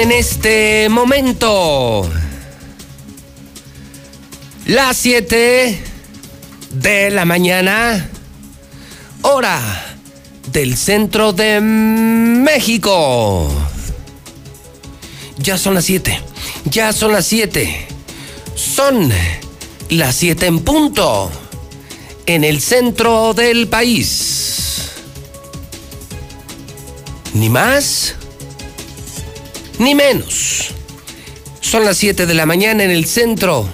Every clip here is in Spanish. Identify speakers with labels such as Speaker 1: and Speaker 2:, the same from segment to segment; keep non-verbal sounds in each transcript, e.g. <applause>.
Speaker 1: En este momento las 7 de la mañana, hora del centro de México. Ya son las 7, ya son las 7. Son las 7 en punto en el centro del país. Ni más ni menos. Son las 7 de la mañana en el centro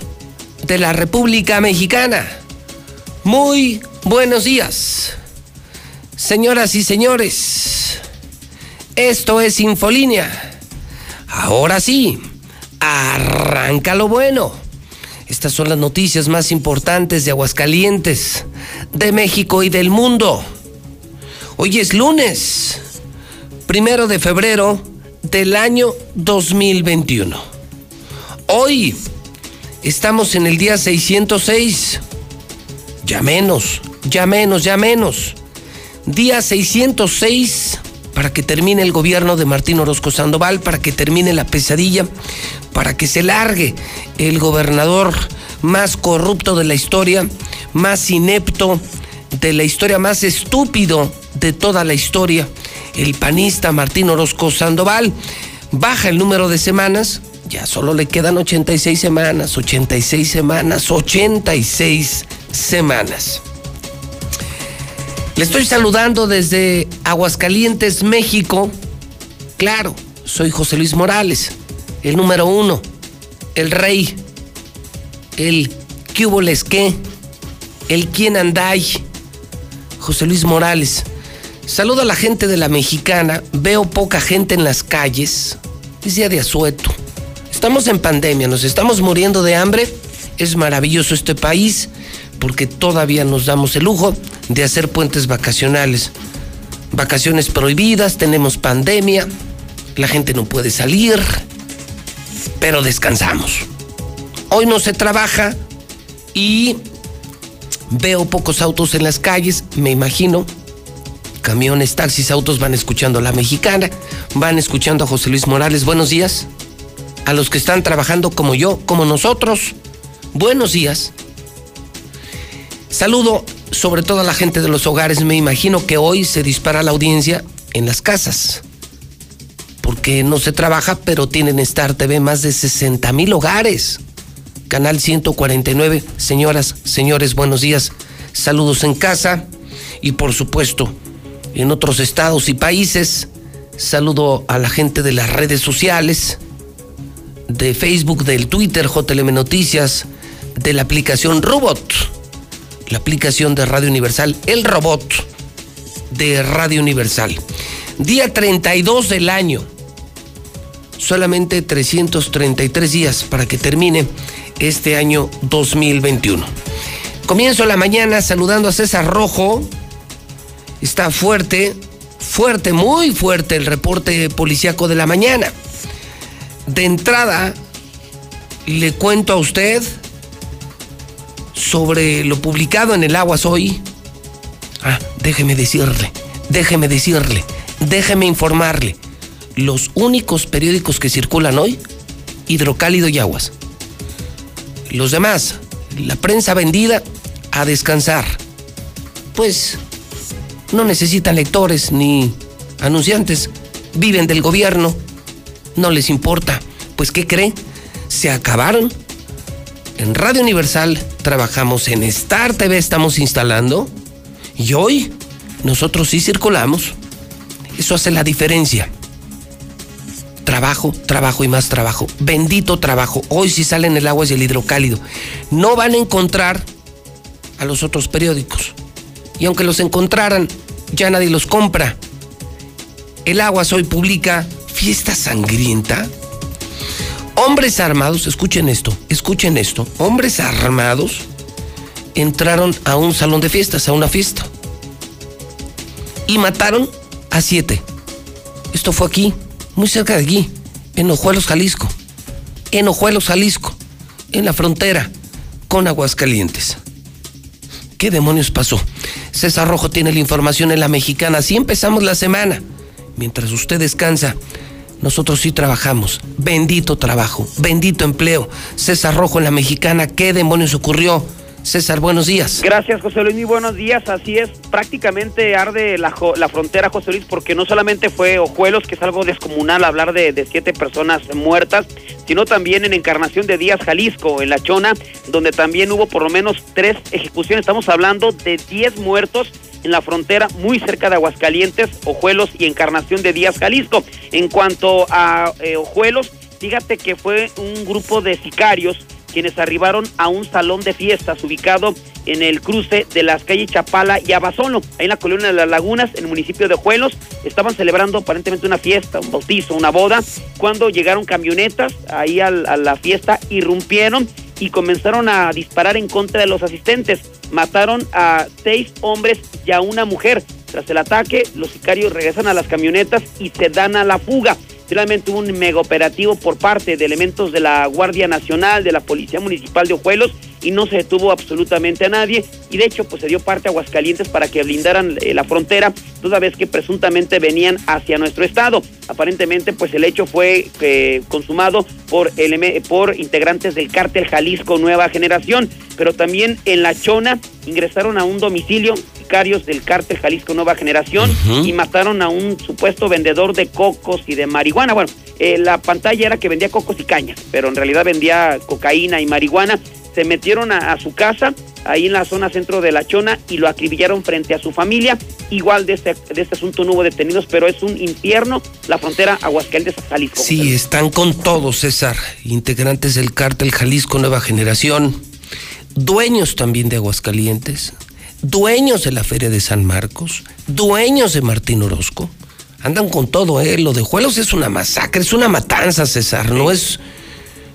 Speaker 1: de la República Mexicana. Muy buenos días, señoras y señores. Esto es Infolínea. Ahora sí, arranca lo bueno. Estas son las noticias más importantes de Aguascalientes, de México y del mundo. Hoy es lunes, primero de febrero del año 2021. Hoy estamos en el día 606. Ya menos, ya menos, ya menos. Día 606 para que termine el gobierno de Martín Orozco Sandoval, para que termine la pesadilla, para que se largue el gobernador más corrupto de la historia, más inepto de la historia, más estúpido de toda la historia el panista Martín Orozco Sandoval. Baja el número de semanas, ya solo le quedan 86 semanas, 86 semanas, 86 semanas. Le estoy saludando desde Aguascalientes, México. Claro, soy José Luis Morales, el número uno, el rey, el que hubo les el quien anday, José Luis Morales Saludo a la gente de la mexicana. Veo poca gente en las calles. Es día de asueto. Estamos en pandemia, nos estamos muriendo de hambre. Es maravilloso este país porque todavía nos damos el lujo de hacer puentes vacacionales. Vacaciones prohibidas, tenemos pandemia, la gente no puede salir, pero descansamos. Hoy no se trabaja y veo pocos autos en las calles, me imagino camiones, taxis, autos van escuchando a la mexicana, van escuchando a José Luis Morales. Buenos días. A los que están trabajando como yo, como nosotros. Buenos días. Saludo sobre todo a la gente de los hogares. Me imagino que hoy se dispara la audiencia en las casas. Porque no se trabaja, pero tienen Star TV más de 60 mil hogares. Canal 149. Señoras, señores, buenos días. Saludos en casa. Y por supuesto, en otros estados y países. Saludo a la gente de las redes sociales, de Facebook, del Twitter, JLM Noticias, de la aplicación Robot, la aplicación de Radio Universal, el robot de Radio Universal. Día 32 del año, solamente 333 días para que termine este año 2021. Comienzo la mañana saludando a César Rojo, Está fuerte, fuerte, muy fuerte el reporte policíaco de la mañana. De entrada, le cuento a usted sobre lo publicado en el Aguas hoy. Ah, déjeme decirle, déjeme decirle, déjeme informarle. Los únicos periódicos que circulan hoy, Hidrocálido y Aguas. Los demás, la prensa vendida, a descansar. Pues no necesitan lectores ni anunciantes. Viven del gobierno. No les importa. Pues, ¿qué cree? Se acabaron. En Radio Universal trabajamos en Star TV, estamos instalando. Y hoy nosotros sí circulamos. Eso hace la diferencia. Trabajo, trabajo y más trabajo. Bendito trabajo. Hoy sí salen el agua y el hidrocálido. No van a encontrar a los otros periódicos y aunque los encontraran, ya nadie los compra. El Aguas hoy publica Fiesta Sangrienta. Hombres armados, escuchen esto, escuchen esto. Hombres armados entraron a un salón de fiestas, a una fiesta. Y mataron a siete. Esto fue aquí, muy cerca de aquí, en Ojuelos, Jalisco. En Ojuelos, Jalisco, en la frontera con Aguascalientes. ¿Qué demonios pasó? César Rojo tiene la información en la mexicana. Así empezamos la semana. Mientras usted descansa, nosotros sí trabajamos. Bendito trabajo, bendito empleo. César Rojo en la mexicana, ¿qué demonios ocurrió? César, buenos días.
Speaker 2: Gracias, José Luis, muy buenos días. Así es, prácticamente arde la, la frontera, José Luis, porque no solamente fue Ojuelos, que es algo descomunal hablar de, de, siete personas muertas, sino también en Encarnación de Díaz, Jalisco, en La Chona, donde también hubo por lo menos tres ejecuciones. Estamos hablando de diez muertos en la frontera muy cerca de Aguascalientes, Ojuelos y Encarnación de Díaz, Jalisco. En cuanto a eh, Ojuelos, fíjate que fue un grupo de sicarios quienes arribaron a un salón de fiestas ubicado en el cruce de las calles Chapala y Abasolo, en la colonia de las Lagunas, en el municipio de Juelos. Estaban celebrando aparentemente una fiesta, un bautizo, una boda, cuando llegaron camionetas ahí a la fiesta, irrumpieron y comenzaron a disparar en contra de los asistentes. Mataron a seis hombres y a una mujer. Tras el ataque, los sicarios regresan a las camionetas y se dan a la fuga. Finalmente un mega operativo por parte de elementos de la Guardia Nacional, de la Policía Municipal de Ojuelos y no se detuvo absolutamente a nadie. Y de hecho pues se dio parte a Aguascalientes para que blindaran eh, la frontera toda vez que presuntamente venían hacia nuestro estado. Aparentemente pues el hecho fue eh, consumado por, por integrantes del cártel Jalisco Nueva Generación, pero también en La Chona ingresaron a un domicilio sicarios del cártel Jalisco Nueva Generación y mataron a un supuesto vendedor de cocos y de marihuana. Bueno, eh, la pantalla era que vendía cocos y cañas, pero en realidad vendía cocaína y marihuana se metieron a, su casa, ahí en la zona centro de La Chona, y lo acribillaron frente a su familia. Igual de este, de este asunto no hubo detenidos, pero es un infierno la frontera Aguascalientes-Jalisco.
Speaker 1: Sí, están con todo, César. Integrantes del cártel Jalisco Nueva Generación, dueños también de Aguascalientes, dueños de la Feria de San Marcos, dueños de Martín Orozco. Andan con todo, ¿eh? Lo de Juelos es una masacre, es una matanza, César. No es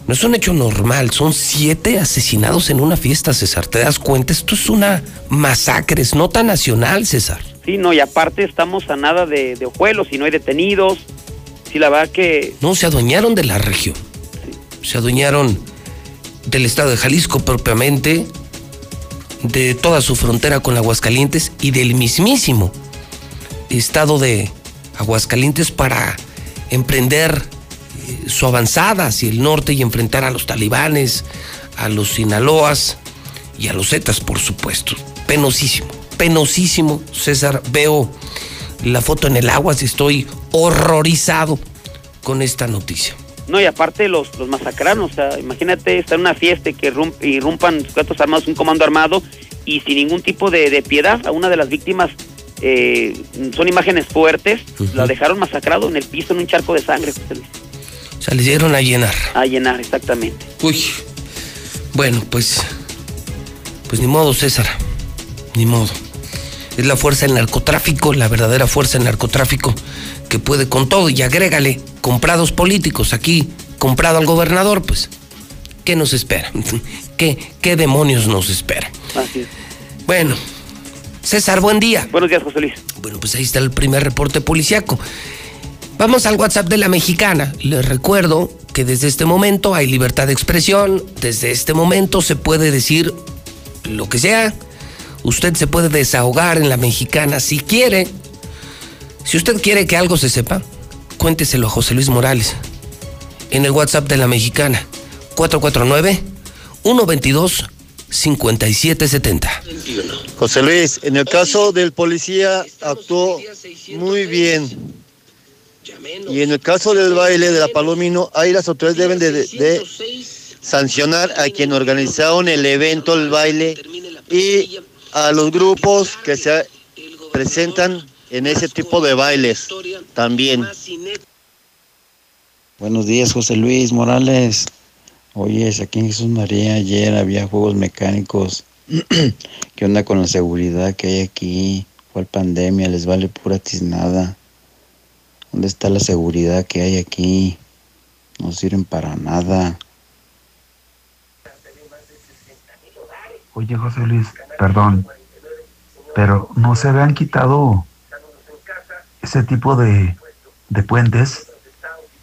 Speaker 1: no es un hecho normal, son siete asesinados en una fiesta, César. ¿Te das cuenta? Esto es una masacre, es nota nacional, César.
Speaker 2: Sí, no, y aparte estamos a nada de, de ojuelos y no hay detenidos. Sí, la verdad que...
Speaker 1: No, se adueñaron de la región. Se adueñaron del estado de Jalisco propiamente, de toda su frontera con Aguascalientes y del mismísimo estado de Aguascalientes para emprender su avanzada hacia el norte y enfrentar a los talibanes, a los sinaloas y a los zetas, por supuesto. Penosísimo, penosísimo, César. Veo la foto en el agua y estoy horrorizado con esta noticia.
Speaker 2: No, y aparte los, los masacraron, o sea, imagínate estar en una fiesta y que irrumpan sujetos armados, un comando armado, y sin ningún tipo de, piedad a una de las víctimas eh, son imágenes fuertes, la dejaron masacrado en el piso en un charco de sangre,
Speaker 1: dieron a llenar.
Speaker 2: A llenar, exactamente.
Speaker 1: Uy. Bueno, pues. Pues ni modo, César. Ni modo. Es la fuerza del narcotráfico, la verdadera fuerza del narcotráfico que puede con todo. Y agrégale, comprados políticos. Aquí, comprado al gobernador, pues. ¿Qué nos espera? <laughs> ¿Qué, qué demonios nos espera?
Speaker 2: Así es.
Speaker 1: Bueno, César, buen día.
Speaker 2: Buenos días, José Luis.
Speaker 1: Bueno, pues ahí está el primer reporte policiaco. Vamos al WhatsApp de la mexicana. Les recuerdo que desde este momento hay libertad de expresión, desde este momento se puede decir lo que sea, usted se puede desahogar en la mexicana si quiere. Si usted quiere que algo se sepa, cuénteselo a José Luis Morales en el WhatsApp de la mexicana 449 122 5770.
Speaker 3: José Luis, en el caso del policía actuó muy bien y en el caso del baile de la Palomino, ahí las autoridades deben de, sancionar a quien organizaron el evento, el baile, y a los grupos que se presentan en ese tipo de bailes también.
Speaker 4: Buenos días, José Luis Morales. Oye, aquí en Jesús María ayer había juegos mecánicos. <clears throat> ¿Qué onda con la seguridad que hay aquí? ¿Cuál pandemia? Les vale pura tiznada. ¿Dónde está la seguridad que hay aquí? No sirven para nada.
Speaker 5: Oye, José Luis, perdón, pero no se habían quitado ese tipo de, de puentes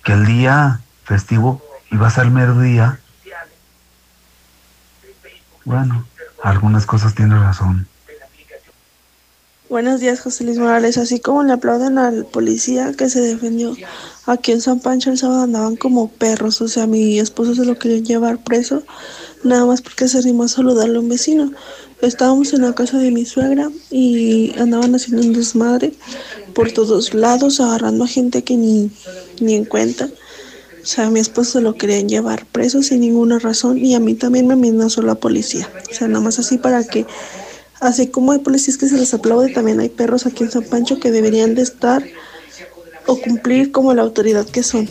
Speaker 5: que el día festivo iba a ser mediodía. Bueno, algunas cosas tienen razón.
Speaker 6: Buenos días, José Luis Morales. Así como le aplauden al policía que se defendió aquí en San Pancho el sábado andaban como perros. O sea, mi esposo se lo quería llevar preso, nada más porque se animó a saludarle a un vecino. Estábamos en la casa de mi suegra y andaban haciendo un desmadre por todos lados, agarrando a gente que ni, ni en cuenta. O sea, mi esposo se lo querían llevar preso sin ninguna razón y a mí también me amenazó la policía. O sea, nada más así para que Así como hay policías que se les aplaude, también hay perros aquí en San Pancho que deberían de estar o cumplir como la autoridad que son.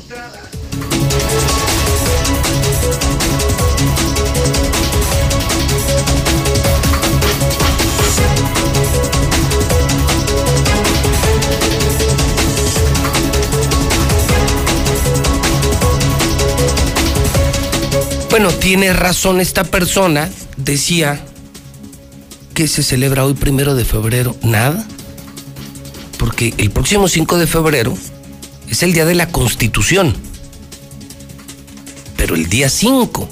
Speaker 1: Bueno, tiene razón esta persona, decía ¿Qué se celebra hoy primero de febrero? Nada. Porque el próximo 5 de febrero es el día de la Constitución. Pero el día 5,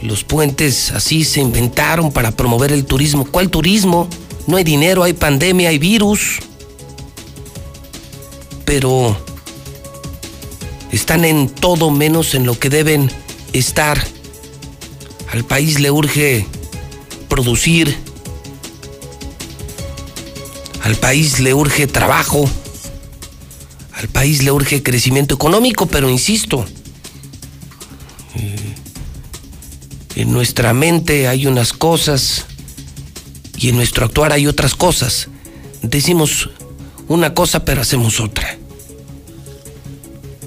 Speaker 1: los puentes así se inventaron para promover el turismo. ¿Cuál turismo? No hay dinero, hay pandemia, hay virus. Pero están en todo menos en lo que deben estar. Al país le urge producir, al país le urge trabajo, al país le urge crecimiento económico, pero insisto, eh, en nuestra mente hay unas cosas y en nuestro actuar hay otras cosas. Decimos una cosa pero hacemos otra.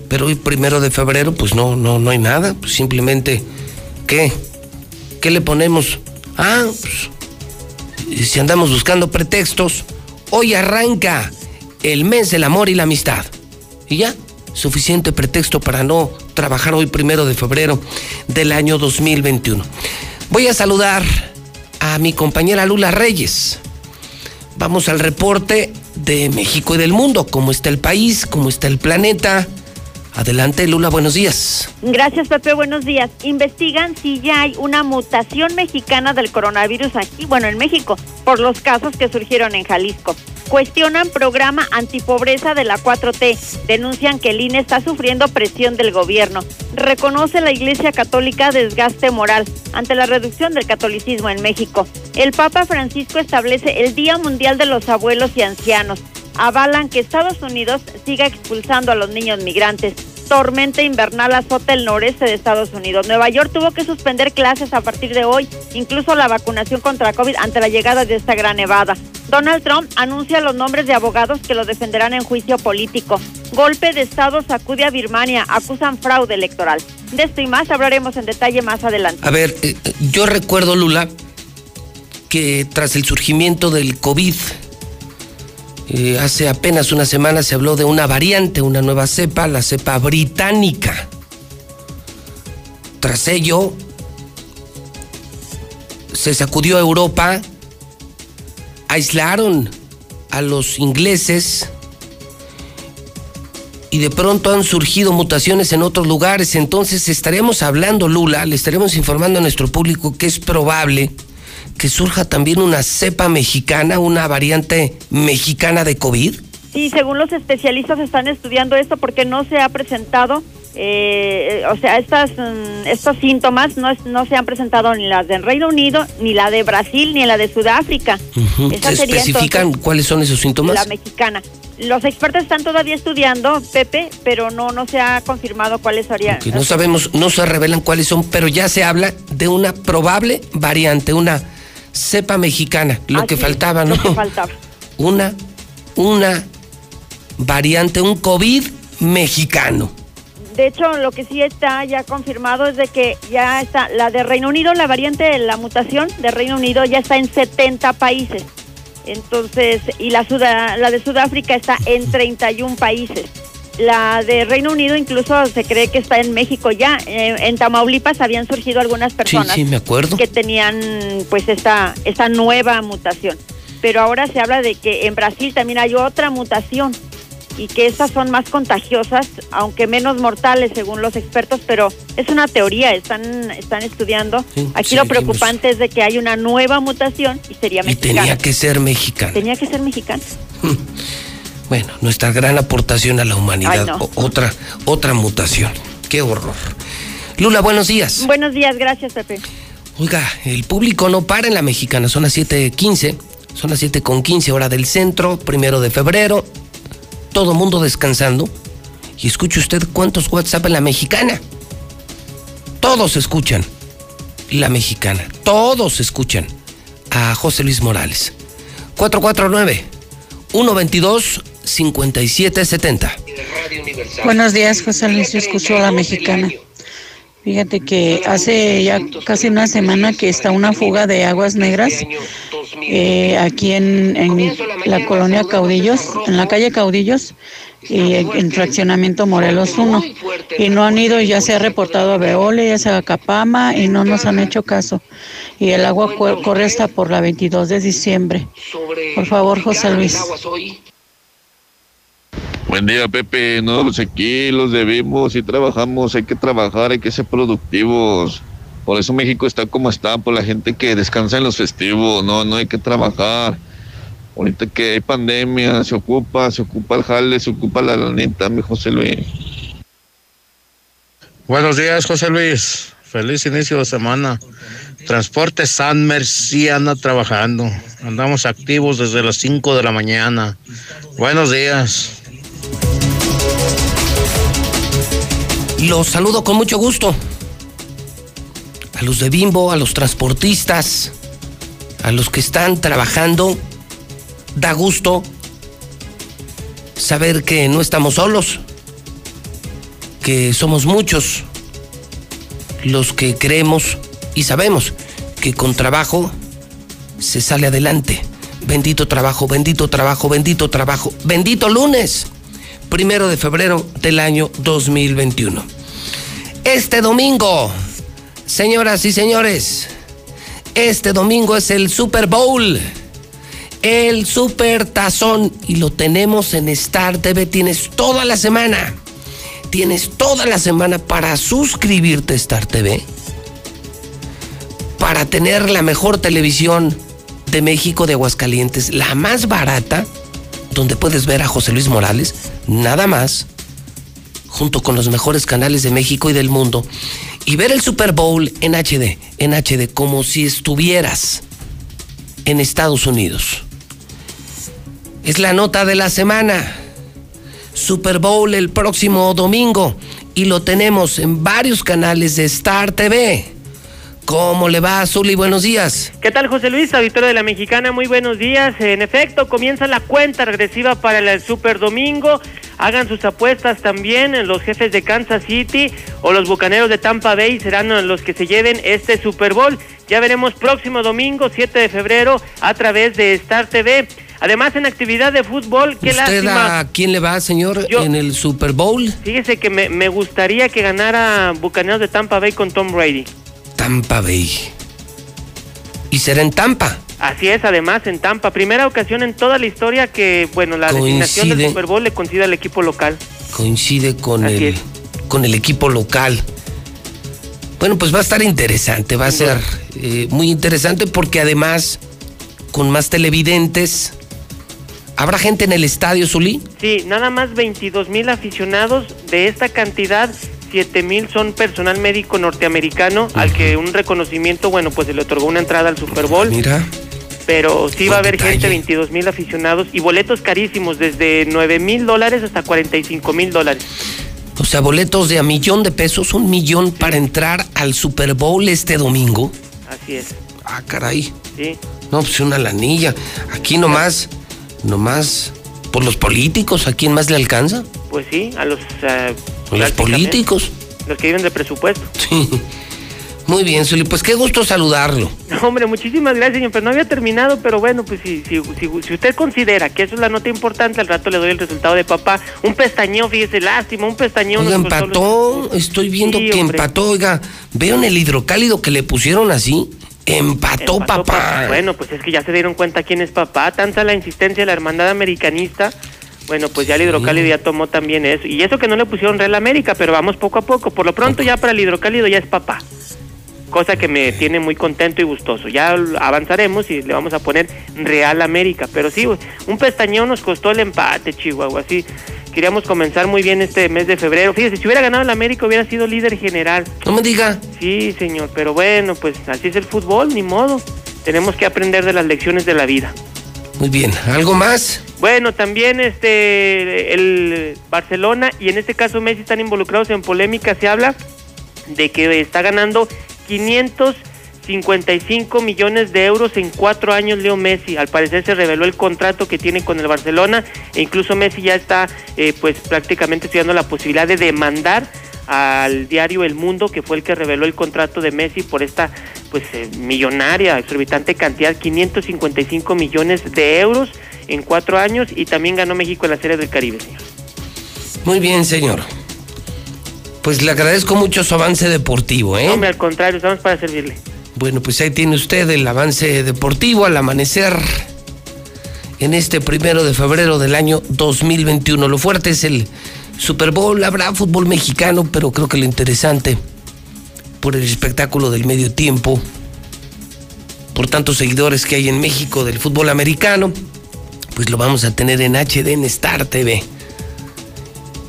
Speaker 1: Pero hoy primero de febrero pues no, no, no hay nada, pues simplemente ¿qué? ¿Qué le ponemos? Ah, pues, si andamos buscando pretextos, Hoy arranca el mes del amor y la amistad. Y ya, suficiente pretexto para no trabajar hoy primero de febrero del año 2021. Voy a saludar a mi compañera Lula Reyes. Vamos al reporte de México y del mundo, cómo está el país, cómo está el planeta. Adelante, Lula, buenos días.
Speaker 7: Gracias, Pepe, buenos días. Investigan si ya hay una mutación mexicana del coronavirus aquí, bueno, en México, por los casos que surgieron en Jalisco. Cuestionan programa antipobreza de la 4T. Denuncian que el INE está sufriendo presión del gobierno. Reconoce la Iglesia Católica desgaste moral ante la reducción del catolicismo en México. El Papa Francisco establece el Día Mundial de los Abuelos y Ancianos avalan que Estados Unidos siga expulsando a los niños migrantes. Tormenta invernal azota el noreste de Estados Unidos. Nueva York tuvo que suspender clases a partir de hoy, incluso la vacunación contra COVID ante la llegada de esta gran nevada. Donald Trump anuncia los nombres de abogados que lo defenderán en juicio político. Golpe de Estado sacude a Birmania, acusan fraude electoral. De esto y más hablaremos en detalle más adelante.
Speaker 1: A ver, eh, yo recuerdo, Lula, que tras el surgimiento del COVID, eh, hace apenas una semana se habló de una variante, una nueva cepa, la cepa británica. Tras ello, se sacudió a Europa, aislaron a los ingleses y de pronto han surgido mutaciones en otros lugares. Entonces estaremos hablando, Lula, le estaremos informando a nuestro público que es probable que surja también una cepa mexicana, una variante mexicana de COVID?
Speaker 7: Sí, según los especialistas están estudiando esto porque no se ha presentado, eh, o sea, estas, mm, estos síntomas no, no se han presentado ni las del Reino Unido, ni la de Brasil, ni la de Sudáfrica.
Speaker 1: ¿Especifican cuáles son esos síntomas?
Speaker 7: La mexicana. Los expertos están todavía estudiando, Pepe, pero no, no se ha confirmado cuáles serían.
Speaker 1: no sabemos, no se revelan cuáles son, pero ya se habla de una probable variante, una cepa mexicana, lo que faltaba, ¿no?
Speaker 7: Lo que faltaba.
Speaker 1: Una, una variante, un COVID mexicano.
Speaker 7: De hecho, lo que sí está ya confirmado es de que ya está la de Reino Unido, la variante, la mutación de Reino Unido ya está en 70 países. Entonces, y la, la de Sudáfrica está en 31 países. La de Reino Unido incluso se cree que está en México ya. Eh, en Tamaulipas habían surgido algunas personas
Speaker 1: me acuerdo.
Speaker 7: que tenían pues esta, esta nueva mutación. Pero ahora se habla de que en Brasil también hay otra mutación. y que estas son más contagiosas, aunque menos mortales según los expertos, pero es una teoría, están, están estudiando. Aquí lo preocupante es de que hay una nueva mutación y sería mexicana.
Speaker 1: Y tenía que ser mexicana.
Speaker 7: Tenía que ser mexicana.
Speaker 1: Bueno, nuestra gran aportación a la humanidad. Otra, otra mutación. Qué horror. Lula, buenos días.
Speaker 7: Buenos días, gracias, Pepe.
Speaker 1: Oiga, el público no para en la mexicana, son las 7.15, son las 7.15 hora del centro, primero de febrero, todo mundo descansando. Y escuche usted cuántos WhatsApp en la mexicana. Todos escuchan la mexicana, todos escuchan a José Luis Morales. 449 122 5770.
Speaker 8: Buenos días, José Luis, escucho la mexicana. Fíjate que hace ya casi una semana que está una fuga de aguas negras eh, aquí en, la colonia Caudillos, en la calle Caudillos y en fraccionamiento Morelos 1. Y no han ido, ya se ha reportado a Veole, ya se a Capama y no nos han hecho caso. Y el agua corre hasta por la 22 de diciembre. Por favor, José Luis.
Speaker 9: Buen día, Pepe. No, pues aquí los debemos y trabajamos. Hay que trabajar, hay que ser productivos. Por eso México está como está, por la gente que descansa en los festivos. No, no hay que trabajar. Ahorita que hay pandemia, se ocupa, se ocupa el jale, se ocupa la lanita, mi José Luis.
Speaker 10: Buenos días, José Luis. Feliz inicio de semana. Transporte San Merci anda trabajando. Andamos activos desde las 5 de la mañana. Buenos días.
Speaker 1: Los saludo con mucho gusto. A los de Bimbo, a los transportistas, a los que están trabajando. Da gusto saber que no estamos solos, que somos muchos los que creemos y sabemos que con trabajo se sale adelante. Bendito trabajo, bendito trabajo, bendito trabajo, bendito lunes primero de febrero del año 2021. Este domingo, señoras y señores, este domingo es el Super Bowl, el Super Tazón, y lo tenemos en Star TV. Tienes toda la semana, tienes toda la semana para suscribirte a Star TV, para tener la mejor televisión de México de Aguascalientes, la más barata donde puedes ver a José Luis Morales, nada más, junto con los mejores canales de México y del mundo, y ver el Super Bowl en HD, en HD, como si estuvieras en Estados Unidos. Es la nota de la semana. Super Bowl el próximo domingo y lo tenemos en varios canales de Star TV. ¿Cómo le va, Zuli? Buenos días.
Speaker 11: ¿Qué tal, José Luis, auditorio de la Mexicana? Muy buenos días. En efecto, comienza la cuenta regresiva para el Super Domingo. Hagan sus apuestas también. Los jefes de Kansas City o los bucaneros de Tampa Bay serán los que se lleven este Super Bowl. Ya veremos próximo domingo, 7 de febrero, a través de Star TV. Además, en actividad de fútbol, qué
Speaker 1: ¿Usted ¿A quién le va, señor, en el Super Bowl?
Speaker 11: Fíjese que me, me gustaría que ganara Bucaneros de Tampa Bay con Tom Brady.
Speaker 1: Tampa Bay. Y será en Tampa.
Speaker 11: Así es, además en Tampa. Primera ocasión en toda la historia que, bueno, la designación del Super Bowl le coincide al equipo local.
Speaker 1: Coincide con el con el equipo local. Bueno, pues va a estar interesante, va a ser eh, muy interesante porque además con más televidentes. ¿Habrá gente en el estadio, Zulí?
Speaker 11: Sí, nada más 22 mil aficionados. De esta cantidad, siete mil son personal médico norteamericano al que un reconocimiento, bueno, pues se le otorgó una entrada al Super Bowl.
Speaker 1: Mira.
Speaker 11: Pero sí va a haber gente, 22 mil aficionados y boletos carísimos, desde 9 mil dólares hasta 45 mil dólares.
Speaker 1: O sea, boletos de a millón de pesos, un millón para entrar al Super Bowl este domingo.
Speaker 11: Así es.
Speaker 1: Ah, caray.
Speaker 11: Sí.
Speaker 1: No, pues una lanilla. Aquí nomás, nomás, por los políticos, ¿a quién más le alcanza?
Speaker 11: Pues sí, a los... Uh,
Speaker 1: los políticos.
Speaker 11: Los que viven de presupuesto. <laughs>
Speaker 1: Sí. Muy bien, Zuli, pues qué gusto saludarlo.
Speaker 11: hombre, muchísimas gracias, señor. Pero no había terminado, pero bueno, pues si, si, si, usted considera que eso es la nota importante, al rato le doy el resultado de papá. Un pestañeo, fíjese, lástima, un pestañeo.
Speaker 1: Oiga, empató, estoy viendo que empató, oiga, veo en el hidrocálido que le pusieron así. Empató, papá.
Speaker 11: Bueno, pues es que ya se dieron cuenta quién es papá. Tanta la insistencia de la hermandad americanista Bueno, pues ya el hidrocálido ya tomó también eso. Y eso que no le pusieron Real América, pero vamos poco a poco. Por lo pronto ya para el hidrocálido ya es papá. Cosa que me tiene muy contento y gustoso. Ya avanzaremos y le vamos a poner Real América. Pero sí, un pestañeo nos costó el empate, Chihuahua. Así queríamos comenzar muy bien este mes de febrero. Fíjese, si hubiera ganado el América hubiera sido líder general.
Speaker 1: No me diga.
Speaker 11: Sí, señor. Pero bueno, pues así es el fútbol, ni modo. Tenemos que aprender de las lecciones de la vida.
Speaker 1: Muy bien, ¿algo más?
Speaker 11: Bueno, también este el Barcelona y en este caso Messi están involucrados en polémica. Se habla de que está ganando 555 millones de euros en cuatro años Leo Messi. Al parecer se reveló el contrato que tiene con el Barcelona e incluso Messi ya está eh, pues prácticamente estudiando la posibilidad de demandar al diario El Mundo, que fue el que reveló el contrato de Messi por esta pues eh, millonaria, exorbitante cantidad, 555 millones de euros en cuatro años y también ganó México en la Serie del Caribe, señor.
Speaker 1: Muy bien, señor. Pues le agradezco mucho su avance deportivo, ¿eh?
Speaker 11: No, al contrario, estamos para servirle.
Speaker 1: Bueno, pues ahí tiene usted el avance deportivo al amanecer en este primero de febrero del año 2021. Lo fuerte es el Super Bowl, habrá fútbol mexicano, pero creo que lo interesante por el espectáculo del medio tiempo, por tantos seguidores que hay en México del fútbol americano, pues lo vamos a tener en HD en Star TV.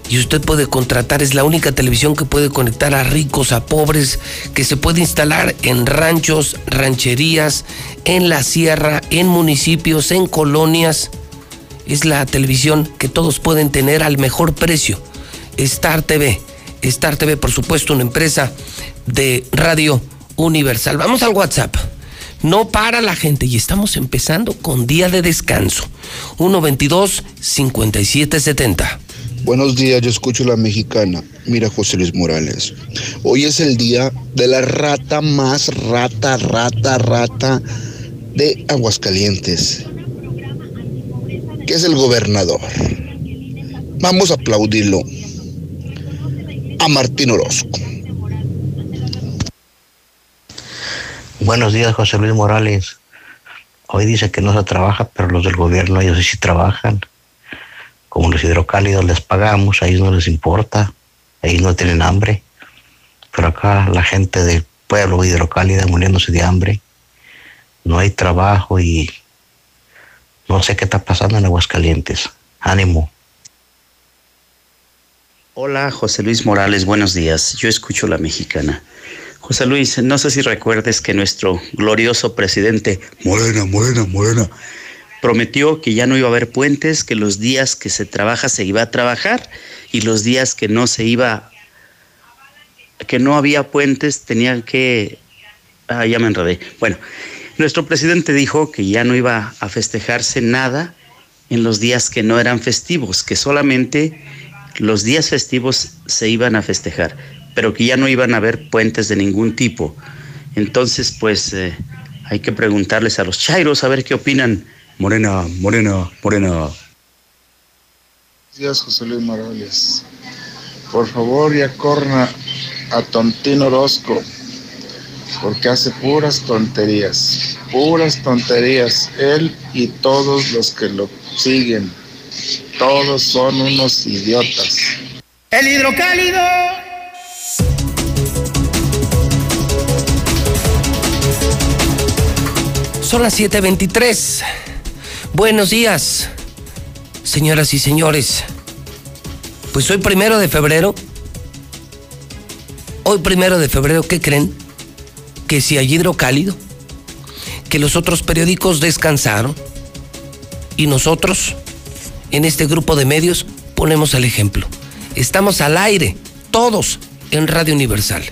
Speaker 1: Y usted puede contratar, es la única televisión que puede conectar a ricos, a pobres, que se puede instalar en ranchos, rancherías, en la sierra, en municipios, en colonias es la televisión que todos pueden tener al mejor precio. Star TV. Star TV, por supuesto, una empresa de radio universal. Vamos al WhatsApp. No para la gente y estamos empezando con día de descanso. 122-5770.
Speaker 12: Buenos días, yo escucho la mexicana. Mira, José Luis Morales. Hoy es el día de la rata más rata, rata, rata de Aguascalientes que es el gobernador. Vamos a aplaudirlo a Martín Orozco.
Speaker 13: Buenos días, José Luis Morales. Hoy dice que no se trabaja, pero los del gobierno ellos sí trabajan. Como los hidrocálidos les pagamos, a ellos no les importa, ellos no tienen hambre. Pero acá la gente del pueblo hidrocálida muriéndose de hambre. No hay trabajo y no sé qué está pasando en Aguascalientes. Ánimo.
Speaker 14: Hola, José Luis Morales, buenos días. Yo escucho la mexicana. José Luis, no sé si recuerdes que nuestro glorioso presidente, Morena, Morena, Morena, prometió que ya no iba a haber puentes, que los días que se trabaja se iba a trabajar y los días que no se iba, que no había puentes, tenían que... Ah, ya me enredé. Bueno, nuestro presidente dijo que ya no iba a festejarse nada en los días que no eran festivos, que solamente los días festivos se iban a festejar, pero que ya no iban a haber puentes de ningún tipo. Entonces, pues eh, hay que preguntarles a los chairos a ver qué opinan. Morena, Morena, Morena. Buenos
Speaker 15: días, José Luis Morales. Por favor, ya corna a Tontino Orozco porque hace puras tonterías, puras tonterías, él y todos los que lo siguen, todos son unos idiotas.
Speaker 1: El hidrocálido. Son las 7:23. Buenos días, señoras y señores. Pues hoy primero de febrero. Hoy primero de febrero, ¿qué creen? que si hay hidrocálido, que los otros periódicos descansaron y nosotros, en este grupo de medios, ponemos el ejemplo. Estamos al aire, todos en Radio Universal.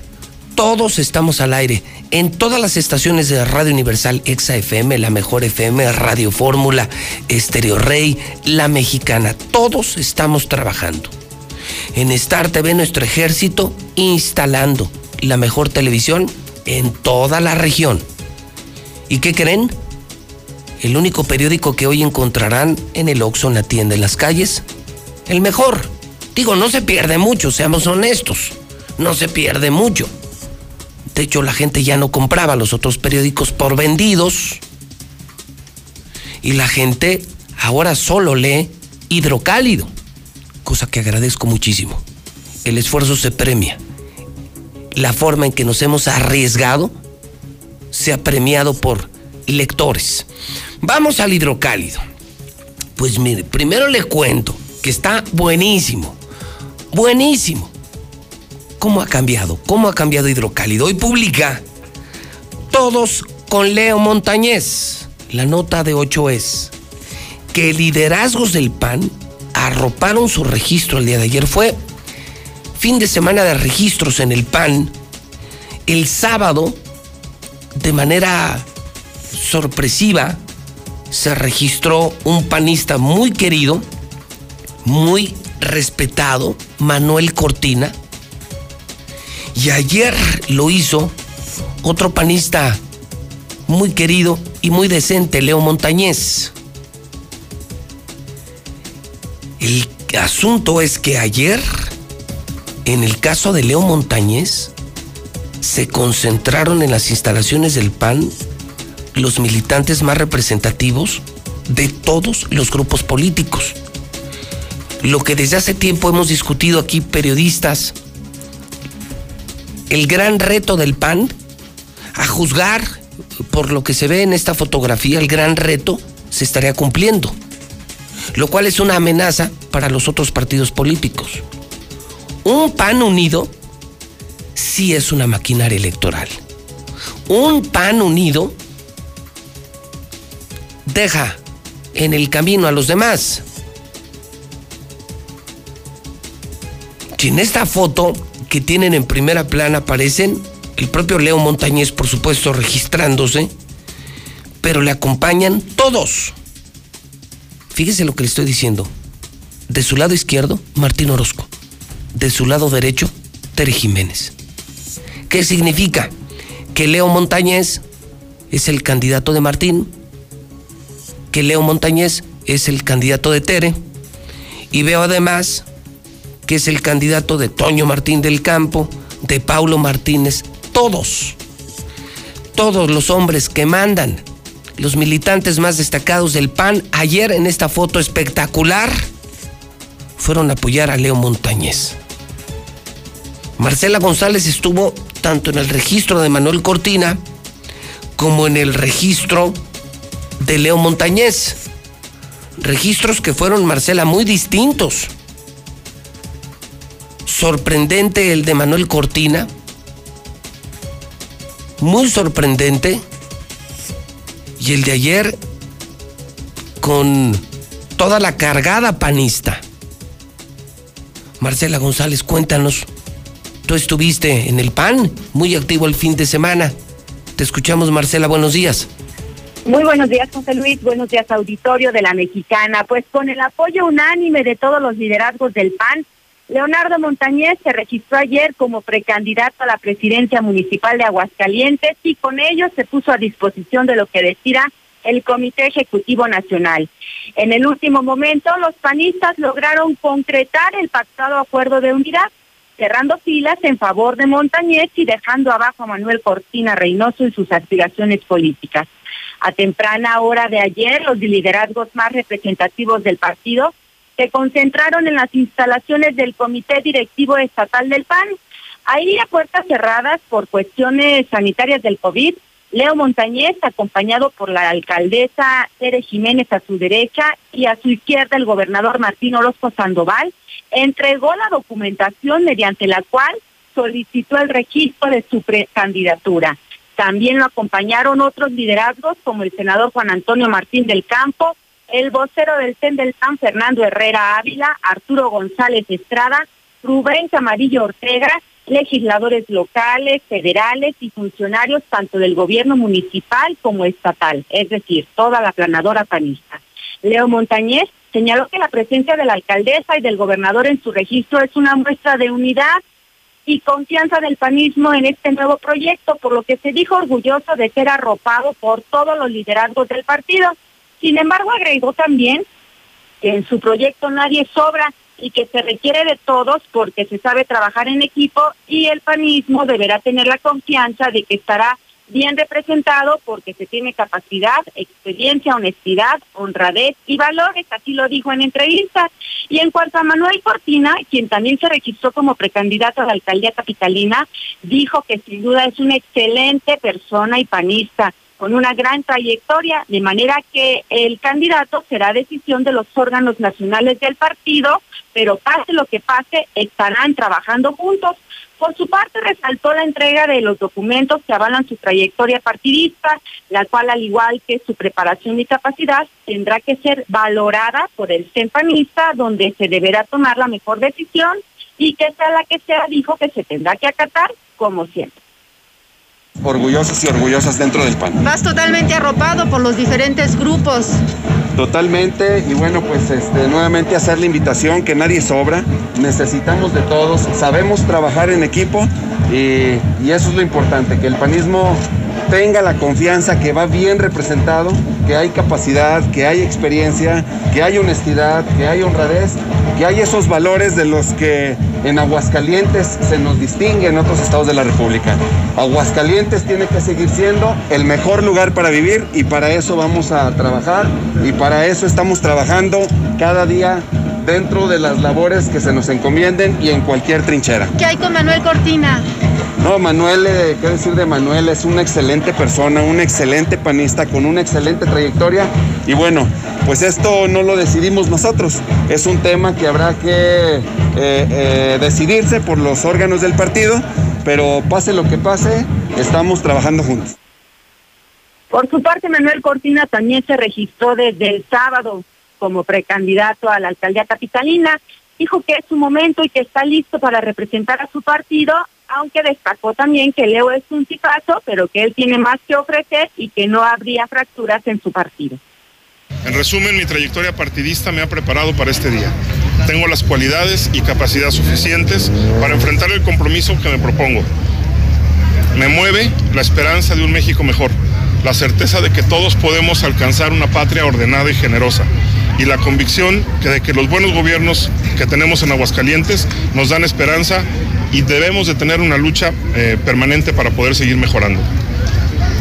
Speaker 1: Todos estamos al aire en todas las estaciones de Radio Universal, Exa FM, La Mejor FM, Radio Fórmula, Estéreo Rey, La Mexicana. Todos estamos trabajando. En Star TV, nuestro ejército instalando la mejor televisión en toda la región. ¿Y qué creen? El único periódico que hoy encontrarán en el Oxxo, en la tienda, en las calles, el mejor. Digo, no se pierde mucho, seamos honestos. No se pierde mucho. De hecho, la gente ya no compraba los otros periódicos por vendidos. Y la gente ahora solo lee hidrocálido, cosa que agradezco muchísimo. El esfuerzo se premia. La forma en que nos hemos arriesgado se ha premiado por lectores. Vamos al hidrocálido. Pues mire, primero le cuento que está buenísimo, buenísimo. ¿Cómo ha cambiado? ¿Cómo ha cambiado hidrocálido? Hoy publica todos con Leo Montañez. La nota de 8 es que liderazgos del PAN arroparon su registro el día de ayer. Fue fin de semana de registros en el PAN. El sábado, de manera sorpresiva, se registró un panista muy querido, muy respetado, Manuel Cortina. Y ayer lo hizo otro panista muy querido y muy decente, Leo Montañez. El asunto es que ayer, en el caso de Leo Montañez, se concentraron en las instalaciones del PAN los militantes más representativos de todos los grupos políticos. Lo que desde hace tiempo hemos discutido aquí periodistas, el gran reto del PAN, a juzgar por lo que se ve en esta fotografía, el gran reto se estaría cumpliendo, lo cual es una amenaza para los otros partidos políticos. Un PAN unido sí es una maquinaria electoral. Un PAN unido deja en el camino a los demás. Si en esta foto que tienen en primera plana aparecen el propio Leo Montañez, por supuesto, registrándose, pero le acompañan todos. Fíjese lo que le estoy diciendo. De su lado izquierdo, Martín Orozco. De su lado derecho, Tere Jiménez. ¿Qué significa? Que Leo Montañez es el candidato de Martín, que Leo Montañez es el candidato de Tere y veo además que es el candidato de Toño Martín del Campo, de Paulo Martínez, todos, todos los hombres que mandan, los militantes más destacados del PAN, ayer en esta foto espectacular, fueron a apoyar a Leo Montañez. Marcela González estuvo tanto en el registro de Manuel Cortina como en el registro de Leo Montañez. Registros que fueron, Marcela, muy distintos. Sorprendente el de Manuel Cortina. Muy sorprendente. Y el de ayer con toda la cargada panista. Marcela González, cuéntanos. Tú estuviste en el PAN, muy activo el fin de semana. Te escuchamos, Marcela, buenos días.
Speaker 16: Muy buenos días, José Luis. Buenos días, auditorio de la Mexicana. Pues con el apoyo unánime de todos los liderazgos del PAN, Leonardo Montañez se registró ayer como precandidato a la presidencia municipal de Aguascalientes y con ello se puso a disposición de lo que decida el Comité Ejecutivo Nacional. En el último momento, los panistas lograron concretar el pactado acuerdo de unidad, cerrando filas en favor de Montañez y dejando abajo a Manuel Cortina Reynoso en sus aspiraciones políticas. A temprana hora de ayer, los liderazgos más representativos del partido se concentraron en las instalaciones del Comité Directivo Estatal del PAN. Ahí a puertas cerradas por cuestiones sanitarias del COVID, Leo Montañez, acompañado por la alcaldesa Tere Jiménez a su derecha y a su izquierda el gobernador Martín Orozco Sandoval, entregó la documentación mediante la cual solicitó el registro de su precandidatura. También lo acompañaron otros liderazgos como el senador Juan Antonio Martín del Campo, el vocero del CEN del PAN Fernando Herrera Ávila, Arturo González Estrada, Rubén Camarillo Ortega, legisladores locales, federales y funcionarios tanto del gobierno municipal como estatal, es decir, toda la planadora panista. Leo Montañez señaló que la presencia de la alcaldesa y del gobernador en su registro es una muestra de unidad y confianza del panismo en este nuevo proyecto, por lo que se dijo orgulloso de ser arropado por todos los liderazgos del partido. Sin embargo, agregó también que en su proyecto nadie sobra y que se requiere de todos porque se sabe trabajar en equipo y el panismo deberá tener la confianza de que estará bien representado porque se tiene capacidad, experiencia, honestidad, honradez y valores, así lo dijo en entrevista. Y en cuanto a Manuel Cortina, quien también se registró como precandidato a la alcaldía capitalina, dijo que sin duda es una excelente persona y panista con una gran trayectoria, de manera que el candidato será decisión de los órganos nacionales del partido, pero pase lo que pase, estarán trabajando juntos. Por su parte, resaltó la entrega de los documentos que avalan su trayectoria partidista, la cual, al igual que su preparación y capacidad, tendrá que ser valorada por el CEMPANista, donde se deberá tomar la mejor decisión y que sea la que sea, dijo que se tendrá que acatar como siempre
Speaker 17: orgullosos y orgullosas dentro del PAN.
Speaker 18: Vas totalmente arropado por los diferentes grupos.
Speaker 17: Totalmente, y bueno, pues este, nuevamente hacer la invitación que nadie sobra, necesitamos de todos, sabemos trabajar en equipo y, y eso es lo importante, que el panismo tenga la confianza que va bien representado, que hay capacidad, que hay experiencia, que hay honestidad, que hay honradez, que hay esos valores de los que en Aguascalientes se nos distingue en otros estados de la República. Aguascalientes tiene que seguir siendo el mejor lugar para vivir y para eso vamos a trabajar y para eso estamos trabajando cada día dentro de las labores que se nos encomienden y en cualquier trinchera.
Speaker 18: ¿Qué hay con Manuel Cortina?
Speaker 17: No, Manuel, eh, ¿qué decir de Manuel? Es una excelente persona, un excelente panista con una excelente trayectoria. Y bueno, pues esto no lo decidimos nosotros. Es un tema que habrá que eh, eh, decidirse por los órganos del partido, pero pase lo que pase, estamos trabajando juntos.
Speaker 16: Por su parte, Manuel Cortina también se registró desde el sábado como precandidato a la alcaldía capitalina. Dijo que es su momento y que está listo para representar a su partido aunque destacó también que Leo es un tipazo, pero que él tiene más que ofrecer y que no habría fracturas en su partido.
Speaker 19: En resumen, mi trayectoria partidista me ha preparado para este día. Tengo las cualidades y capacidad suficientes para enfrentar el compromiso que me propongo. Me mueve la esperanza de un México mejor, la certeza de que todos podemos alcanzar una patria ordenada y generosa y la convicción de que los buenos gobiernos que tenemos en Aguascalientes nos dan esperanza y debemos de tener una lucha eh, permanente para poder seguir mejorando.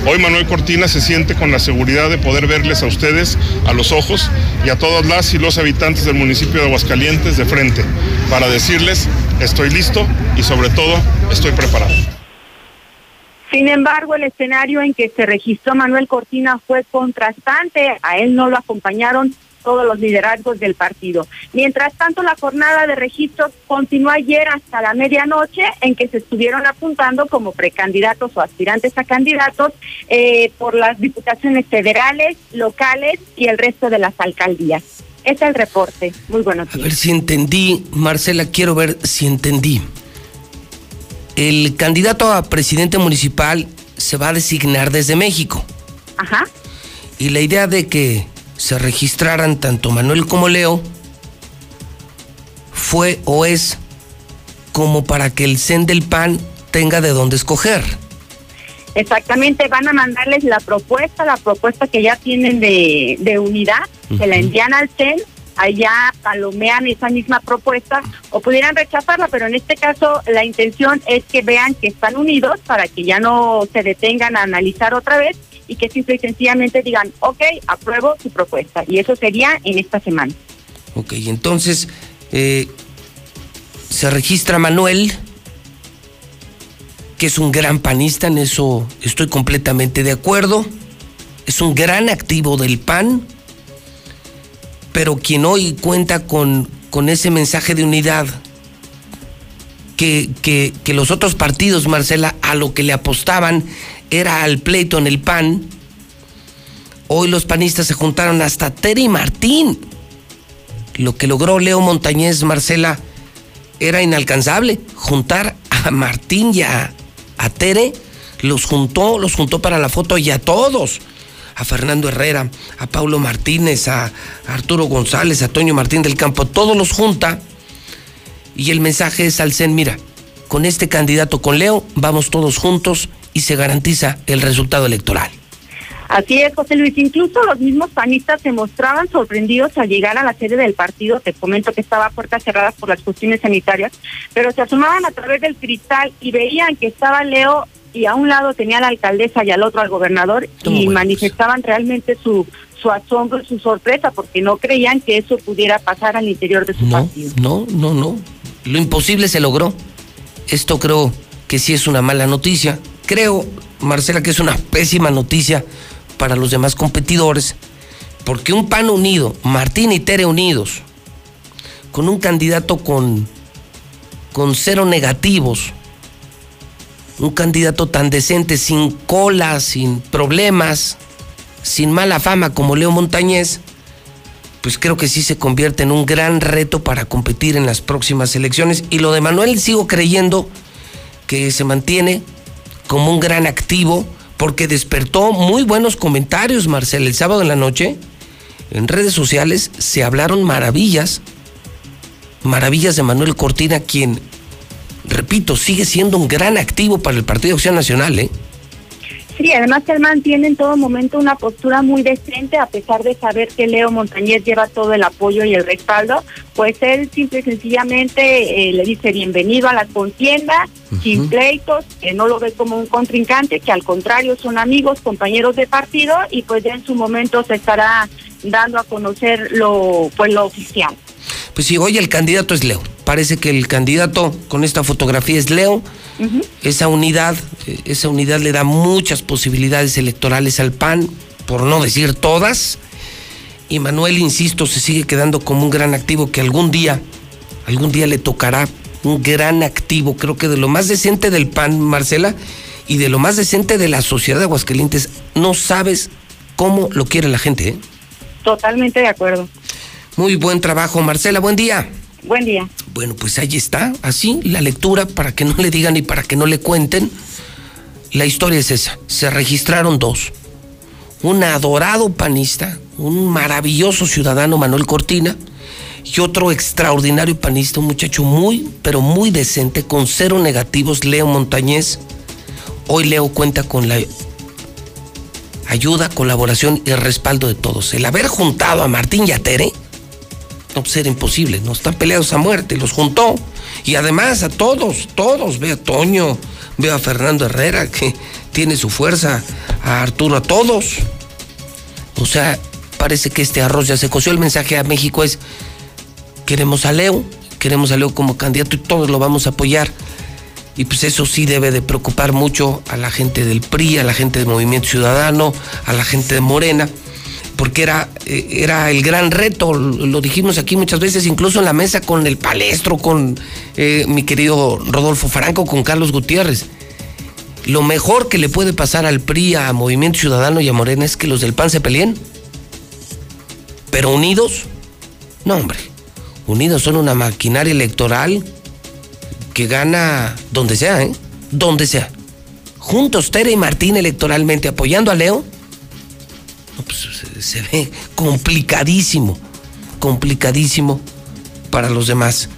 Speaker 19: Hoy Manuel Cortina se siente con la seguridad de poder verles a ustedes a los ojos y a todas las y los habitantes del municipio de Aguascalientes de frente para decirles estoy listo y sobre todo estoy preparado.
Speaker 16: Sin embargo, el escenario en que se registró Manuel Cortina fue contrastante. A él no lo acompañaron todos los liderazgos del partido. Mientras tanto, la jornada de registros continuó ayer hasta la medianoche en que se estuvieron apuntando como precandidatos o aspirantes a candidatos eh, por las diputaciones federales, locales y el resto de las alcaldías. es el reporte. Muy buenos días.
Speaker 1: A ver si entendí, Marcela, quiero ver si entendí. El candidato a presidente municipal se va a designar desde México.
Speaker 16: Ajá.
Speaker 1: Y la idea de que se registraran tanto Manuel como Leo fue o es como para que el CEN del PAN tenga de dónde escoger.
Speaker 16: Exactamente, van a mandarles la propuesta, la propuesta que ya tienen de, de unidad, se la envían al CEN, allá palomean esa misma propuesta o pudieran rechazarla, pero en este caso la intención es que vean que están unidos para que ya no se detengan a analizar otra vez y que simple y sencillamente digan, ok, apruebo su propuesta. Y eso sería en esta semana.
Speaker 1: Ok, entonces eh, se registra Manuel, que es un gran panista, en eso estoy completamente de acuerdo. Es un gran activo del PAN, pero quien hoy cuenta con, con ese mensaje de unidad que, que, los otros partidos, Marcela, a lo que le apostaban era al pleito en el PAN. Hoy los panistas se juntaron hasta Tere y Martín. Lo que logró Leo Montañez, Marcela, era inalcanzable. Juntar a Martín y a, Tere, los juntó, los juntó para la foto y a todos. A Fernando Herrera, a Paulo Martínez, a Arturo González, a Toño Martín del Campo, todos los junta. Y el mensaje es al CEN, mira, con este candidato, con Leo, vamos todos juntos y se garantiza el resultado electoral.
Speaker 16: Así es, José Luis. Incluso los mismos panistas se mostraban sorprendidos al llegar a la sede del partido. Te comento que estaba a puertas cerradas por las cuestiones sanitarias, pero se asomaban a través del cristal y veían que estaba Leo y a un lado tenía a la alcaldesa y al otro al gobernador y manifestaban realmente su su asombro y su sorpresa porque no creían que eso pudiera pasar al interior de su partido.
Speaker 1: No, no, no. Lo imposible se logró. Esto creo que sí es una mala noticia. Creo, Marcela, que es una pésima noticia para los demás competidores, porque un PAN unido, Martín y Tere unidos, con un candidato con, con cero negativos, un candidato tan decente, sin cola, sin problemas, sin mala fama como Leo Montañez, pues creo que sí se convierte en un gran reto para competir en las próximas elecciones. Y lo de Manuel sigo creyendo que se mantiene como un gran activo porque despertó muy buenos comentarios, Marcel, el sábado en la noche. En redes sociales se hablaron maravillas, maravillas de Manuel Cortina, quien, repito, sigue siendo un gran activo para el Partido Acción Nacional, ¿eh?
Speaker 16: Sí, además él mantiene en todo momento una postura muy decente, a pesar de saber que Leo Montañez lleva todo el apoyo y el respaldo, pues él simple y sencillamente eh, le dice bienvenido a la contienda, sin pleitos, que no lo ve como un contrincante, que al contrario son amigos, compañeros de partido, y pues ya en su momento se estará dando a conocer lo, pues lo oficial.
Speaker 1: Pues sí, hoy el candidato es Leo. Parece que el candidato con esta fotografía es Leo. Esa unidad, esa unidad le da muchas posibilidades electorales al PAN, por no decir todas. Y Manuel, insisto, se sigue quedando como un gran activo que algún día, algún día le tocará un gran activo, creo que de lo más decente del PAN, Marcela, y de lo más decente de la sociedad de Aguascalientes. No sabes cómo lo quiere la gente, ¿eh?
Speaker 16: Totalmente de acuerdo.
Speaker 1: Muy buen trabajo, Marcela, buen día.
Speaker 16: Buen día.
Speaker 1: Bueno, pues ahí está, así la lectura para que no le digan y para que no le cuenten. La historia es esa. Se registraron dos. Un adorado panista, un maravilloso ciudadano Manuel Cortina y otro extraordinario panista, un muchacho muy, pero muy decente, con cero negativos, Leo Montañez. Hoy Leo cuenta con la ayuda, colaboración y respaldo de todos. El haber juntado a Martín y a Tere no, pues era imposible, no están peleados a muerte, los juntó. Y además a todos, todos, ve a Toño, ve a Fernando Herrera, que tiene su fuerza, a Arturo, a todos. O sea, parece que este arroz ya se coció. El mensaje a México es, queremos a Leo, queremos a Leo como candidato y todos lo vamos a apoyar. Y pues eso sí debe de preocupar mucho a la gente del PRI, a la gente del Movimiento Ciudadano, a la gente de Morena porque era, eh, era el gran reto, lo dijimos aquí muchas veces, incluso en la mesa con el palestro, con eh, mi querido Rodolfo Franco, con Carlos Gutiérrez. Lo mejor que le puede pasar al PRI, a Movimiento Ciudadano y a Morena es que los del PAN se peleen. Pero unidos, no hombre, unidos son una maquinaria electoral que gana donde sea, ¿eh? Donde sea. Juntos Tere y Martín electoralmente apoyando a Leo, pues, se ve complicadísimo, complicadísimo para los demás.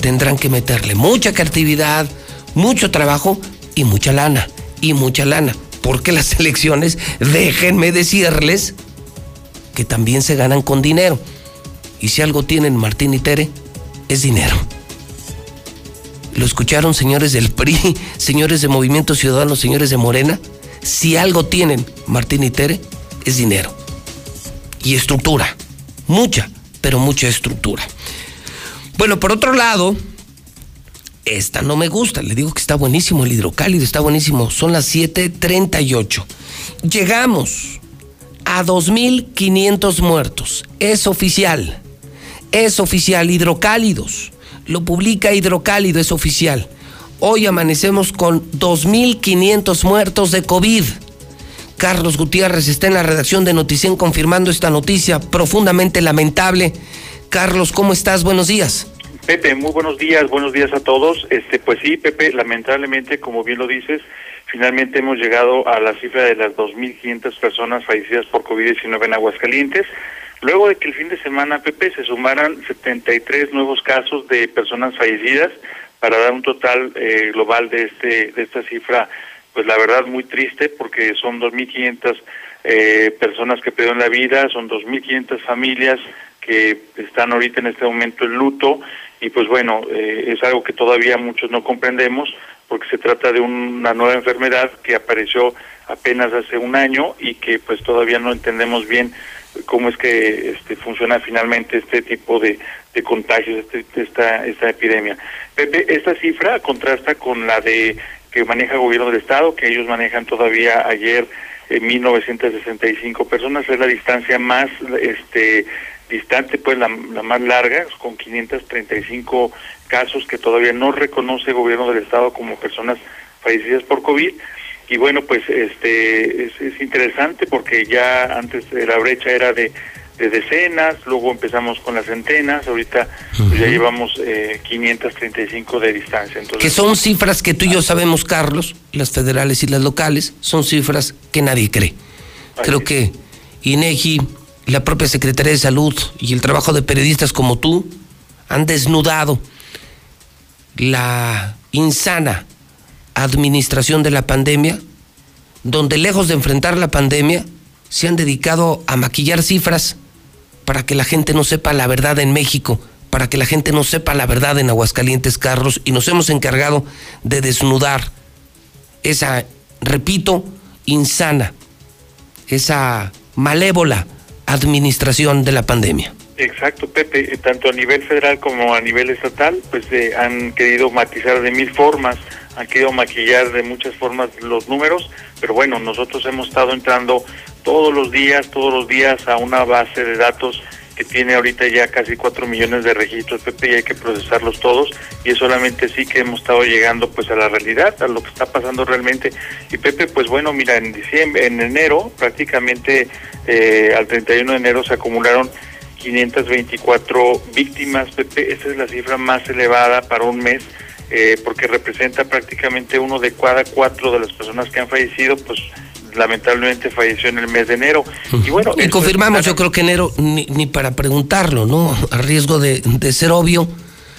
Speaker 1: Tendrán que meterle mucha creatividad, mucho trabajo y mucha lana, y mucha lana. Porque las <laughs> elecciones, déjenme decirles, que también se ganan con dinero. Y si algo tienen Martín y Tere, es dinero. ¿Lo escucharon señores del <laughs> PRI, señores de Movimiento Ciudadano, señores de Morena? Si algo tienen Martín y Tere, es dinero. Y estructura. Mucha, pero mucha estructura. Bueno, por otro lado, esta no me gusta. Le digo que está buenísimo el hidrocálido, está buenísimo. Son las 7:38. Llegamos a 2.500 muertos. Es oficial. Es oficial. Hidrocálidos. Lo publica Hidrocálido, es oficial. Hoy amanecemos con 2.500 muertos de COVID. Carlos Gutiérrez está en la redacción de Noticien confirmando esta noticia profundamente lamentable. Carlos, ¿cómo estás? Buenos días.
Speaker 20: Pepe, muy buenos días, buenos días a todos. Este, pues sí, Pepe, lamentablemente, como bien lo dices, finalmente hemos llegado a la cifra de las 2.500 personas fallecidas por COVID-19 en Aguascalientes. Luego de que el fin de semana, Pepe, se sumaran 73 nuevos casos de personas fallecidas para dar un total eh, global de este de esta cifra pues la verdad muy triste porque son 2.500 eh, personas que perdieron la vida, son 2.500 familias que están ahorita en este momento en luto y pues bueno, eh, es algo que todavía muchos no comprendemos porque se trata de una nueva enfermedad que apareció apenas hace un año y que pues todavía no entendemos bien cómo es que este, funciona finalmente este tipo de, de contagios, este, esta, esta epidemia. Pepe, esta cifra contrasta con la de que maneja el gobierno del estado, que ellos manejan todavía ayer eh, 1965 personas, es la distancia más este distante, pues la, más larga, con 535 casos que todavía no reconoce el gobierno del estado como personas fallecidas por COVID. Y bueno pues este es, es interesante porque ya antes la brecha era de, de decenas luego empezamos con las centenas ahorita pues, ya llevamos eh, 535 de distancia entonces
Speaker 1: Que son cifras que tú y yo sabemos, Carlos, las federales y las locales, son cifras que nadie cree. Creo que INEGI, la propia Secretaría de Salud y el trabajo de periodistas como tú han desnudado la insana administración de la pandemia, donde lejos de enfrentar la pandemia, se han dedicado a maquillar cifras para que la gente no sepa la verdad en México, para que la gente no sepa la verdad en Aguascalientes, Carlos, y nos hemos encargado de desnudar esa, repito, insana, esa malévola administración de la pandemia.
Speaker 20: Exacto, Pepe, eh, tanto a nivel federal como a nivel estatal, pues eh, han querido matizar de mil formas, han querido maquillar de muchas formas los números, pero bueno, nosotros hemos estado entrando todos los días, todos los días a una base de datos que tiene ahorita ya casi cuatro millones de registros, Pepe, y hay que procesarlos todos, y es solamente así que hemos estado llegando pues a la realidad, a lo que está pasando realmente. Y Pepe, pues bueno, mira, en diciembre, en enero, prácticamente eh, al 31 de enero se acumularon 524 víctimas, Pepe, esa es la cifra más elevada para un mes, eh, porque representa prácticamente uno de cada cuatro de las personas que han fallecido, pues lamentablemente falleció en el mes de enero. Y bueno,
Speaker 1: Y
Speaker 20: es
Speaker 1: confirmamos, yo creo que enero, ni, ni para preguntarlo, ¿no? A riesgo de, de ser obvio,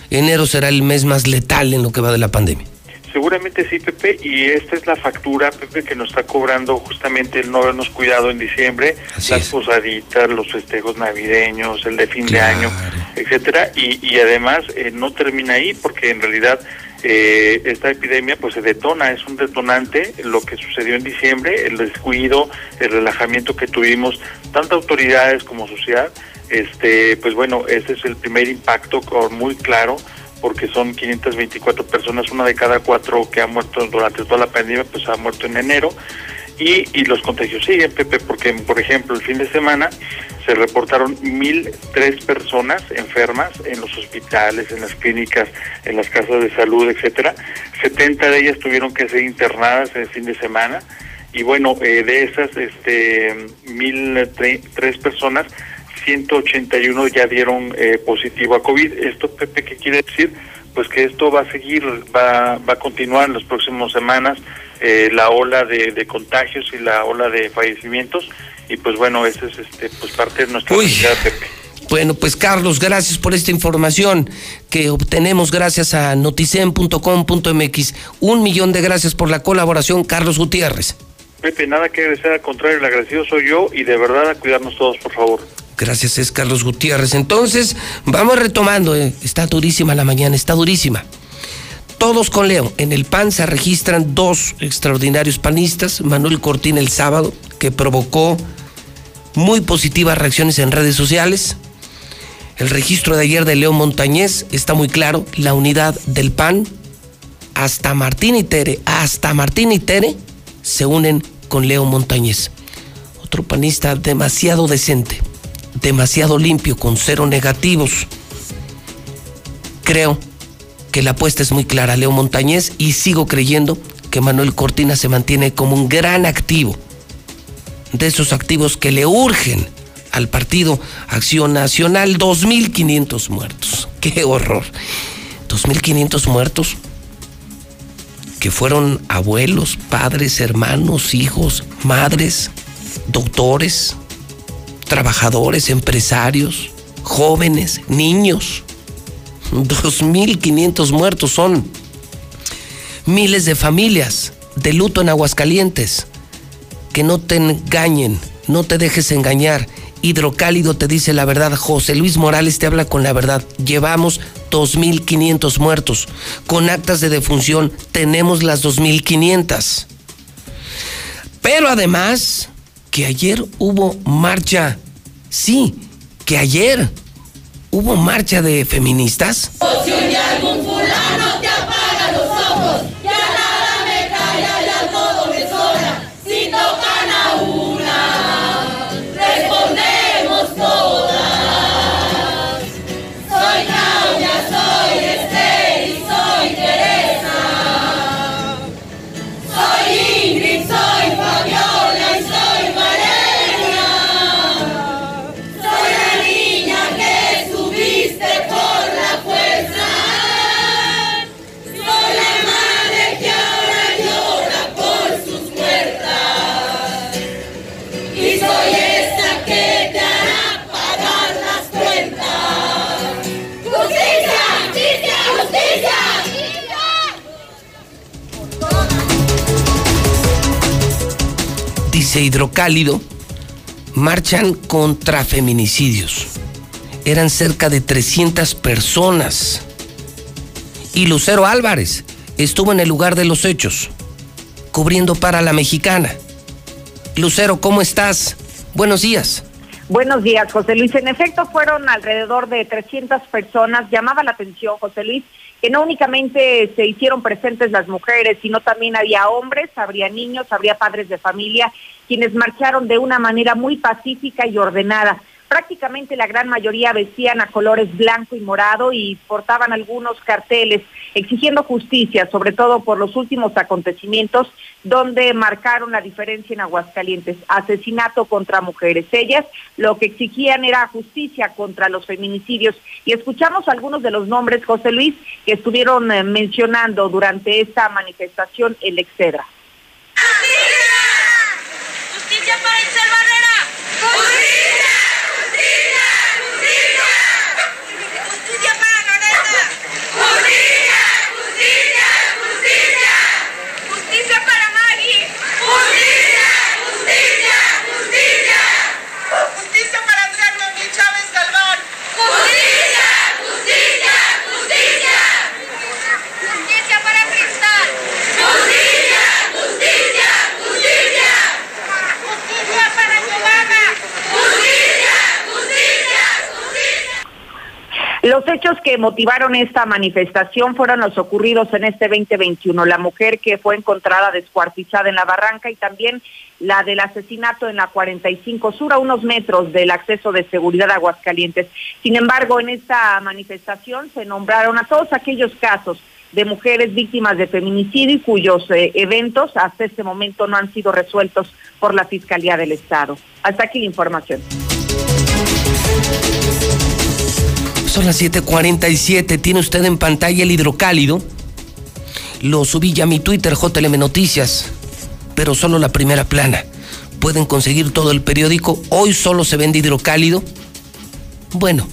Speaker 1: enero será el mes más letal en lo que va de la pandemia.
Speaker 20: Seguramente sí, Pepe, y esta es la factura, Pepe, que nos está cobrando justamente el no habernos cuidado en diciembre, las posaditas, los festejos navideños, el de fin de año, etcétera, y, y además eh, no termina ahí, porque en realidad eh, esta epidemia pues se detona, es un detonante lo que sucedió en diciembre, el descuido, el relajamiento que tuvimos, tanto autoridades como sociedad, este, pues bueno, ese es el primer impacto muy claro porque son 524 personas, una de cada cuatro que ha muerto durante toda la pandemia, pues ha muerto en enero. Y, y los contagios siguen, Pepe, porque, por ejemplo, el fin de semana se reportaron 1.003 personas enfermas en los hospitales, en las clínicas, en las casas de salud, etcétera. 70 de ellas tuvieron que ser internadas el fin de semana. Y bueno, eh, de esas este, 1.003 personas, 181 ya dieron eh, positivo a COVID. ¿Esto, Pepe, qué quiere decir? Pues que esto va a seguir, va, va a continuar en las próximas semanas eh, la ola de contagios y la ola de fallecimientos. Y pues bueno, esa es este, pues parte de nuestra realidad, Pepe.
Speaker 1: Bueno, pues Carlos, gracias por esta información que obtenemos gracias a noticen.com.mx. Un millón de gracias por la colaboración, Carlos Gutiérrez.
Speaker 20: Pepe, nada que agradecer, al contrario, el agradecido soy yo y de verdad a cuidarnos todos, por favor.
Speaker 1: Gracias, es Carlos Gutiérrez. Entonces, vamos retomando. eh, Está durísima la mañana, está durísima. Todos con Leo. En el PAN se registran dos extraordinarios panistas. Manuel Cortina el sábado, que provocó muy positivas reacciones en redes sociales. El registro de ayer de Leo Montañez está muy claro. La unidad del PAN, hasta Martín y Tere, hasta Martín y Tere se unen con Leo Montañez. Otro panista demasiado decente, demasiado limpio, con cero negativos. Creo que la apuesta es muy clara, Leo Montañez, y sigo creyendo que Manuel Cortina se mantiene como un gran activo, de esos activos que le urgen al partido Acción Nacional, 2.500 muertos. <laughs> ¡Qué horror! 2.500 muertos que fueron abuelos, padres, hermanos, hijos, madres, doctores, trabajadores, empresarios, jóvenes, niños. <laughs> 2.500 muertos son miles de familias de luto en Aguascalientes. Que no te engañen, no te dejes engañar Hidrocálido te dice la verdad, José Luis Morales te habla con la verdad. Llevamos 2.500 muertos. Con actas de defunción tenemos las 2.500. Pero además, que ayer hubo marcha. Sí, que ayer hubo marcha de feministas. Hidrocálido marchan contra feminicidios. Eran cerca de 300 personas. Y Lucero Álvarez estuvo en el lugar de los hechos, cubriendo para la mexicana. Lucero, ¿cómo estás? Buenos días.
Speaker 16: Buenos días, José Luis. En efecto, fueron alrededor de 300 personas. Llamaba la atención, José Luis, que no únicamente se hicieron presentes las mujeres, sino también había hombres, habría niños, habría padres de familia, quienes marcharon de una manera muy pacífica y ordenada. Prácticamente la gran mayoría vestían a colores blanco y morado y portaban algunos carteles exigiendo justicia, sobre todo por los últimos acontecimientos donde marcaron la diferencia en Aguascalientes, asesinato contra mujeres. Ellas lo que exigían era justicia contra los feminicidios. Y escuchamos algunos de los nombres, José Luis, que estuvieron eh, mencionando durante esta manifestación el Excedra. Motivaron esta manifestación fueron los ocurridos en este 2021. La mujer que fue encontrada descuartizada en la barranca y también la del asesinato en la 45 Sur, a unos metros del acceso de seguridad a Aguascalientes. Sin embargo, en esta manifestación se nombraron a todos aquellos casos de mujeres víctimas de feminicidio y cuyos eh, eventos hasta este momento no han sido resueltos por la Fiscalía del Estado. Hasta aquí la información.
Speaker 1: Son las 7:47. Tiene usted en pantalla el hidrocálido. Lo subí ya a mi Twitter, JLM Noticias, pero solo la primera plana. Pueden conseguir todo el periódico. Hoy solo se vende hidrocálido. Bueno,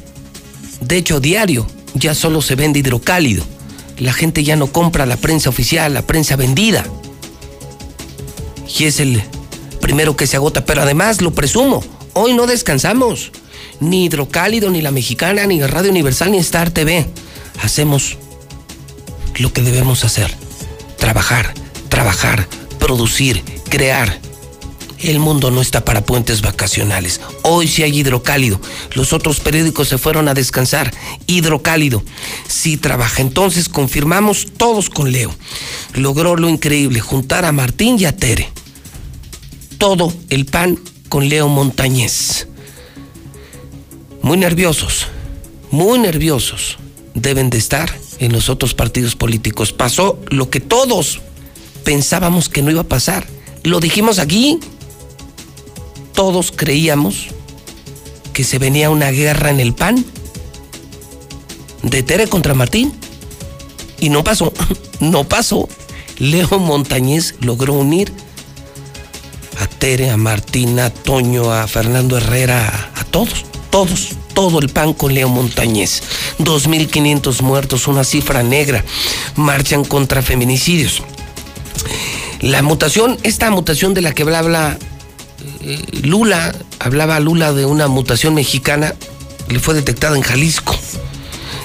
Speaker 1: de hecho, diario ya solo se vende hidrocálido. La gente ya no compra la prensa oficial, la prensa vendida. Y es el primero que se agota, pero además lo presumo, hoy no descansamos ni Hidrocálido, ni La Mexicana, ni Radio Universal, ni Star TV. Hacemos lo que debemos hacer. Trabajar, trabajar, producir, crear. El mundo no está para puentes vacacionales. Hoy sí hay hidrocálido. Los otros periódicos se fueron a descansar. Hidrocálido. Sí trabaja. Entonces confirmamos todos con Leo. Logró lo increíble, juntar a Martín y a Tere. Todo el pan con Leo Montañez muy nerviosos, muy nerviosos deben de estar en los otros partidos políticos. Pasó lo que todos pensábamos que no iba a pasar. Lo dijimos aquí. Todos creíamos que se venía una guerra en el PAN de Tere contra Martín. Y no pasó, <laughs> no pasó. Leo Montañez logró unir a Tere, a Martín, a Toño, a Fernando Herrera, a todos todos, todo el pan con Leo Montañez. 2.500 muertos, una cifra negra. Marchan contra feminicidios. La mutación, esta mutación de la que habla eh, Lula, hablaba Lula de una mutación mexicana, le fue detectada en Jalisco.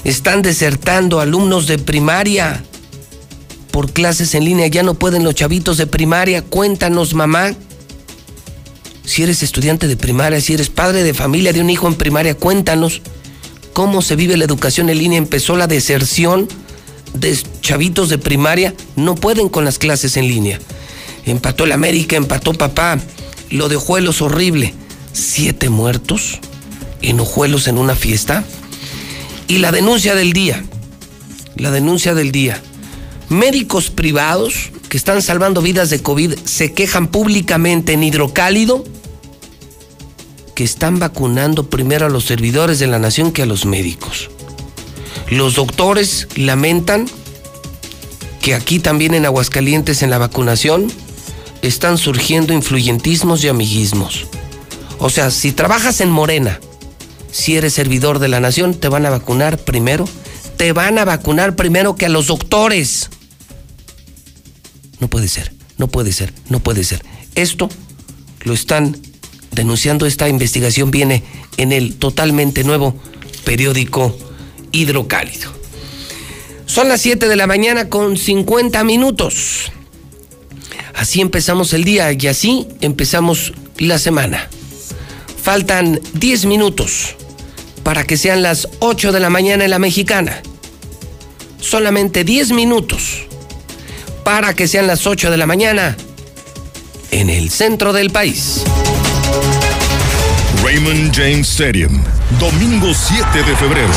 Speaker 1: Están desertando alumnos de primaria por clases en línea. Ya no pueden los chavitos de primaria. Cuéntanos, mamá. Si eres estudiante de primaria, si eres padre de familia de un hijo en primaria, cuéntanos cómo se vive la educación en línea. Empezó la deserción de chavitos de primaria. No pueden con las clases en línea. Empató el América, empató papá. Lo de Ojuelos horrible. Siete muertos en Ojuelos en una fiesta. Y la denuncia del día. La denuncia del día. Médicos privados que están salvando vidas de COVID se quejan públicamente en hidrocálido que están vacunando primero a los servidores de la nación que a los médicos. Los doctores lamentan que aquí también en Aguascalientes en la vacunación están surgiendo influyentismos y amiguismos. O sea, si trabajas en Morena, si eres servidor de la nación, te van a vacunar primero. Te van a vacunar primero que a los doctores. No puede ser, no puede ser, no puede ser. Esto lo están denunciando, esta investigación viene en el totalmente nuevo periódico Hidrocálido. Son las 7 de la mañana con 50 minutos. Así empezamos el día y así empezamos la semana. Faltan 10 minutos para que sean las 8 de la mañana en la mexicana. Solamente 10 minutos para que sean las 8 de la mañana en el centro del país.
Speaker 21: Raymond James Stadium, domingo 7 de febrero.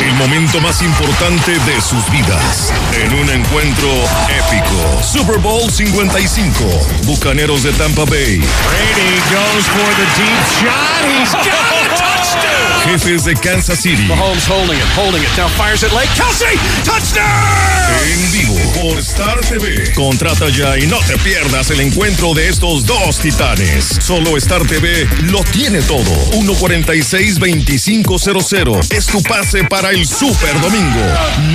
Speaker 21: El momento más importante de sus vidas. En un encuentro épico. Super Bowl 55. Bucaneros de Tampa Bay.
Speaker 22: Brady goes for the deep shot. He's got.
Speaker 21: Jefes de Kansas City.
Speaker 22: Mahomes holding it, holding it. Now fires it late. Kelsey, touchdown.
Speaker 21: En vivo por Star TV. Contrata ya y no te pierdas el encuentro de estos dos titanes. Solo Star TV lo tiene todo. 146-2500. Es tu pase para el Super Domingo.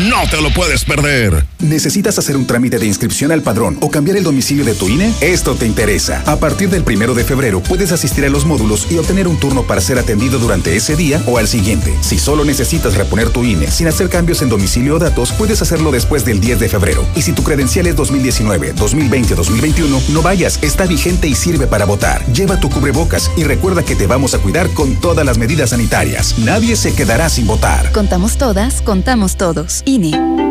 Speaker 21: No te lo puedes perder.
Speaker 23: ¿Necesitas hacer un trámite de inscripción al padrón o cambiar el domicilio de tu INE? Esto te interesa. A partir del primero de febrero puedes asistir a los módulos y obtener un turno para ser atendido durante ese día o al siguiente. Si solo necesitas reponer tu INE sin hacer cambios en domicilio o datos, puedes hacerlo después del 10 de febrero. Y si tu credencial es 2019, 2020 2021, no vayas, está vigente y sirve para votar. Lleva tu cubrebocas y recuerda que te vamos a cuidar con todas las medidas sanitarias. Nadie se quedará sin votar.
Speaker 24: Contamos todas, contamos todos. INE.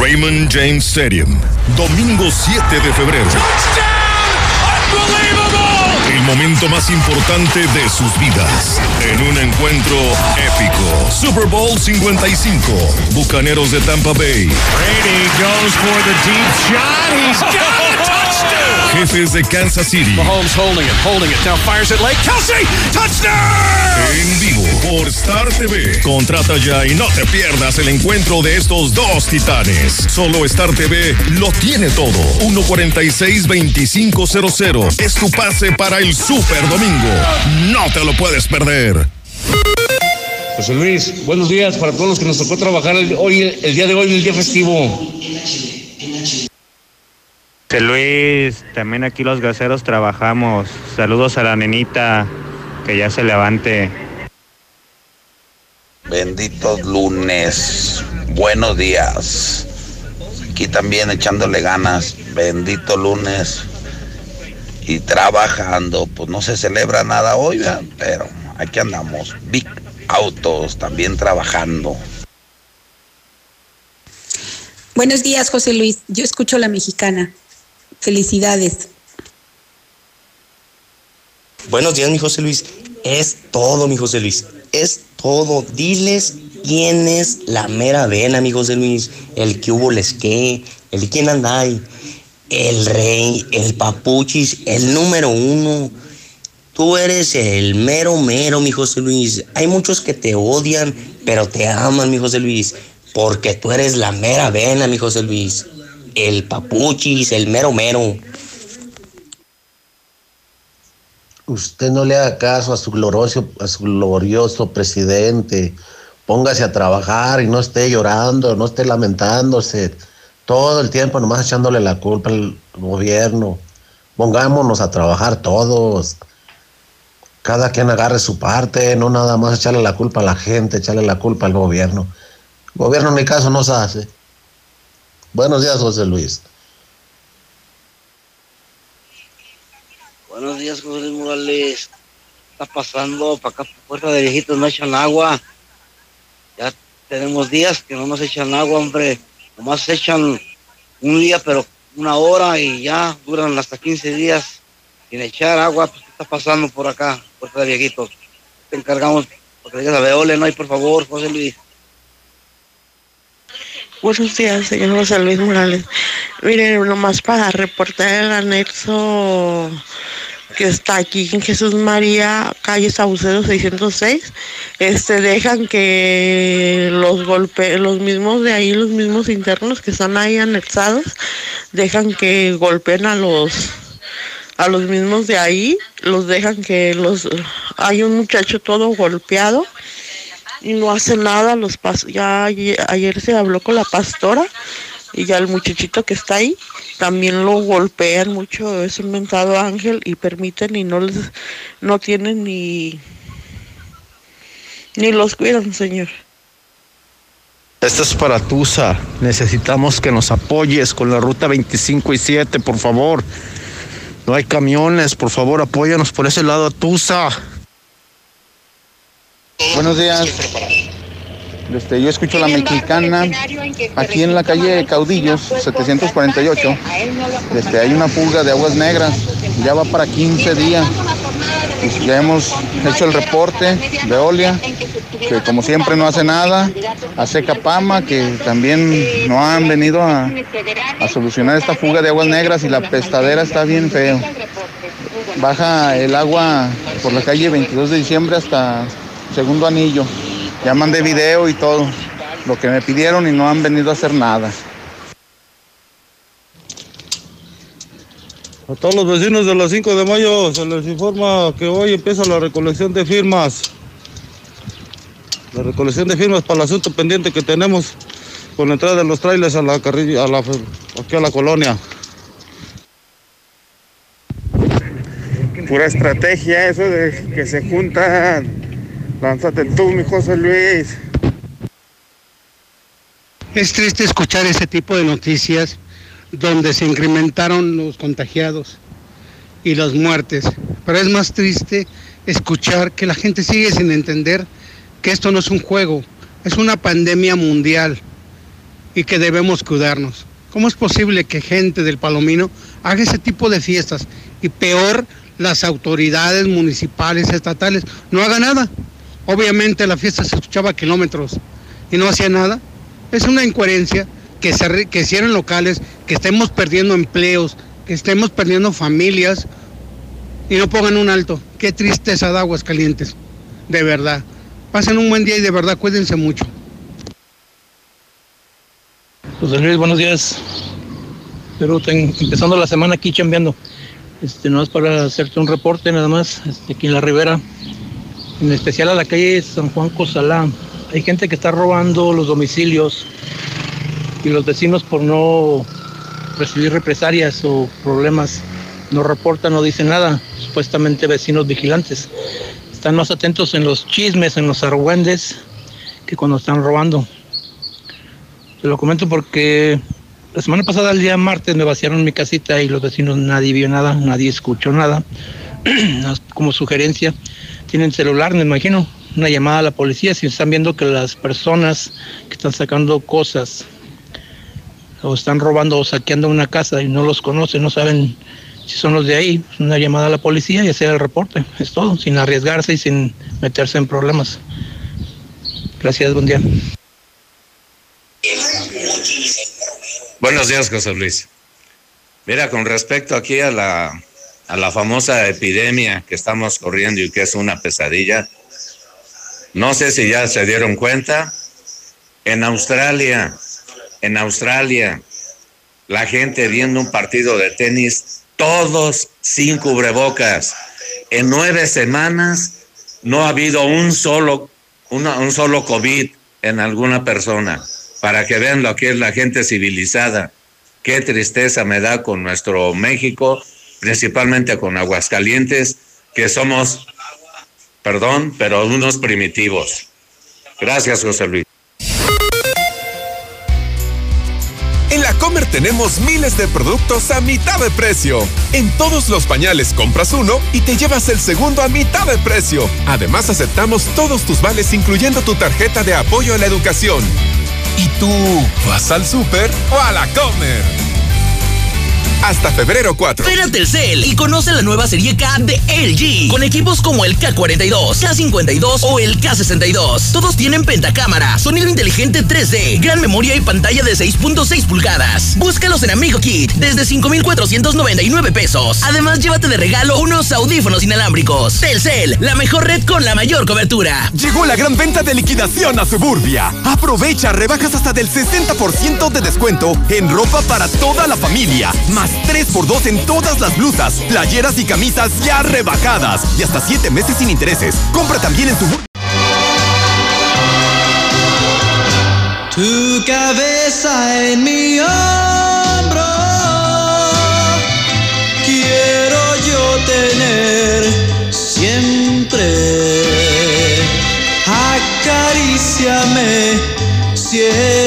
Speaker 21: Raymond James Stadium, domingo 7 de febrero. El momento más importante de sus vidas. En un encuentro épico. Super Bowl 55. Bucaneros de Tampa Bay.
Speaker 25: Brady goes for the deep shot. He's got.
Speaker 21: Jefes de Kansas City.
Speaker 25: Mahomes holding it, holding it. Now fires it late. Kelsey, touchdown.
Speaker 21: En vivo por Star TV. Contrata ya y no te pierdas el encuentro de estos dos titanes. Solo Star TV lo tiene todo. 146-2500 es tu pase para el Super Domingo. No te lo puedes perder.
Speaker 26: José Luis, buenos días para todos los que nos tocó trabajar el, hoy, el día de hoy, el día festivo.
Speaker 27: José Luis, también aquí los gaseros trabajamos. Saludos a la nenita, que ya se levante.
Speaker 28: Benditos lunes, buenos días. Aquí también echándole ganas, bendito lunes y trabajando. Pues no se celebra nada hoy, ¿verdad? pero aquí andamos. Big Autos también trabajando.
Speaker 18: Buenos días, José Luis. Yo escucho la mexicana. Felicidades.
Speaker 29: Buenos días, mi José Luis. Es todo, mi José Luis. Es todo. Diles quién es la mera vena, mi José Luis. El que hubo les que, el quién ahí. El rey, el papuchis, el número uno. Tú eres el mero mero, mi José Luis. Hay muchos que te odian, pero te aman, mi José Luis. Porque tú eres la mera vena, mi José Luis. El papuchis, el mero mero.
Speaker 30: Usted no le haga caso a su glorioso, a su glorioso presidente. Póngase a trabajar y no esté llorando, no esté lamentándose todo el tiempo nomás echándole la culpa al gobierno. Pongámonos a trabajar todos. Cada quien agarre su parte, no nada más echarle la culpa a la gente, echarle la culpa al gobierno. El gobierno ni caso nos hace. Buenos días, José Luis.
Speaker 31: Buenos días, José Luis Morales. Está pasando para acá, por puerta de viejitos, no echan agua. Ya tenemos días que no nos echan agua, hombre. Nomás echan un día, pero una hora y ya duran hasta 15 días sin echar agua. Pues, ¿Qué está pasando por acá, puerta de viejitos? Te encargamos, porque digas a Veole, no hay, por favor, José Luis.
Speaker 32: Buenos días, señor José Luis Morales. Miren, nomás para reportar el anexo que está aquí en Jesús María, calle Saucedo 606, este, dejan que los golpe, los mismos de ahí, los mismos internos que están ahí anexados, dejan que golpeen a los a los mismos de ahí, los dejan que los hay un muchacho todo golpeado y no hace nada, los pas ya ayer, ayer se habló con la pastora y ya el muchachito que está ahí también lo golpean mucho, es un mentado ángel y permiten y no les no tienen ni ni los cuidan, señor.
Speaker 33: Esto es para Tusa. Necesitamos que nos apoyes con la ruta 25 y 7, por favor. No hay camiones, por favor, apóyanos por ese lado a Tusa. Buenos días. Este, yo escucho la mexicana aquí en la calle Caudillos, 748. Este, hay una fuga de aguas negras, ya va para 15 días. Y ya hemos hecho el reporte de Olia, que como siempre no hace nada, a Secapama, que también no han venido a, a solucionar esta fuga de aguas negras y la pestadera está bien feo. Baja el agua por la calle 22 de diciembre hasta segundo anillo. Ya mandé video y todo, lo que me pidieron y no han venido a hacer nada.
Speaker 34: A todos los vecinos de las 5 de mayo se les informa que hoy empieza la recolección de firmas. La recolección de firmas para el asunto pendiente que tenemos con la entrada de los trailers a la carrilla, a la, aquí a la colonia.
Speaker 33: Pura estrategia eso de que se juntan. Lánzate tú, mi José Luis.
Speaker 35: Es triste escuchar ese tipo de noticias donde se incrementaron los contagiados y las muertes, pero es más triste escuchar que la gente sigue sin entender que esto no es un juego, es una pandemia mundial y que debemos cuidarnos. ¿Cómo es posible que gente del Palomino haga ese tipo de fiestas y peor las autoridades municipales, estatales, no hagan nada? Obviamente la fiesta se escuchaba a kilómetros y no hacía nada. Es una incoherencia que, se, que cierren locales, que estemos perdiendo empleos, que estemos perdiendo familias y no pongan un alto. Qué tristeza de aguas calientes, de verdad. Pasen un buen día y de verdad cuídense mucho.
Speaker 36: José Luis, buenos días. Pero empezando la semana aquí chambeando. Este, no es para hacerte un reporte nada más, este, aquí en la Ribera, en especial a la calle San Juan Cosalá. Hay gente que está robando los domicilios y los vecinos por no recibir represalias o problemas no reportan, no dicen nada, supuestamente vecinos vigilantes. Están más atentos en los chismes, en los argüendes, que cuando están robando. Te lo comento porque la semana pasada, el día martes, me vaciaron mi casita y los vecinos nadie vio nada, nadie escuchó nada. <clears throat> Como sugerencia, tienen celular, me imagino, una llamada a la policía si están viendo que las personas que están sacando cosas o están robando o saqueando una casa y no los conocen, no saben si son los de ahí, una llamada a la policía y hacer el reporte, es todo, sin arriesgarse y sin meterse en problemas. Gracias, buen día.
Speaker 37: Buenos días, José Luis. Mira, con respecto aquí a la, a la famosa epidemia que estamos corriendo y que es una pesadilla, no sé si ya se dieron cuenta, en Australia, en Australia, la gente viendo un partido de tenis, todos sin cubrebocas. En nueve semanas no ha habido un solo, un solo COVID en alguna persona. Para que vean lo que es la gente civilizada. Qué tristeza me da con nuestro México, principalmente con Aguascalientes, que somos, perdón, pero unos primitivos. Gracias, José Luis.
Speaker 38: En la Comer tenemos miles de productos a mitad de precio. En todos los pañales compras uno y te llevas el segundo a mitad de precio. Además aceptamos todos tus vales incluyendo tu tarjeta de apoyo a la educación. ¿Y tú vas al súper o a la Comer? Hasta febrero 4.
Speaker 39: Ven a Telcel y conoce la nueva serie K de LG con equipos como el K42, K52 o el K62. Todos tienen pentacámara, sonido inteligente 3D, gran memoria y pantalla de 6.6 pulgadas. Búscalos en Amigo Kit desde 5,499 pesos. Además, llévate de regalo unos audífonos inalámbricos. Telcel, la mejor red con la mayor cobertura.
Speaker 38: Llegó la gran venta de liquidación a Suburbia. Aprovecha rebajas hasta del 60% de descuento en ropa para toda la familia. Más 3x2 en todas las blusas, playeras y camisas ya rebajadas. Y hasta 7 meses sin intereses. Compra también en Suburbia.
Speaker 40: Tu cabeza en mi hombro, quiero yo tener siempre. Acaríciame cielo.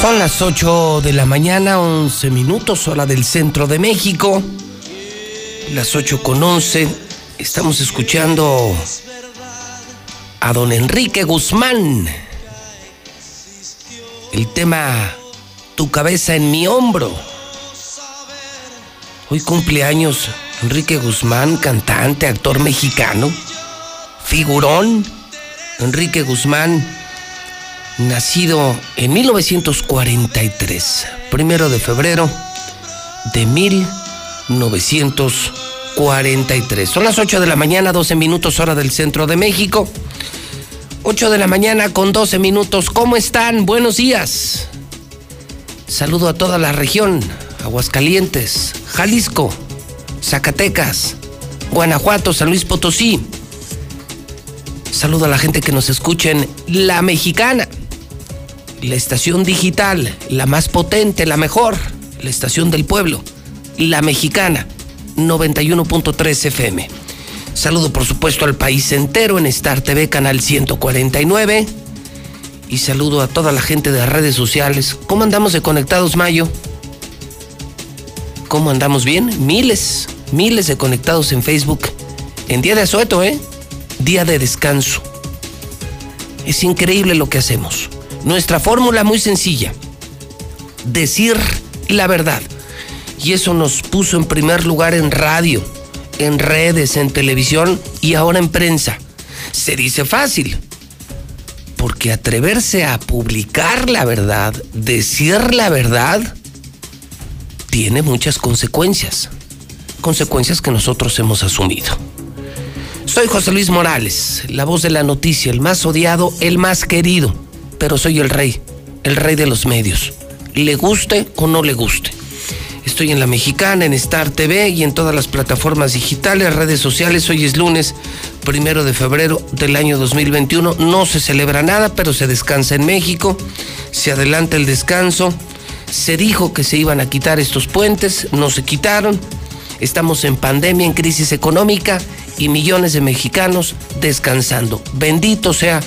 Speaker 1: Son las 8 de la mañana, 11 minutos, hora del centro de México. Las 8 con 11. Estamos escuchando a don Enrique Guzmán. El tema Tu cabeza en mi hombro. Hoy cumple años Enrique Guzmán, cantante, actor mexicano, figurón. Enrique Guzmán, nacido en 1943, primero de febrero de 1943. Son las 8 de la mañana, 12 minutos hora del centro de México. 8 de la mañana con 12 minutos. ¿Cómo están? Buenos días. Saludo a toda la región, Aguascalientes, Jalisco, Zacatecas, Guanajuato, San Luis Potosí. Saludo a la gente que nos escucha en La Mexicana, la estación digital, la más potente, la mejor, la estación del pueblo, La Mexicana, 91.3 FM. Saludo por supuesto al país entero en Star TV Canal 149 y saludo a toda la gente de redes sociales. ¿Cómo andamos de conectados, Mayo? ¿Cómo andamos bien? Miles, miles de conectados en Facebook. En día de asueto, ¿eh? Día de descanso. Es increíble lo que hacemos. Nuestra fórmula muy sencilla. Decir la verdad. Y eso nos puso en primer lugar en radio, en redes, en televisión y ahora en prensa. Se dice fácil. Porque atreverse a publicar la verdad, decir la verdad, tiene muchas consecuencias. Consecuencias que nosotros hemos asumido. Soy José Luis Morales, la voz de la noticia, el más odiado, el más querido, pero soy el rey, el rey de los medios, le guste o no le guste. Estoy en La Mexicana, en Star TV y en todas las plataformas digitales, redes sociales. Hoy es lunes, primero de febrero del año 2021. No se celebra nada, pero se descansa en México. Se adelanta el descanso. Se dijo que se iban a quitar estos puentes, no se quitaron. Estamos en pandemia, en crisis económica y millones de mexicanos descansando. Bendito sea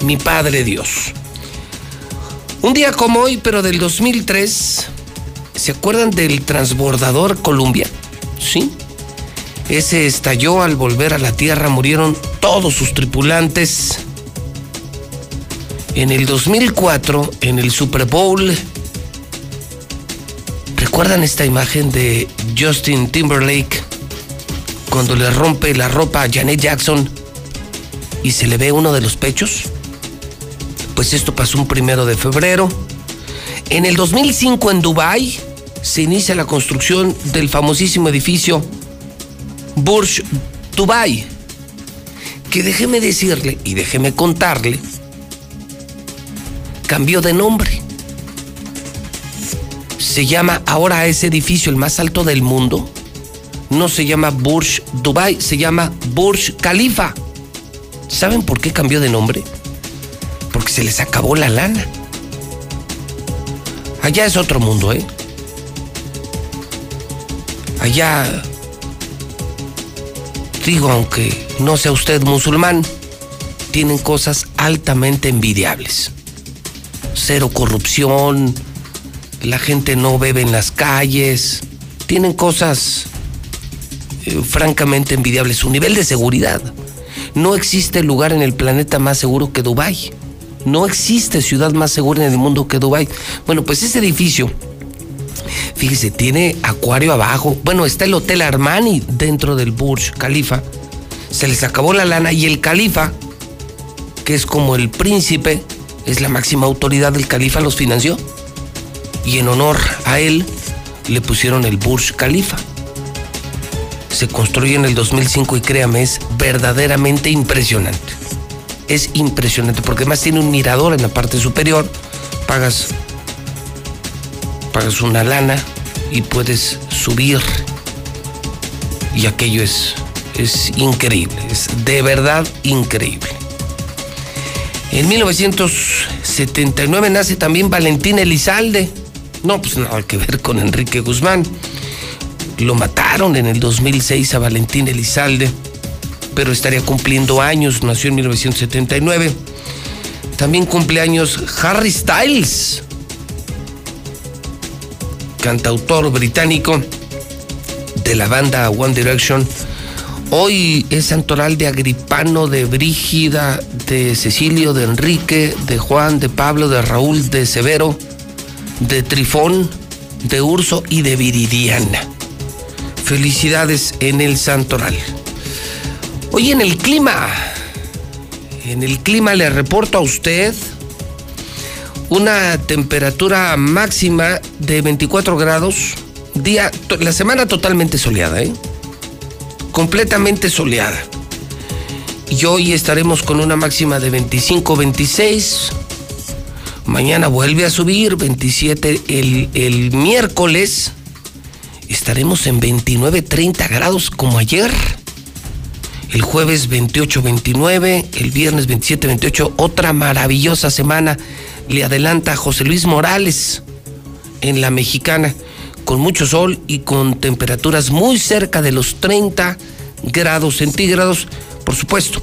Speaker 1: mi Padre Dios. Un día como hoy, pero del 2003, ¿se acuerdan del transbordador Columbia? Sí. Ese estalló al volver a la Tierra, murieron todos sus tripulantes. En el 2004, en el Super Bowl, ¿recuerdan esta imagen de Justin Timberlake cuando le rompe la ropa a Janet Jackson y se le ve uno de los pechos? Pues esto pasó un primero de febrero. En el 2005 en Dubai se inicia la construcción del famosísimo edificio Burj Dubai. Que déjeme decirle y déjeme contarle, cambió de nombre. Se llama ahora ese edificio el más alto del mundo. No se llama Burj Dubai, se llama Burj Khalifa. ¿Saben por qué cambió de nombre? Porque se les acabó la lana. Allá es otro mundo, ¿eh? Allá, digo, aunque no sea usted musulmán, tienen cosas altamente envidiables. Cero corrupción, la gente no bebe en las calles, tienen cosas eh, francamente envidiables. Su nivel de seguridad. No existe lugar en el planeta más seguro que Dubái. No existe ciudad más segura en el mundo que Dubái. Bueno, pues ese edificio, fíjese, tiene acuario abajo. Bueno, está el Hotel Armani dentro del Burj Khalifa. Se les acabó la lana y el califa, que es como el príncipe, es la máxima autoridad del califa, los financió. Y en honor a él le pusieron el Burj Khalifa. Se construyó en el 2005 y créame, es verdaderamente impresionante. Es impresionante porque además tiene un mirador en la parte superior. Pagas pagas una lana y puedes subir. Y aquello es, es increíble, es de verdad increíble. En 1979 nace también Valentín Elizalde. No, pues nada que ver con Enrique Guzmán. Lo mataron en el 2006 a Valentín Elizalde, pero estaría cumpliendo años, nació en 1979. También cumple años Harry Styles, cantautor británico de la banda One Direction. Hoy es santoral de Agripano, de Brígida, de Cecilio, de Enrique, de Juan, de Pablo, de Raúl, de Severo, de Trifón, de Urso y de Viridiana. Felicidades en el santoral. Hoy en el clima, en el clima le reporto a usted una temperatura máxima de 24 grados, día, la semana totalmente soleada, ¿eh? completamente soleada. Y hoy estaremos con una máxima de 25-26. Mañana vuelve a subir, 27 el, el miércoles. Estaremos en 29-30 grados como ayer. El jueves 28-29, el viernes 27-28, otra maravillosa semana. Le adelanta José Luis Morales en la mexicana, con mucho sol y con temperaturas muy cerca de los 30 grados centígrados, por supuesto,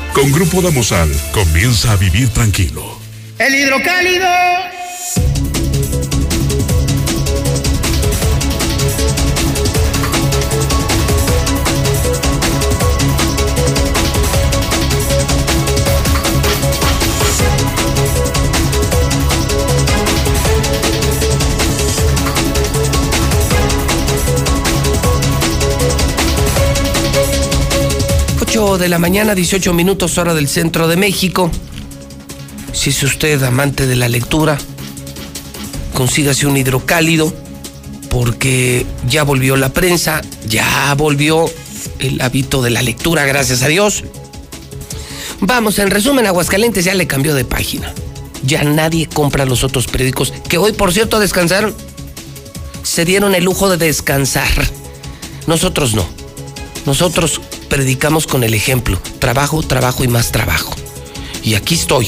Speaker 21: Con Grupo Damosal, comienza a vivir tranquilo.
Speaker 40: El hidrocálido.
Speaker 1: De la mañana, 18 minutos hora del centro de México. Si es usted amante de la lectura, consígase un hidrocálido porque ya volvió la prensa, ya volvió el hábito de la lectura, gracias a Dios. Vamos, en resumen, Aguascalientes ya le cambió de página. Ya nadie compra los otros periódicos, que hoy, por cierto, descansaron. Se dieron el lujo de descansar. Nosotros no. Nosotros predicamos con el ejemplo. Trabajo, trabajo y más trabajo. Y aquí estoy.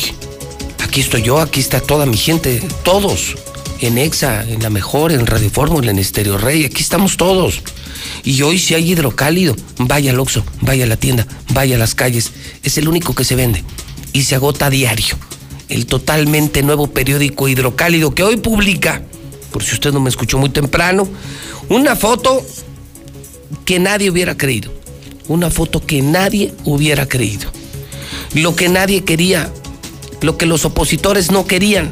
Speaker 1: Aquí estoy yo, aquí está toda mi gente, todos. En EXA, en La Mejor, en Radio Fórmula, en Estéreo Rey, aquí estamos todos. Y hoy si hay hidrocálido, vaya al Oxxo, vaya a la tienda, vaya a las calles. Es el único que se vende. Y se agota a diario. El totalmente nuevo periódico hidrocálido que hoy publica, por si usted no me escuchó muy temprano, una foto que nadie hubiera creído una foto que nadie hubiera creído. Lo que nadie quería, lo que los opositores no querían,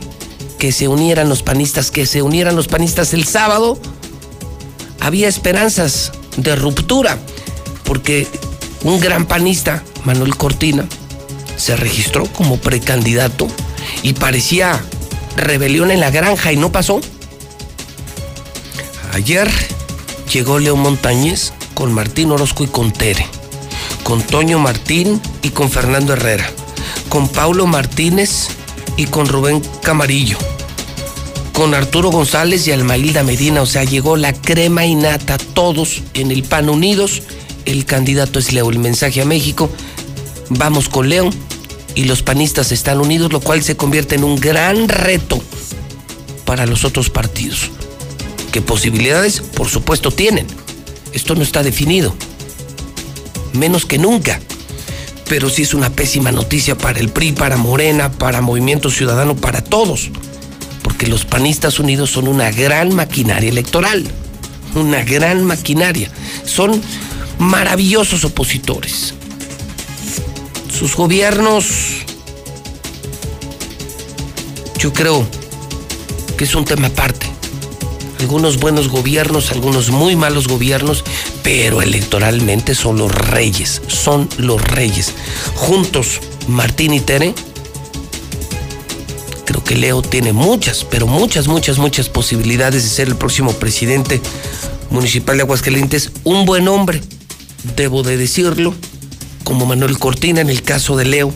Speaker 1: que se unieran los panistas, que se unieran los panistas el sábado, había esperanzas de ruptura, porque un gran panista, Manuel Cortina, se registró como precandidato y parecía rebelión en la granja y no pasó. Ayer llegó León Montañez con Martín Orozco y con Tere, con Toño Martín y con Fernando Herrera, con Paulo Martínez y con Rubén Camarillo, con Arturo González y Almailda Medina, o sea, llegó la crema y nata, todos en el PAN unidos, el candidato es Leo, el mensaje a México, vamos con León y los panistas están unidos, lo cual se convierte en un gran reto para los otros partidos. ¿Qué posibilidades? Por supuesto tienen esto no está definido. Menos que nunca. Pero sí es una pésima noticia para el PRI, para Morena, para Movimiento Ciudadano, para todos. Porque los panistas unidos son una gran maquinaria electoral. Una gran maquinaria. Son maravillosos opositores. Sus gobiernos, yo creo que es un tema aparte. Algunos buenos gobiernos, algunos muy malos gobiernos, pero electoralmente son los reyes, son los reyes. Juntos, Martín y Tere, creo que Leo tiene muchas, pero muchas, muchas, muchas posibilidades de ser el próximo presidente municipal de Aguascalientes. Un buen hombre, debo de decirlo, como Manuel Cortina en el caso de Leo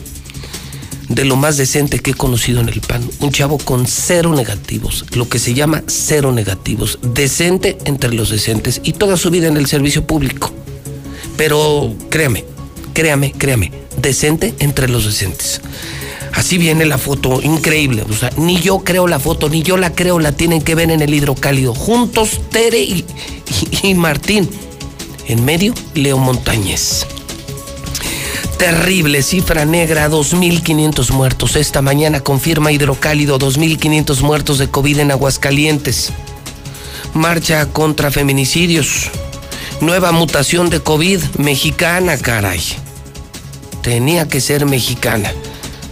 Speaker 1: de lo más decente que he conocido en el PAN. Un chavo con cero negativos, lo que se llama cero negativos. Decente entre los decentes y toda su vida en el servicio público. Pero créame, créame, créame, decente entre los decentes. Así viene la foto, increíble. O sea, ni yo creo la foto, ni yo la creo, la tienen que ver en el hidrocálido. Juntos, Tere y, y, y Martín. En medio, Leo Montañez. Terrible cifra negra, 2.500 muertos. Esta mañana confirma Hidrocálido 2.500 muertos de COVID en Aguascalientes. Marcha contra feminicidios. Nueva mutación de COVID mexicana, caray. Tenía que ser mexicana.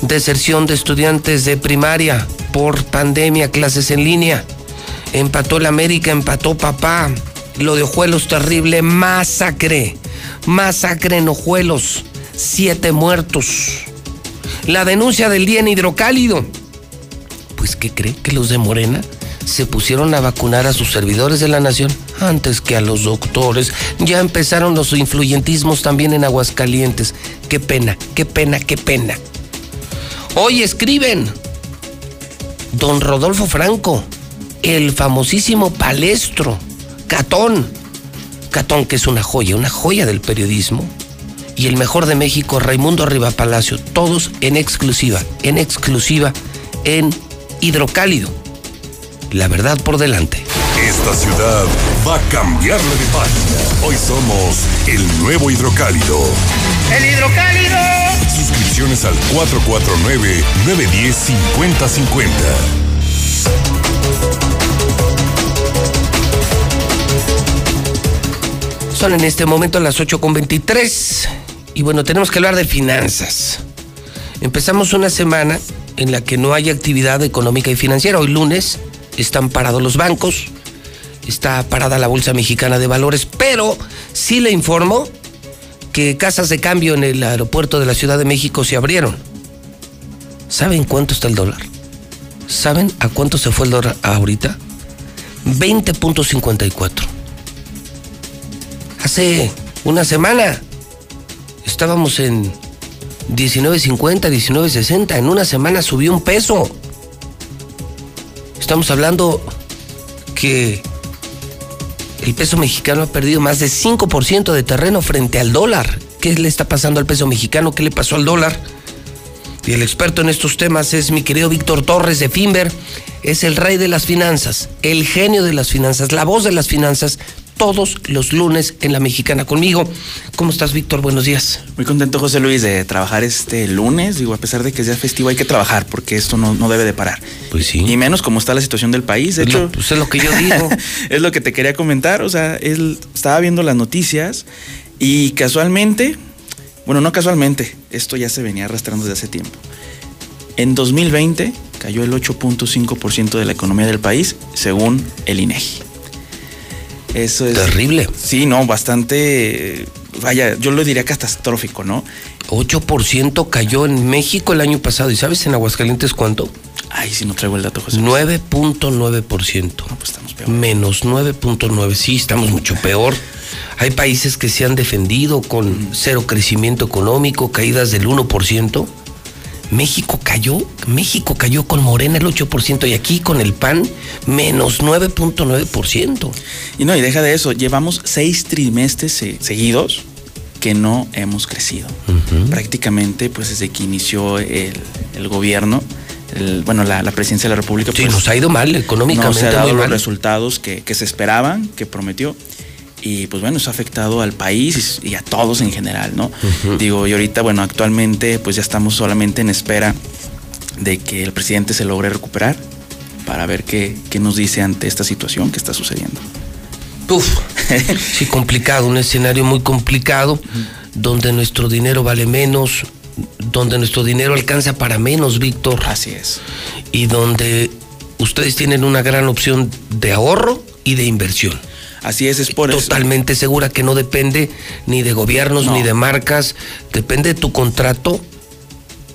Speaker 1: Deserción de estudiantes de primaria por pandemia, clases en línea. Empató el América, empató papá. Lo de Ojuelos terrible, masacre. Masacre en Ojuelos siete muertos. La denuncia del día en hidrocálido. Pues, ¿qué cree? Que los de Morena se pusieron a vacunar a sus servidores de la nación antes que a los doctores. Ya empezaron los influyentismos también en Aguascalientes. Qué pena, qué pena, qué pena. Hoy escriben don Rodolfo Franco, el famosísimo palestro, Catón. Catón, que es una joya, una joya del periodismo y el mejor de México, Raimundo Arriba Palacio, todos en exclusiva, en exclusiva, en Hidrocálido. La verdad por delante.
Speaker 21: Esta ciudad va a cambiarle de página. Hoy somos el nuevo Hidrocálido.
Speaker 40: ¡El Hidrocálido!
Speaker 21: Suscripciones al 449-910-5050.
Speaker 1: Son en este momento las 8.23 y bueno, tenemos que hablar de finanzas. Empezamos una semana en la que no hay actividad económica y financiera. Hoy lunes están parados los bancos, está parada la Bolsa Mexicana de Valores, pero sí le informo que casas de cambio en el aeropuerto de la Ciudad de México se abrieron. ¿Saben cuánto está el dólar? ¿Saben a cuánto se fue el dólar ahorita? 20.54. Hace una semana estábamos en 19.50, 19.60. En una semana subió un peso. Estamos hablando que el peso mexicano ha perdido más de 5% de terreno frente al dólar. ¿Qué le está pasando al peso mexicano? ¿Qué le pasó al dólar? Y el experto en estos temas es mi querido Víctor Torres de Finver. Es el rey de las finanzas, el genio de las finanzas, la voz de las finanzas, todos los lunes en La Mexicana conmigo. ¿Cómo estás, Víctor? Buenos días.
Speaker 41: Muy contento, José Luis, de trabajar este lunes. Digo, a pesar de que es día festivo, hay que trabajar porque esto no, no debe de parar.
Speaker 1: Pues sí.
Speaker 41: Y menos como está la situación del país. De
Speaker 1: Es
Speaker 41: hecho,
Speaker 1: lo- pues es lo que yo digo. <laughs>
Speaker 41: es lo que te quería comentar. O sea, él estaba viendo las noticias y casualmente, bueno, no casualmente, esto ya se venía arrastrando desde hace tiempo. En 2020 cayó el 8.5% de la economía del país, según el INEGI. Eso es.
Speaker 1: Terrible.
Speaker 41: Sí, no, bastante. Vaya, yo lo diría catastrófico, ¿no?
Speaker 1: 8% cayó en México el año pasado. ¿Y sabes en Aguascalientes cuánto?
Speaker 41: Ay, si no traigo el dato, José.
Speaker 1: 9.9%.
Speaker 41: pues estamos peor.
Speaker 1: Menos 9.9. Sí, estamos mucho peor. Hay países que se han defendido con cero crecimiento económico, caídas del 1%. México cayó, México cayó con Morena el 8% y aquí con el PAN menos 9.9%.
Speaker 41: Y no, y deja de eso, llevamos seis trimestres se- seguidos que no hemos crecido. Prácticamente, pues desde que inició el, el gobierno, el- bueno, la, la presidencia de la República.
Speaker 1: Sí,
Speaker 41: pues,
Speaker 1: nos ha ido mal
Speaker 41: no
Speaker 1: económicamente.
Speaker 41: se ha dado los
Speaker 1: mal.
Speaker 41: resultados que, que se esperaban, que prometió. Y pues bueno, eso ha afectado al país y a todos en general, ¿no? Digo, y ahorita, bueno, actualmente pues ya estamos solamente en espera de que el presidente se logre recuperar para ver qué, qué nos dice ante esta situación que está sucediendo.
Speaker 1: Uf, <laughs> sí, complicado, un escenario muy complicado, donde nuestro dinero vale menos, donde nuestro dinero alcanza para menos, Víctor.
Speaker 41: Así es.
Speaker 1: Y donde ustedes tienen una gran opción de ahorro y de inversión.
Speaker 41: Así es, es por eso.
Speaker 1: Totalmente segura que no depende ni de gobiernos
Speaker 41: No.
Speaker 1: ni de marcas, depende de tu contrato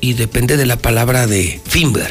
Speaker 1: y depende de la palabra de Finver.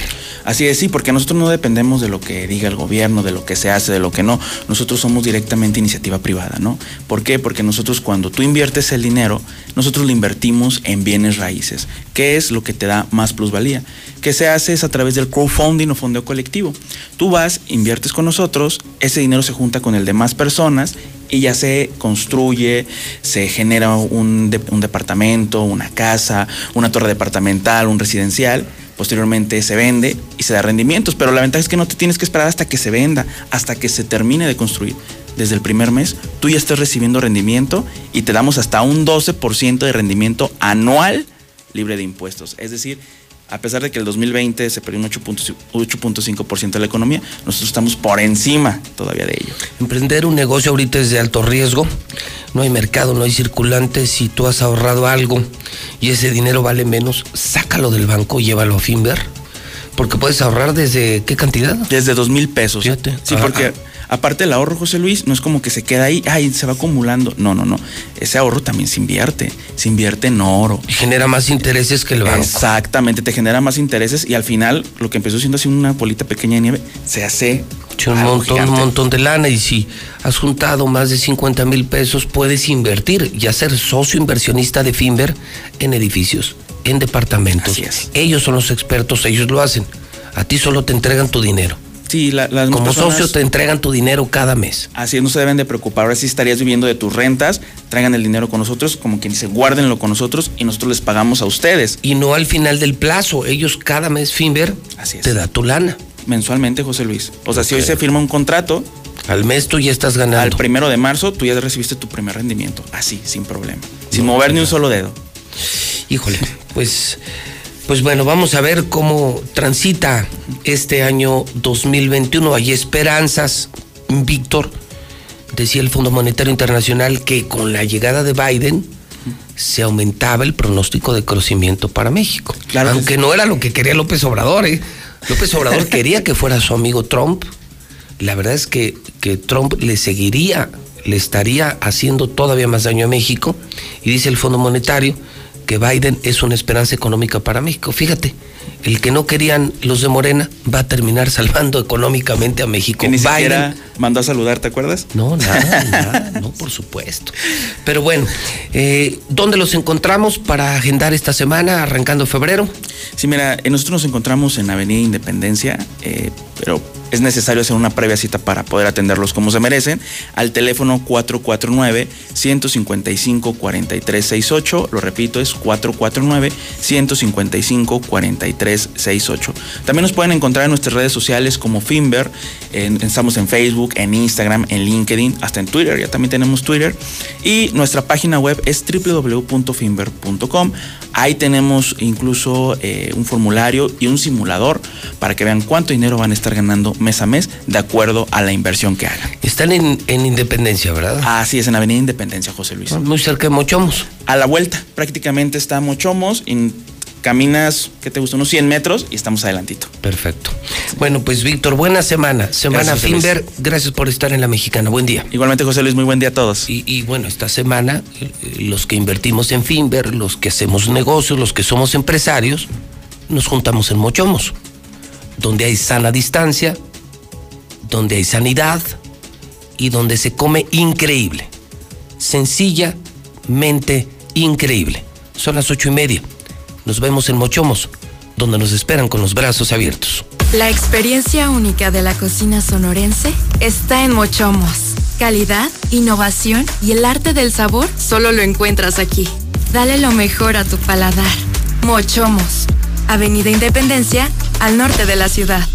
Speaker 41: Así es, sí, porque nosotros no dependemos de lo que diga el gobierno, de lo que se hace, de lo que no. Nosotros somos directamente iniciativa privada, ¿no? ¿Por qué? Porque nosotros cuando tú inviertes el dinero, nosotros lo invertimos en bienes raíces, que es lo que te da más plusvalía. ¿Qué se hace? Es a través del crowdfunding o fondeo colectivo. Tú vas, inviertes con nosotros, ese dinero se junta con el de más personas y ya se construye, se genera un, un departamento, una casa, una torre departamental, un residencial. Posteriormente se vende y se da rendimientos, pero la ventaja es que no te tienes que esperar hasta que se venda, hasta que se termine de construir. Desde el primer mes, tú ya estás recibiendo rendimiento y te damos hasta un 12% de rendimiento anual libre de impuestos. Es decir, a pesar de que el 2020 se perdió un 8.5 8.5% de la economía, nosotros estamos por encima todavía de ello.
Speaker 1: Emprender un negocio ahorita es de alto riesgo. No hay mercado, no hay circulante. Si tú has ahorrado algo y ese dinero vale menos, sácalo del banco, llévalo a Finver. Porque puedes ahorrar desde qué cantidad?
Speaker 41: Desde dos mil pesos. Sí,
Speaker 1: Ah,
Speaker 41: porque aparte el ahorro, José Luis, no es como que se queda ahí, ay, se va acumulando. No, no, no. Ese ahorro también se invierte. Se invierte en oro.
Speaker 1: Y genera más intereses que el banco.
Speaker 41: Exactamente, te genera más intereses y al final lo que empezó siendo así una bolita pequeña de nieve se hace
Speaker 1: Sí, un montón, un montón de lana y si has juntado más de 50 mil pesos puedes invertir y hacer socio inversionista de Finver en edificios, en departamentos. Ellos son los expertos, ellos lo hacen. A ti solo te entregan tu dinero.
Speaker 41: Sí, la- las
Speaker 1: Como
Speaker 41: personas-
Speaker 1: socio te entregan tu dinero cada mes.
Speaker 41: Así es, no se deben de preocupar. Ahora sí estarías viviendo de tus rentas, traigan el dinero con nosotros, como quien dice, guárdenlo con nosotros y nosotros les pagamos a ustedes.
Speaker 1: Y no al final del plazo. Ellos cada mes Finver te da tu lana.
Speaker 41: Mensualmente, José Luis. O sea, si hoy se firma un contrato.
Speaker 1: Al mes tú ya estás ganando.
Speaker 41: Al primero de marzo tú ya recibiste tu primer rendimiento. Así, sin problema. Sin mover ni un solo dedo.
Speaker 1: Híjole, pues, pues bueno, vamos a ver cómo transita este año 2021. Hay esperanzas, Víctor. Decía el Fondo Monetario Internacional que con la llegada de Biden se aumentaba el pronóstico de crecimiento para México. Aunque no era lo que quería López Obrador, ¿eh? López Obrador <laughs> quería que fuera su amigo Trump. La verdad es que, que Trump le seguiría, le estaría haciendo todavía más daño a México. Y dice el Fondo Monetario que Biden es una esperanza económica para México. Fíjate, el que no querían los de Morena va a terminar <laughs> salvando económicamente a México.
Speaker 41: Que ni
Speaker 1: Biden-
Speaker 41: siquiera mandó a saludar, ¿te acuerdas?
Speaker 1: No, nada, <laughs> nada, no, por supuesto. Pero bueno, eh, ¿dónde los encontramos para agendar esta semana, arrancando febrero?
Speaker 41: Sí, mira, eh, nosotros nos encontramos en Avenida Independencia, eh, pero es necesario hacer una previa cita para poder atenderlos como se merecen. Al teléfono 449-155-4368. Lo repito, es 449-155-4368. También nos pueden encontrar en nuestras redes sociales como Finver. en- estamos en Facebook, en Instagram, en LinkedIn, hasta en Twitter. Ya también tenemos Twitter. Y nuestra página web es www.finver.com. Ahí tenemos incluso eh, un formulario y un simulador para que vean cuánto dinero van a estar ganando mes a mes de acuerdo a la inversión que hagan.
Speaker 1: Están en, en Independencia, ¿verdad?
Speaker 41: Así es, en Avenida Independencia, José Luis.
Speaker 1: Muy cerca de Mochomos.
Speaker 41: A la vuelta, prácticamente está Mochomos. Y caminas, ¿qué te gusta? Unos 100 metros y estamos adelantito.
Speaker 1: Perfecto. Bueno, pues Víctor, buena semana. Semana
Speaker 41: Gracias.
Speaker 1: Finver, gracias por estar en la mexicana. Buen día.
Speaker 41: Igualmente, José Luis, muy buen día a todos.
Speaker 1: Y, y bueno, esta semana, los que invertimos en Finver, los que hacemos negocios, los que somos empresarios, nos juntamos en Mochomos, donde hay sana distancia, donde hay sanidad y donde se come increíble. Sencillamente increíble. Son las ocho y media. Nos vemos en Mochomos, donde nos esperan con los brazos abiertos.
Speaker 42: La experiencia única de la cocina sonorense está en Mochomos. Calidad, innovación y el arte del sabor solo lo encuentras aquí. Dale lo mejor a tu paladar. Mochomos, Avenida Independencia, al norte de la ciudad.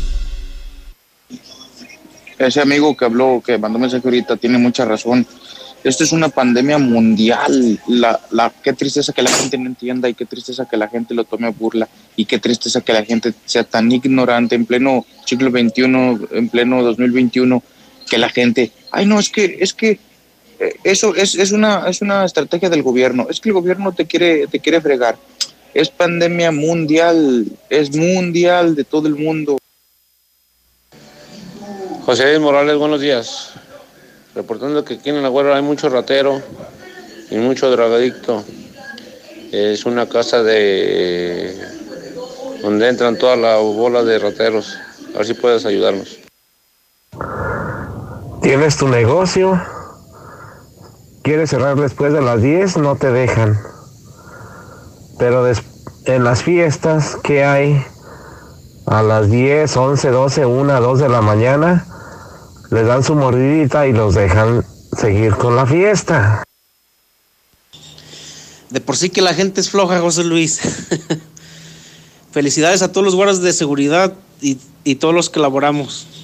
Speaker 33: Ese amigo que habló, que mandó mensaje ahorita, tiene mucha razón. Esto es una pandemia mundial. La, la, qué tristeza que la gente no entienda y qué tristeza que la gente lo tome a burla y qué tristeza que la gente sea tan ignorante en pleno siglo XXI, en pleno 2021, que la gente, ay no, es que, es que eh, eso es, es, una, es una estrategia del gobierno. Es que el gobierno te quiere, te quiere fregar. Es pandemia mundial, es mundial de todo el mundo.
Speaker 43: José Morales, buenos días. Reportando que aquí en la guerra hay mucho ratero y mucho drogadicto. Es una casa de donde entran toda la bola de rateros. A ver si puedes ayudarnos.
Speaker 44: Tienes tu negocio, quieres cerrar después de las 10, no te dejan. Pero en las fiestas que hay a las 10, 11, 12, 1, 2 de la mañana, les dan su mordidita y los dejan seguir con la fiesta.
Speaker 45: De por sí que la gente es floja, José Luis. <laughs> Felicidades a todos los guardas de seguridad y, y todos los que laboramos.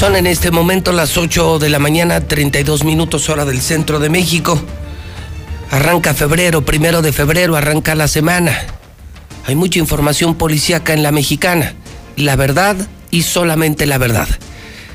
Speaker 1: Son en este momento las 8 de la mañana, 32 minutos hora del centro de México. Arranca febrero, primero de febrero, arranca la semana. Hay mucha información policíaca en la mexicana. La verdad y solamente la verdad.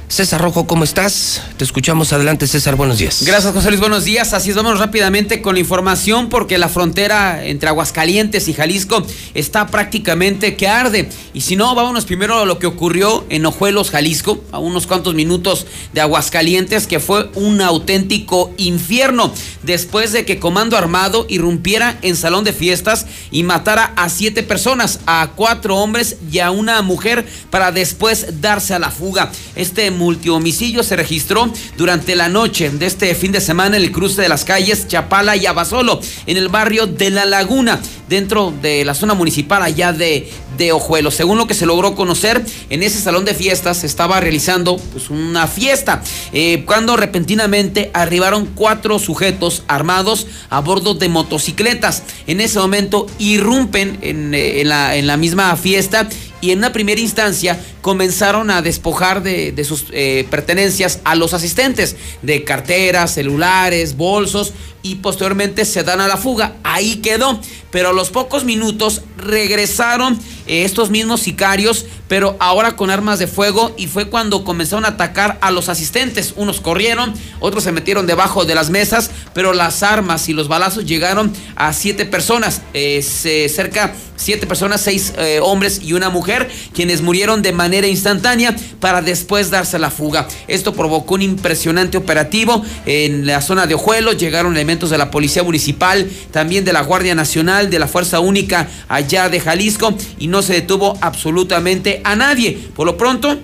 Speaker 1: César Rojo, ¿cómo estás? Te escuchamos adelante, César, buenos días.
Speaker 2: Gracias, José Luis. Buenos días. Así es, vamos rápidamente con la información porque la frontera entre Aguascalientes y Jalisco está prácticamente que arde. Y si no, vámonos primero a lo que ocurrió en Ojuelos, Jalisco, a unos cuantos minutos de Aguascalientes, que fue un auténtico infierno después de que Comando Armado irrumpiera en salón de fiestas y matara a siete personas, a cuatro hombres y a una mujer para después darse a la fuga. Este multihomicidio se registró durante la noche de este fin de semana en el cruce de las calles Chapala y Abasolo, en el barrio de La Laguna, dentro de la zona municipal allá de, de Ojuelo. Según lo que se logró conocer, en ese salón de fiestas se estaba realizando pues, una fiesta, eh, cuando repentinamente arribaron cuatro sujetos armados a bordo de motocicletas. En ese momento irrumpen en, eh, la, en la misma fiesta y en una primera instancia comenzaron a despojar de, de sus eh, pertenencias a los asistentes, de carteras, celulares, bolsos, y posteriormente se dan a la fuga. Ahí quedó, pero a los pocos minutos regresaron eh, estos mismos sicarios, pero ahora con armas de fuego, y fue cuando comenzaron a atacar a los asistentes. Unos corrieron, otros se metieron debajo de las mesas, pero las armas y los balazos llegaron a siete personas, eh, se- cerca siete personas, seis eh, hombres y una mujer, quienes murieron de manera instantánea para después darse la fuga. Esto provocó un impresionante operativo en la zona de Ojuelo, llegaron elementos de la Policía Municipal, también de la Guardia Nacional, de la Fuerza Única allá de Jalisco, y no se detuvo absolutamente a nadie. Por lo pronto,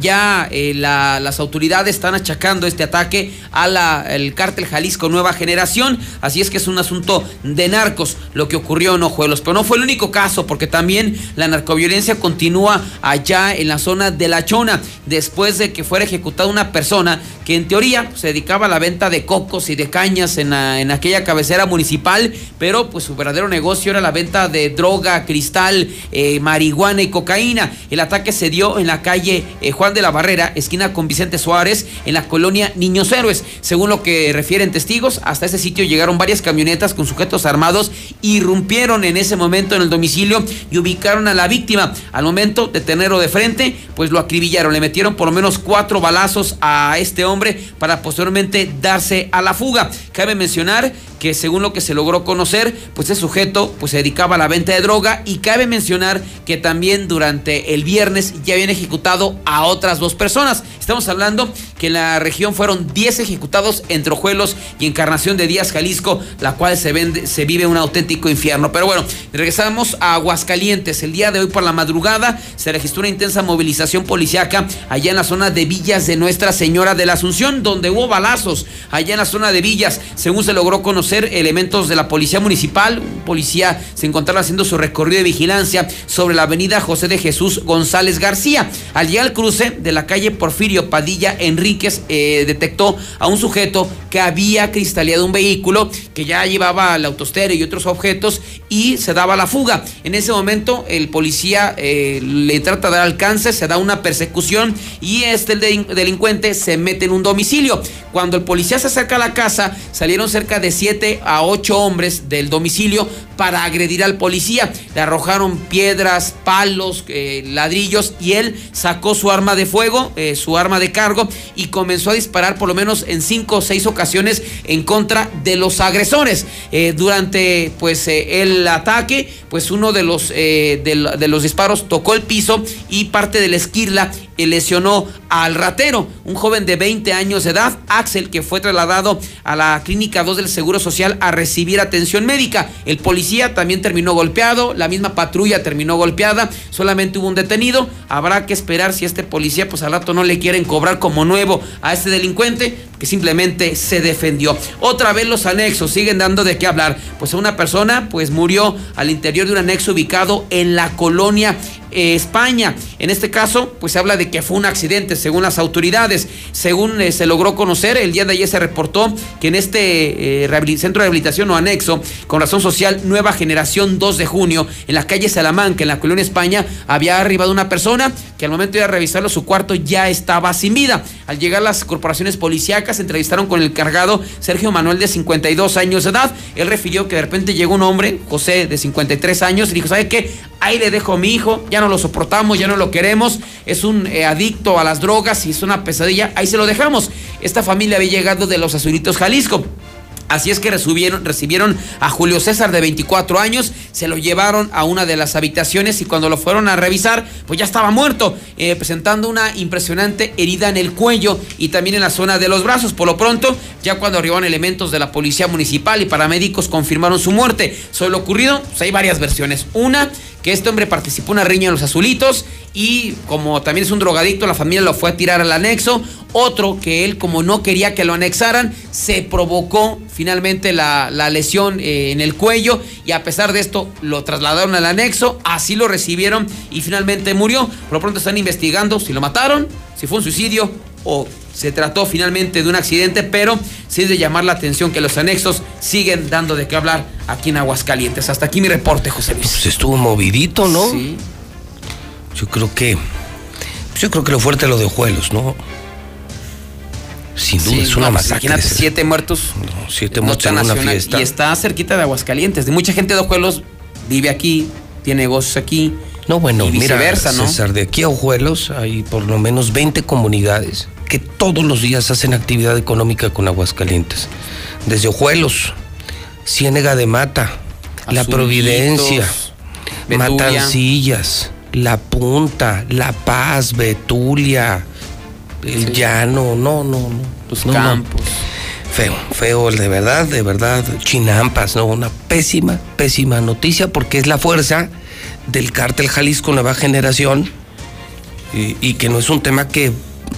Speaker 2: ya eh, la- las autoridades están achacando este ataque al cártel Jalisco Nueva Generación, así es que es un asunto de narcos lo que ocurrió en Ojuelos, pero no fue el único caso porque también la narcoviolencia continúa allá en la zona de La Chona, después de que fuera ejecutada una persona que en teoría se dedicaba a la venta de cocos y de cañas en, en aquella cabecera municipal, pero pues su verdadero negocio era la venta de droga, cristal, eh, marihuana y cocaína. El ataque se dio en la calle eh, Juan de la Barrera, esquina con Vicente Suárez, en la colonia Niños Héroes. Según lo que refieren testigos, hasta ese sitio llegaron varias camionetas con sujetos armados, irrumpieron en ese momento en el domicilio y ubicaron a la víctima. Al momento de tenerlo de frente, pues lo acribillaron, le metieron por lo menos cuatro balazos a este hombre para posteriormente darse a la fuga. Cabe mencionar que según lo que se logró conocer, pues ese sujeto pues se dedicaba a la venta de droga y cabe mencionar que también durante el viernes ya habían ejecutado a otras dos personas. Estamos hablando que en la región fueron 10 ejecutados entre Ojuelos y Encarnación de Díaz, Jalisco, la cual se, vende, se vive un auténtico infierno. Pero bueno, regresamos a Aguascalientes. El día de hoy por la madrugada se registró una intensa movilización policiaca allá en la zona de Villas de Nuestra Señora de la Asunción, donde hubo balazos allá en la zona de Villas. Según se logró conocer, elementos de la policía municipal, un policía se encontraba haciendo su recorrido de vigilancia sobre la avenida José de Jesús González García. Al llegar al cruce de la calle Porfirio Padilla Enríquez, eh, detectó a un sujeto que había cristaleado un vehículo que ya llevaba el autostero y otros objetos y se daba la fuga. En ese momento el policía eh, le trata de dar alcance, se da una persecución y este el delincuente se mete en un domicilio. Cuando el policía se acerca a la casa, salieron cerca de 7 a 8 hombres del domicilio para agredir al policía. Le arrojaron piedras, palos, eh, ladrillos y él sacó su arma de fuego, eh, su arma de cargo y comenzó a disparar por lo menos en 5 o 6 ocasiones en contra de los agresores. Eh, durante pues el ataque, pues uno de los, de, de los disparos tocó el piso y parte de la esquirla lesionó al ratero, un joven de 20 años de edad, Axel, que fue trasladado a la clínica 2 del Seguro Social a recibir atención médica. El policía también terminó golpeado, la misma patrulla terminó golpeada, solamente hubo un detenido. Habrá que esperar si este policía, pues al rato no le quieren cobrar como nuevo a este delincuente, que simplemente se defendió. Otra vez los anexos siguen dando de qué hablar. Pues una persona, pues murió al interior de un anexo ubicado en la colonia eh, España. En este caso, pues se habla de que fue un accidente, según las autoridades. Según eh, se logró conocer, el día de ayer se reportó que en este eh, centro de rehabilitación o anexo, con razón social Nueva Generación 2 de junio, en la calle Salamanca, en la colonia España, había arribado una persona que al momento de revisarlo su cuarto ya estaba sin vida. Al llegar las corporaciones policíacas, se entrevistaron con el cargado Sergio Manuel de 52 años de edad. Él refirió que de repente llegó un hombre, José de 53 años, y dijo, ¿sabe qué? Ahí le dejo a mi hijo, ya no lo soportamos, ya no lo queremos, es un eh, adicto a las drogas y es una pesadilla, ahí se lo dejamos. Esta familia había llegado de los Azuritos, Jalisco. Así es que recibieron, a Julio César de 24 años, se lo llevaron a una de las habitaciones y cuando lo fueron a revisar, pues ya estaba muerto, eh, presentando una impresionante herida en el cuello y también en la zona de los brazos. Por lo pronto, ya cuando arribaron elementos de la policía municipal y paramédicos confirmaron su muerte. Sobre lo ocurrido, pues hay varias versiones. Una, que este hombre participó en una riña en los azulitos y como también es un drogadicto, la familia lo fue a tirar al anexo. Otro que él, como no quería que lo anexaran, se provocó finalmente la, lesión eh, en el cuello y a pesar de esto lo trasladaron al anexo, así lo recibieron y finalmente murió. Por lo pronto están investigando si lo mataron, si fue un suicidio o se trató finalmente de un accidente, pero sí de llamar la atención que los anexos siguen dando de qué hablar aquí en Aguascalientes. Hasta aquí mi reporte, José Luis.
Speaker 1: Pues estuvo movidito, ¿no? Sí. Yo creo que. Yo creo que lo fuerte es lo de Ojuelos, ¿no? Sin duda, es una pues, masacre.
Speaker 2: Imagínate, siete muertos.
Speaker 1: No, siete muertos en una fiesta.
Speaker 2: Y está cerquita de Aguascalientes. De mucha gente de Ojuelos vive aquí, tiene negocios aquí.
Speaker 1: No, bueno, mira, César, de aquí a Ojuelos hay por lo menos 20 comunidades que todos los días hacen actividad económica con Aguascalientes. Desde Ojuelos, Ciénega de Mata, La Providencia, Matancillas, La Punta, La Paz, Betulia, El Llano, no, no, no.
Speaker 2: Los campos.
Speaker 1: Feo, feo, de verdad, de verdad, Chinampas, ¿no? Una pésima, pésima noticia porque es la fuerza del cártel Jalisco Nueva Generación y que no es un tema que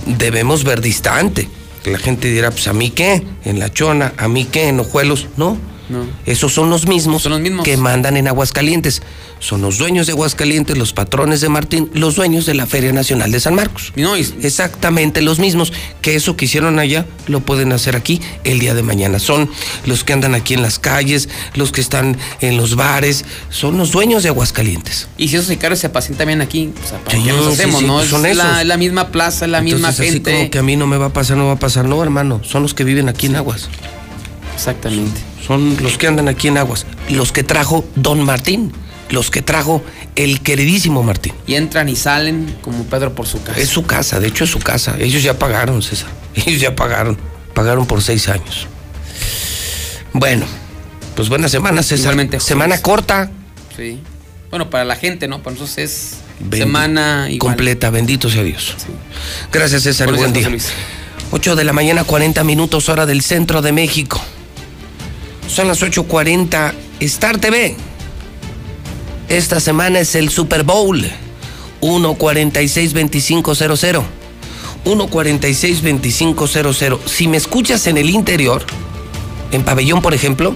Speaker 1: debemos ver distante. La gente dirá, pues a mí qué, en La Chona, a mí qué, en Ojuelos. No, no. Esos son los mismos,
Speaker 2: son los mismos
Speaker 1: que mandan en Aguascalientes son los dueños de Aguascalientes, los patrones de Martín, los dueños de la Feria Nacional de San Marcos.
Speaker 2: No,
Speaker 1: Exactamente los mismos. Que eso que hicieron allá lo pueden hacer aquí el día de mañana. Son los que andan aquí en las calles, los que están en los bares, son los dueños de Aguascalientes.
Speaker 2: Y si esos sicarios se pacientan también aquí, o sea, ¿para qué nos hacemos, no? Pues son es la, la, misma plaza, la misma gente.
Speaker 1: Así como que a mí no me va a pasar, no va a pasar. No, hermano, son los que viven aquí en Aguas.
Speaker 2: Exactamente.
Speaker 1: Son los que andan aquí en Aguas. Los que trajo Don Martín los que trajo el queridísimo Martín.
Speaker 2: Y entran y salen como Pedro por su casa.
Speaker 1: Es su casa, de hecho es su casa. Ellos ya pagaron, César. <laughs> Ellos ya pagaron. Pagaron por seis años. Bueno, pues buena semana, César. semana corta.
Speaker 2: Sí. Bueno, para la gente, ¿no? Para nosotros es semana
Speaker 1: completa. Bendito sea Dios. Gracias, César. buen día. 8 de la mañana, 40 minutos, hora del centro de México. Son las 8.40. Star TV esta semana es el Super Bowl 1462500. 1462500. Si me escuchas en el interior, en pabellón por ejemplo,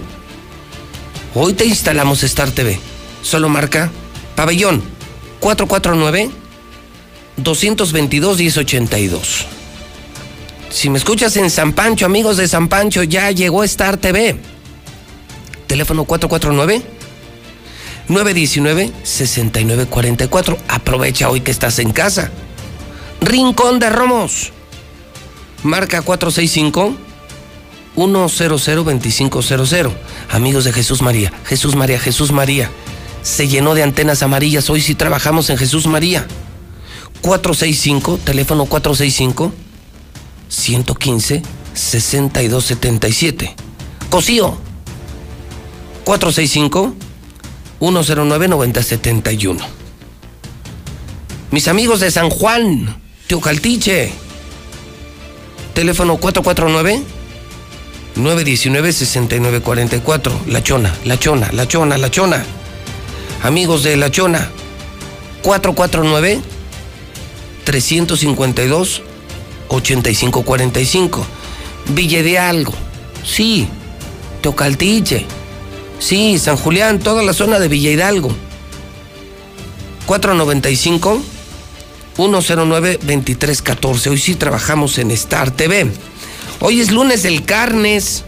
Speaker 1: hoy te instalamos Star TV. Solo marca pabellón 449 222 1082. Si me escuchas en San Pancho, amigos de San Pancho, ya llegó Star TV. Teléfono 449 919-6944. Aprovecha hoy que estás en casa. Rincón de Romos. Marca 465 100-2500. Amigos de Jesús María, Jesús María, Jesús María. Se llenó de antenas amarillas. Hoy sí trabajamos en Jesús María. 465, teléfono 465 115 6277. Cosío 465 109 9071. Mis amigos de San Juan, Teocaltiche. Teléfono 449 919 6944. La Chona, La Chona, La Chona, La Chona. Amigos de La Chona 449 352 8545. Ville de Algo. Sí. Teocaltiche. Sí, San Julián, toda la zona de Villa Hidalgo. 495 109 2314. Hoy sí trabajamos en Star TV. Hoy es lunes del carnes.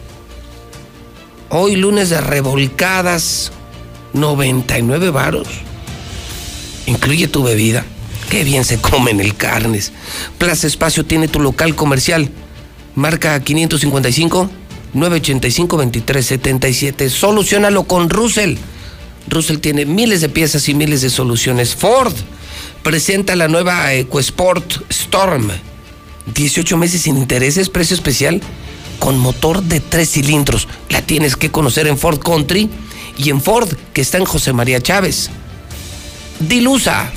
Speaker 1: Hoy lunes de revolcadas. 99 varos. Incluye tu bebida. Qué bien se come en el carnes. Plaza Espacio tiene tu local comercial. Marca 555 985 2377. Solucionalo con Russell. Russell tiene miles de piezas y miles de soluciones. Ford presenta la nueva EcoSport Storm. 18 meses sin intereses, precio especial, con motor de tres cilindros. La tienes que conocer en Ford Country y en Ford, que está en José María Chávez. Dilusa.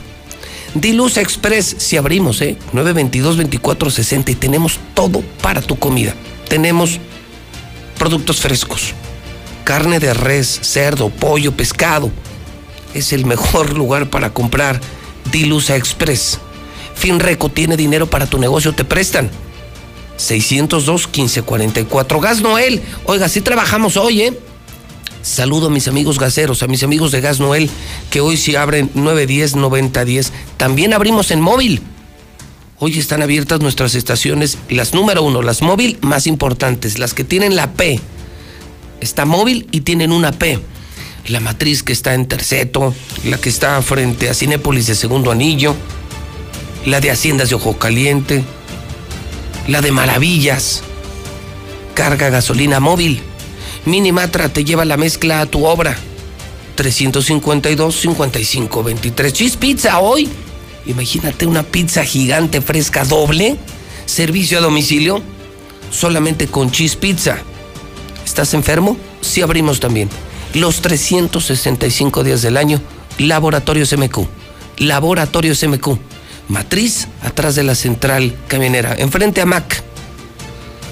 Speaker 1: Dilusa Express, si abrimos, ¿eh? 922-2460 y tenemos todo para tu comida. Tenemos productos frescos, carne de res, cerdo, pollo, pescado. Es el mejor <laughs> lugar para comprar Dilusa Express. Finreco tiene dinero para tu negocio, te prestan. 602-1544. Gas Noel. Oiga, sí trabajamos hoy, ¿eh? Saludo a mis amigos gaseros, a mis amigos de Gas Noel, que hoy sí abren 910-9010. También abrimos en móvil. Hoy están abiertas nuestras estaciones, las número uno, las móvil más importantes, las que tienen la P. Está móvil y tienen una P. La matriz que está en Terceto, la que está frente a Cinépolis de Segundo Anillo, la de Haciendas de Ojo Caliente, la de Maravillas. Carga gasolina móvil. Minimatra te lleva la mezcla a tu obra. 352 55 23. Cheese Pizza hoy. Imagínate una pizza gigante fresca doble. Servicio a domicilio. Solamente con Cheese Pizza. ¿Estás enfermo? Sí abrimos también. Los 365 días del año. Laboratorios MQ. Laboratorios MQ. Matriz atrás de la central camionera. Enfrente a Mac.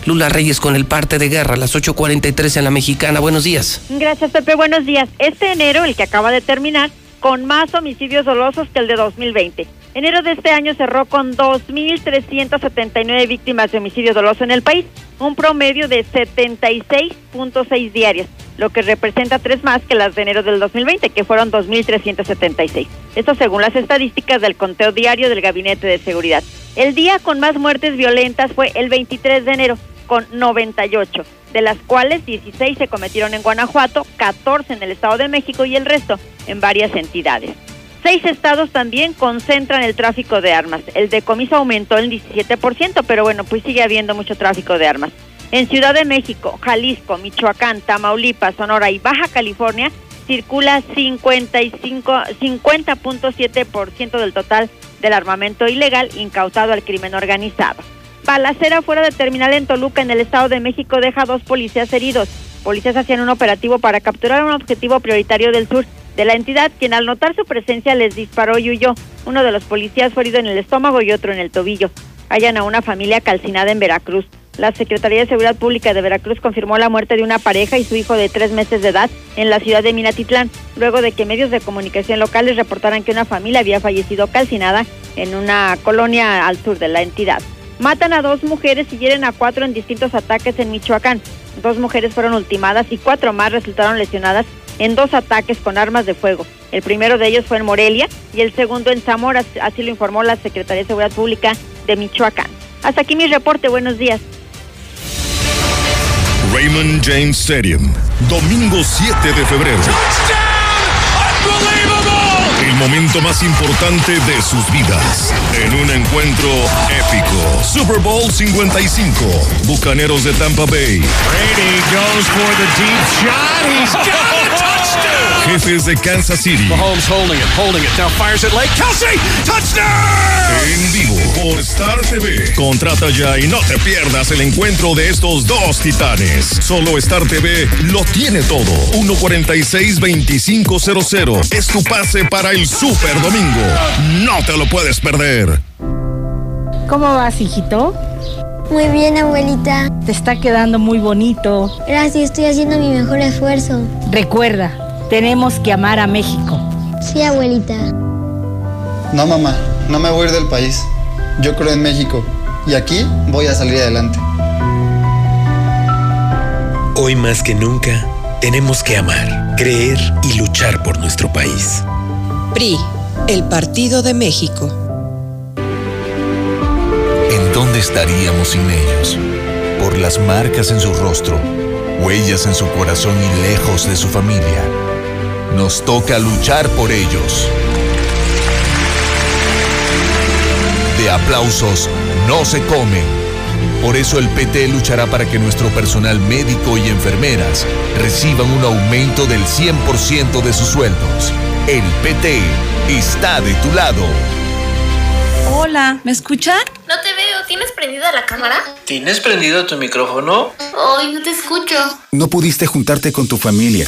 Speaker 1: Lula Reyes con el parte de guerra, las 8.43 en la mexicana. Buenos días.
Speaker 7: Gracias, Pepe. Buenos días. Este enero, el que acaba de terminar, con más homicidios dolosos que el de 2020. Enero de este año cerró con 2.379 víctimas de homicidio doloso en el país, un promedio de 76.6 diarias, lo que representa tres más que las de enero del 2020, que fueron 2.376. Esto según las estadísticas del conteo diario del Gabinete de Seguridad. El día con más muertes violentas fue el 23 de enero, con 98, de las cuales 16 se cometieron en Guanajuato, 14 en el Estado de México y el resto en varias entidades. Seis estados también concentran el tráfico de armas. El decomiso aumentó el 17%, pero bueno, pues sigue habiendo mucho tráfico de armas. En Ciudad de México, Jalisco, Michoacán, Tamaulipas, Sonora y Baja California circula 55 50.7% del total del armamento ilegal incautado al crimen organizado. Balacera fuera de terminal en Toluca, en el Estado de México, deja dos policías heridos. Policías hacían un operativo para capturar un objetivo prioritario del sur de la entidad, quien al notar su presencia les disparó y huyó. Uno de los policías fue herido en el estómago y otro en el tobillo. Hallan a una familia calcinada en Veracruz. La Secretaría de Seguridad Pública de Veracruz confirmó la muerte de una pareja y su hijo de tres meses de edad en la ciudad de Minatitlán, luego de que medios de comunicación locales reportaran que una familia había fallecido calcinada en una colonia al sur de la entidad. Matan a dos mujeres y hieren a cuatro en distintos ataques en Michoacán. Dos mujeres fueron ultimadas y cuatro más resultaron lesionadas en dos ataques con armas de fuego. El primero de ellos fue en Morelia y el segundo en Zamora, así lo informó la Secretaría de Seguridad Pública de Michoacán. Hasta aquí mi reporte, buenos días.
Speaker 21: Raymond James Stadium, domingo 7 de febrero. El momento más importante de sus vidas. En un encuentro épico. Super Bowl 55. Bucaneros de Tampa Bay.
Speaker 46: Brady goes for the deep shot. He's got a <laughs> touchdown.
Speaker 21: Jefes de Kansas City.
Speaker 46: Mahomes holding it, holding it. Now fires it late. Kelsey, touchdown.
Speaker 21: En vivo por Star TV. Contrata ya y no te pierdas el encuentro de estos dos titanes. Solo Star TV lo tiene todo. 146-2500 es tu pase para el Super Domingo. No te lo puedes perder.
Speaker 47: ¿Cómo vas, hijito?
Speaker 48: Muy bien, abuelita.
Speaker 47: Te está quedando muy bonito.
Speaker 48: Gracias, estoy haciendo mi mejor esfuerzo.
Speaker 47: Recuerda, tenemos que amar a México.
Speaker 48: Sí, abuelita.
Speaker 49: No, mamá, no me voy a ir del país. Yo creo en México y aquí voy a salir adelante.
Speaker 50: Hoy más que nunca, tenemos que amar, creer y luchar por nuestro país.
Speaker 51: PRI, el Partido de México.
Speaker 52: ¿En dónde estaríamos sin ellos? Por las marcas en su rostro, huellas en su corazón y lejos de su familia. Nos toca luchar por ellos. De aplausos no se comen. Por eso el PT luchará para que nuestro personal médico y enfermeras reciban un aumento del 100% de sus sueldos. El PT está de tu lado.
Speaker 24: Hola, ¿me escuchan?
Speaker 53: No te veo. ¿Tienes prendida la cámara?
Speaker 54: ¿Tienes prendido tu micrófono?
Speaker 53: Ay, no te escucho.
Speaker 23: No pudiste juntarte con tu familia,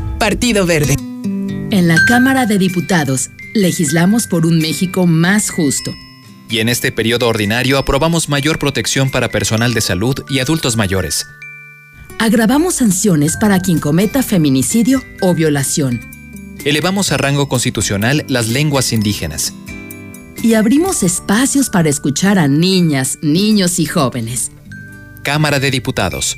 Speaker 55: Partido Verde.
Speaker 56: En la Cámara de Diputados, legislamos por un México más justo.
Speaker 57: Y en este periodo ordinario aprobamos mayor protección para personal de salud y adultos mayores.
Speaker 56: Agravamos sanciones para quien cometa feminicidio o violación.
Speaker 57: Elevamos a rango constitucional las lenguas indígenas.
Speaker 56: Y abrimos espacios para escuchar a niñas, niños y jóvenes.
Speaker 57: Cámara de Diputados.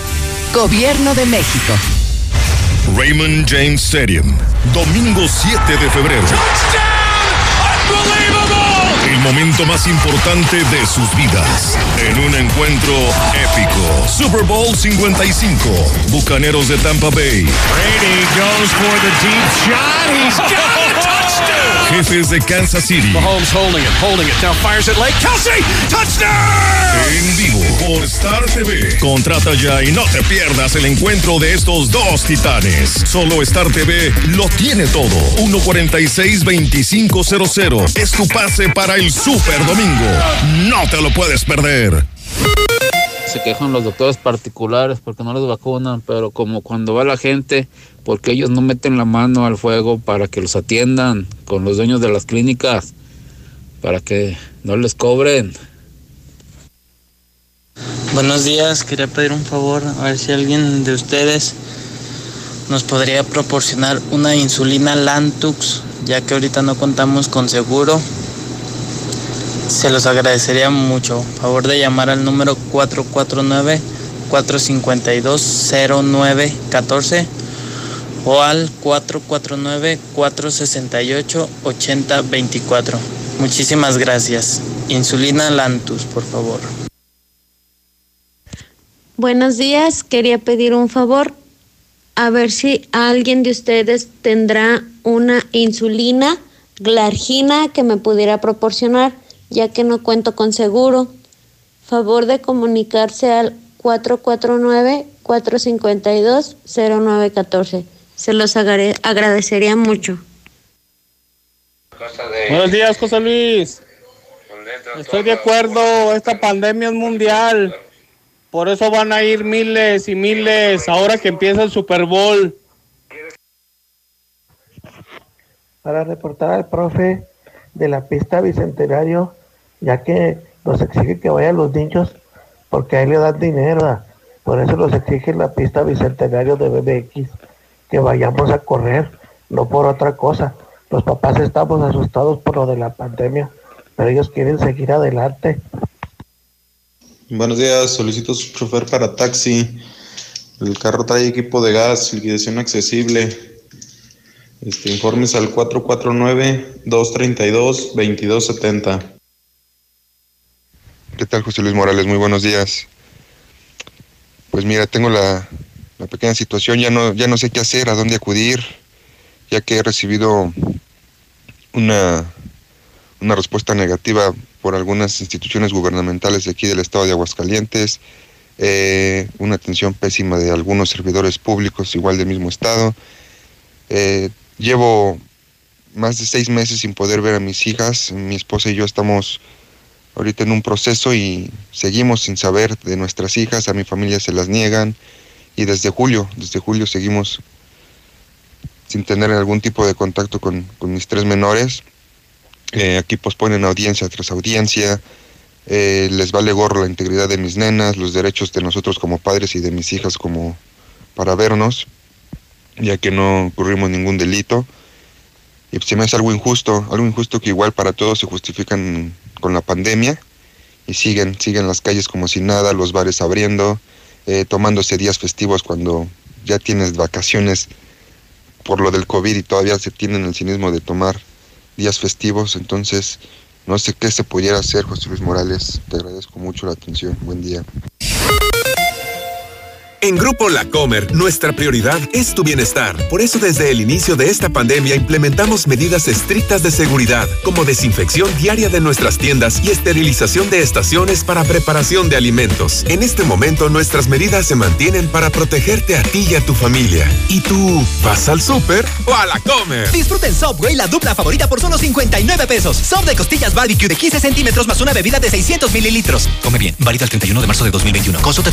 Speaker 58: Gobierno de México.
Speaker 21: Raymond James Stadium, domingo 7 de febrero. El momento más importante de sus vidas. En un encuentro épico. Super Bowl 55. Bucaneros de Tampa Bay.
Speaker 46: Brady goes for the deep shot. He's got touchdown. <laughs>
Speaker 21: Jefes de Kansas City.
Speaker 46: Mahomes holding it, holding it, now fires it late. Kelsey, touchdown!
Speaker 21: En vivo por Star TV. Contrata ya y no te pierdas el encuentro de estos dos titanes. Solo Star TV lo tiene todo. 146-2500 es tu pase para el Super Domingo. No te lo puedes perder.
Speaker 59: Se quejan los doctores particulares porque no les vacunan, pero como cuando va la gente, porque ellos no meten la mano al fuego para que los atiendan con los dueños de las clínicas, para que no les cobren.
Speaker 60: Buenos días, quería pedir un favor, a ver si alguien de ustedes nos podría proporcionar una insulina Lantux, ya que ahorita no contamos con seguro. Se los agradecería mucho. Favor de llamar al número 449-452-0914 o al 449-468-8024. Muchísimas gracias. Insulina Lantus, por favor.
Speaker 53: Buenos días, quería pedir un favor. A ver si alguien de ustedes tendrá una insulina glargina que me pudiera proporcionar, ya que no cuento con seguro. Favor de comunicarse al 449-452-0914. Se los agrade- agradecería mucho.
Speaker 61: Buenos días, José Luis. Estoy de acuerdo, esta pandemia es mundial. Por eso van a ir miles y miles ahora que empieza el Super Bowl.
Speaker 56: para reportar al profe de la pista Bicentenario, ya que nos exige que vayan los niños porque a él le dan dinero. Por eso nos exige la pista Bicentenario de BBX, que vayamos a correr, no por otra cosa. Los papás estamos asustados por lo de la pandemia, pero ellos quieren seguir adelante.
Speaker 52: Buenos días, solicito su chofer para taxi. El carro trae equipo de gas, liquidación accesible. Este, informes al 449-232-2270.
Speaker 62: ¿Qué tal, José Luis Morales? Muy buenos días. Pues mira, tengo la, pequeña situación, ya no, ya no sé qué hacer, a dónde acudir, ya que he recibido una, una respuesta negativa por algunas instituciones gubernamentales de aquí del estado de Aguascalientes, eh, una atención pésima de algunos servidores públicos igual del mismo estado. Eh, llevo más de seis meses sin poder ver a mis hijas, mi esposa y yo estamos ahorita en un proceso y seguimos sin saber de nuestras hijas, a mi familia se las niegan y desde julio, desde julio seguimos sin tener algún tipo de contacto con, mis tres menores. Eh, aquí posponen audiencia tras audiencia, eh, les vale gorro la integridad de mis nenas, los derechos de nosotros como padres y de mis hijas como para vernos, ya que no ocurrimos ningún delito. Y se me hace algo injusto, algo injusto que igual para todos se justifican con la pandemia y siguen, siguen las calles como si nada, los bares abriendo, eh, tomándose días festivos cuando ya tienes vacaciones por lo del COVID y todavía se tienen el cinismo de tomar días festivos, entonces no sé qué se pudiera hacer, José Luis Morales. Te agradezco mucho la atención. Buen día.
Speaker 38: En Grupo La Comer, nuestra prioridad es tu bienestar. Por eso desde el inicio de esta pandemia implementamos medidas estrictas de seguridad, como desinfección diaria de nuestras tiendas y esterilización de estaciones para preparación de alimentos. En este momento nuestras medidas se mantienen para protegerte a ti y a tu familia. ¿Y tú vas al súper o a La Comer?
Speaker 63: Disfruten Subway, la dupla favorita por solo 59 pesos. Sub de costillas barbecue de 15 centímetros más una bebida de 600 mililitros. Come bien, válido el 31 de marzo de 2021. Consulta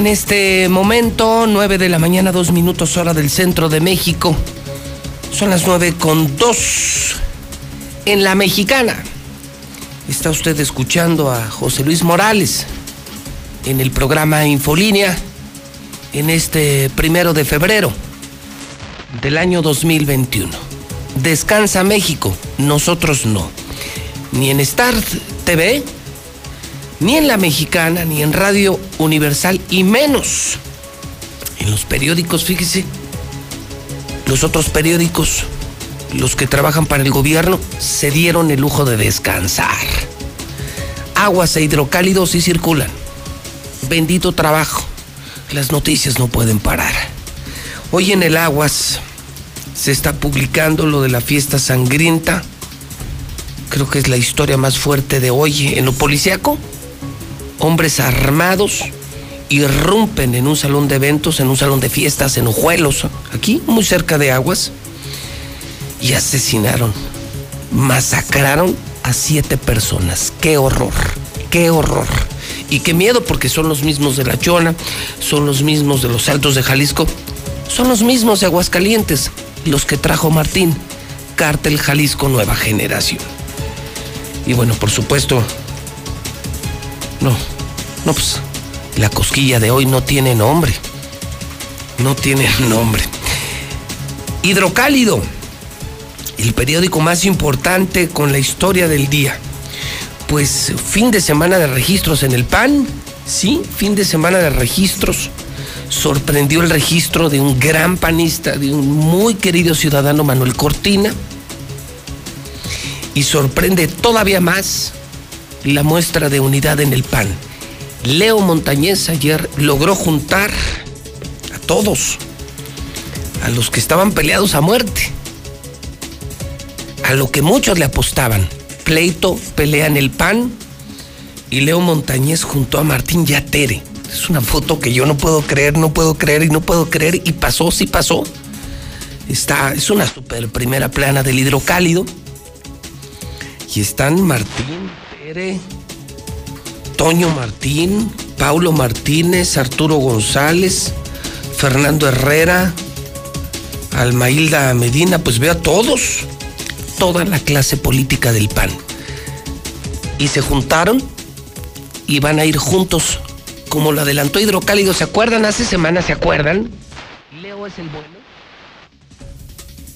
Speaker 1: en este momento 9 de la mañana, dos minutos hora del centro de México. Son las 9 con 2 en la mexicana. Está usted escuchando a José Luis Morales en el programa Infolínea en este primero de febrero del año 2021. Descansa México, nosotros no. Ni en Star TV, ni en la mexicana, ni en Radio Universal, y menos en los periódicos, fíjese, Los otros periódicos, los que trabajan para el gobierno, se dieron el lujo de descansar. Aguas e hidrocálidos sí circulan. Bendito trabajo. Las noticias no pueden parar. Hoy en el Aguas se está publicando lo de la fiesta sangrienta. Creo que es la historia más fuerte de hoy en lo policiaco. Hombres armados irrumpen en un salón de eventos, en un salón de fiestas, en Ojuelos, aquí muy cerca de Aguas, y asesinaron, masacraron a siete personas. ¡Qué horror! ¡Qué horror! Y qué miedo porque son los mismos de La Chona, son los mismos de los Altos de Jalisco, son los mismos de Aguascalientes, los que trajo Martín, Cártel Jalisco Nueva Generación. Y bueno, por supuesto, no, no, pues la cosquilla de hoy no tiene nombre. No tiene <laughs> nombre. Hidrocálido, el periódico más importante con la historia del día. Pues fin de semana de registros en el PAN, sí, fin de semana de registros. Sorprendió el registro de un gran panista, de un muy querido ciudadano Manuel Cortina. Y sorprende todavía más la muestra de unidad en el PAN. Leo Montañez ayer logró juntar a todos, a los que estaban peleados a muerte, a lo que muchos le apostaban. Pleito, pelea en el PAN y Leo Montañez junto a Martín Yatere. Es una foto que yo no puedo creer, no puedo creer y no puedo creer y pasó, sí pasó. Está, es una super primera plana del hidrocálido. Y están Martín, Toño Martín, Paulo Martínez, Arturo González, Fernando Herrera, Almailda Medina, pues veo a todos, toda la clase política del PAN. Y se juntaron y van a ir juntos, como lo adelantó Hidrocálido. ¿Se acuerdan? Hace semanas, ¿se acuerdan? Leo es el bueno.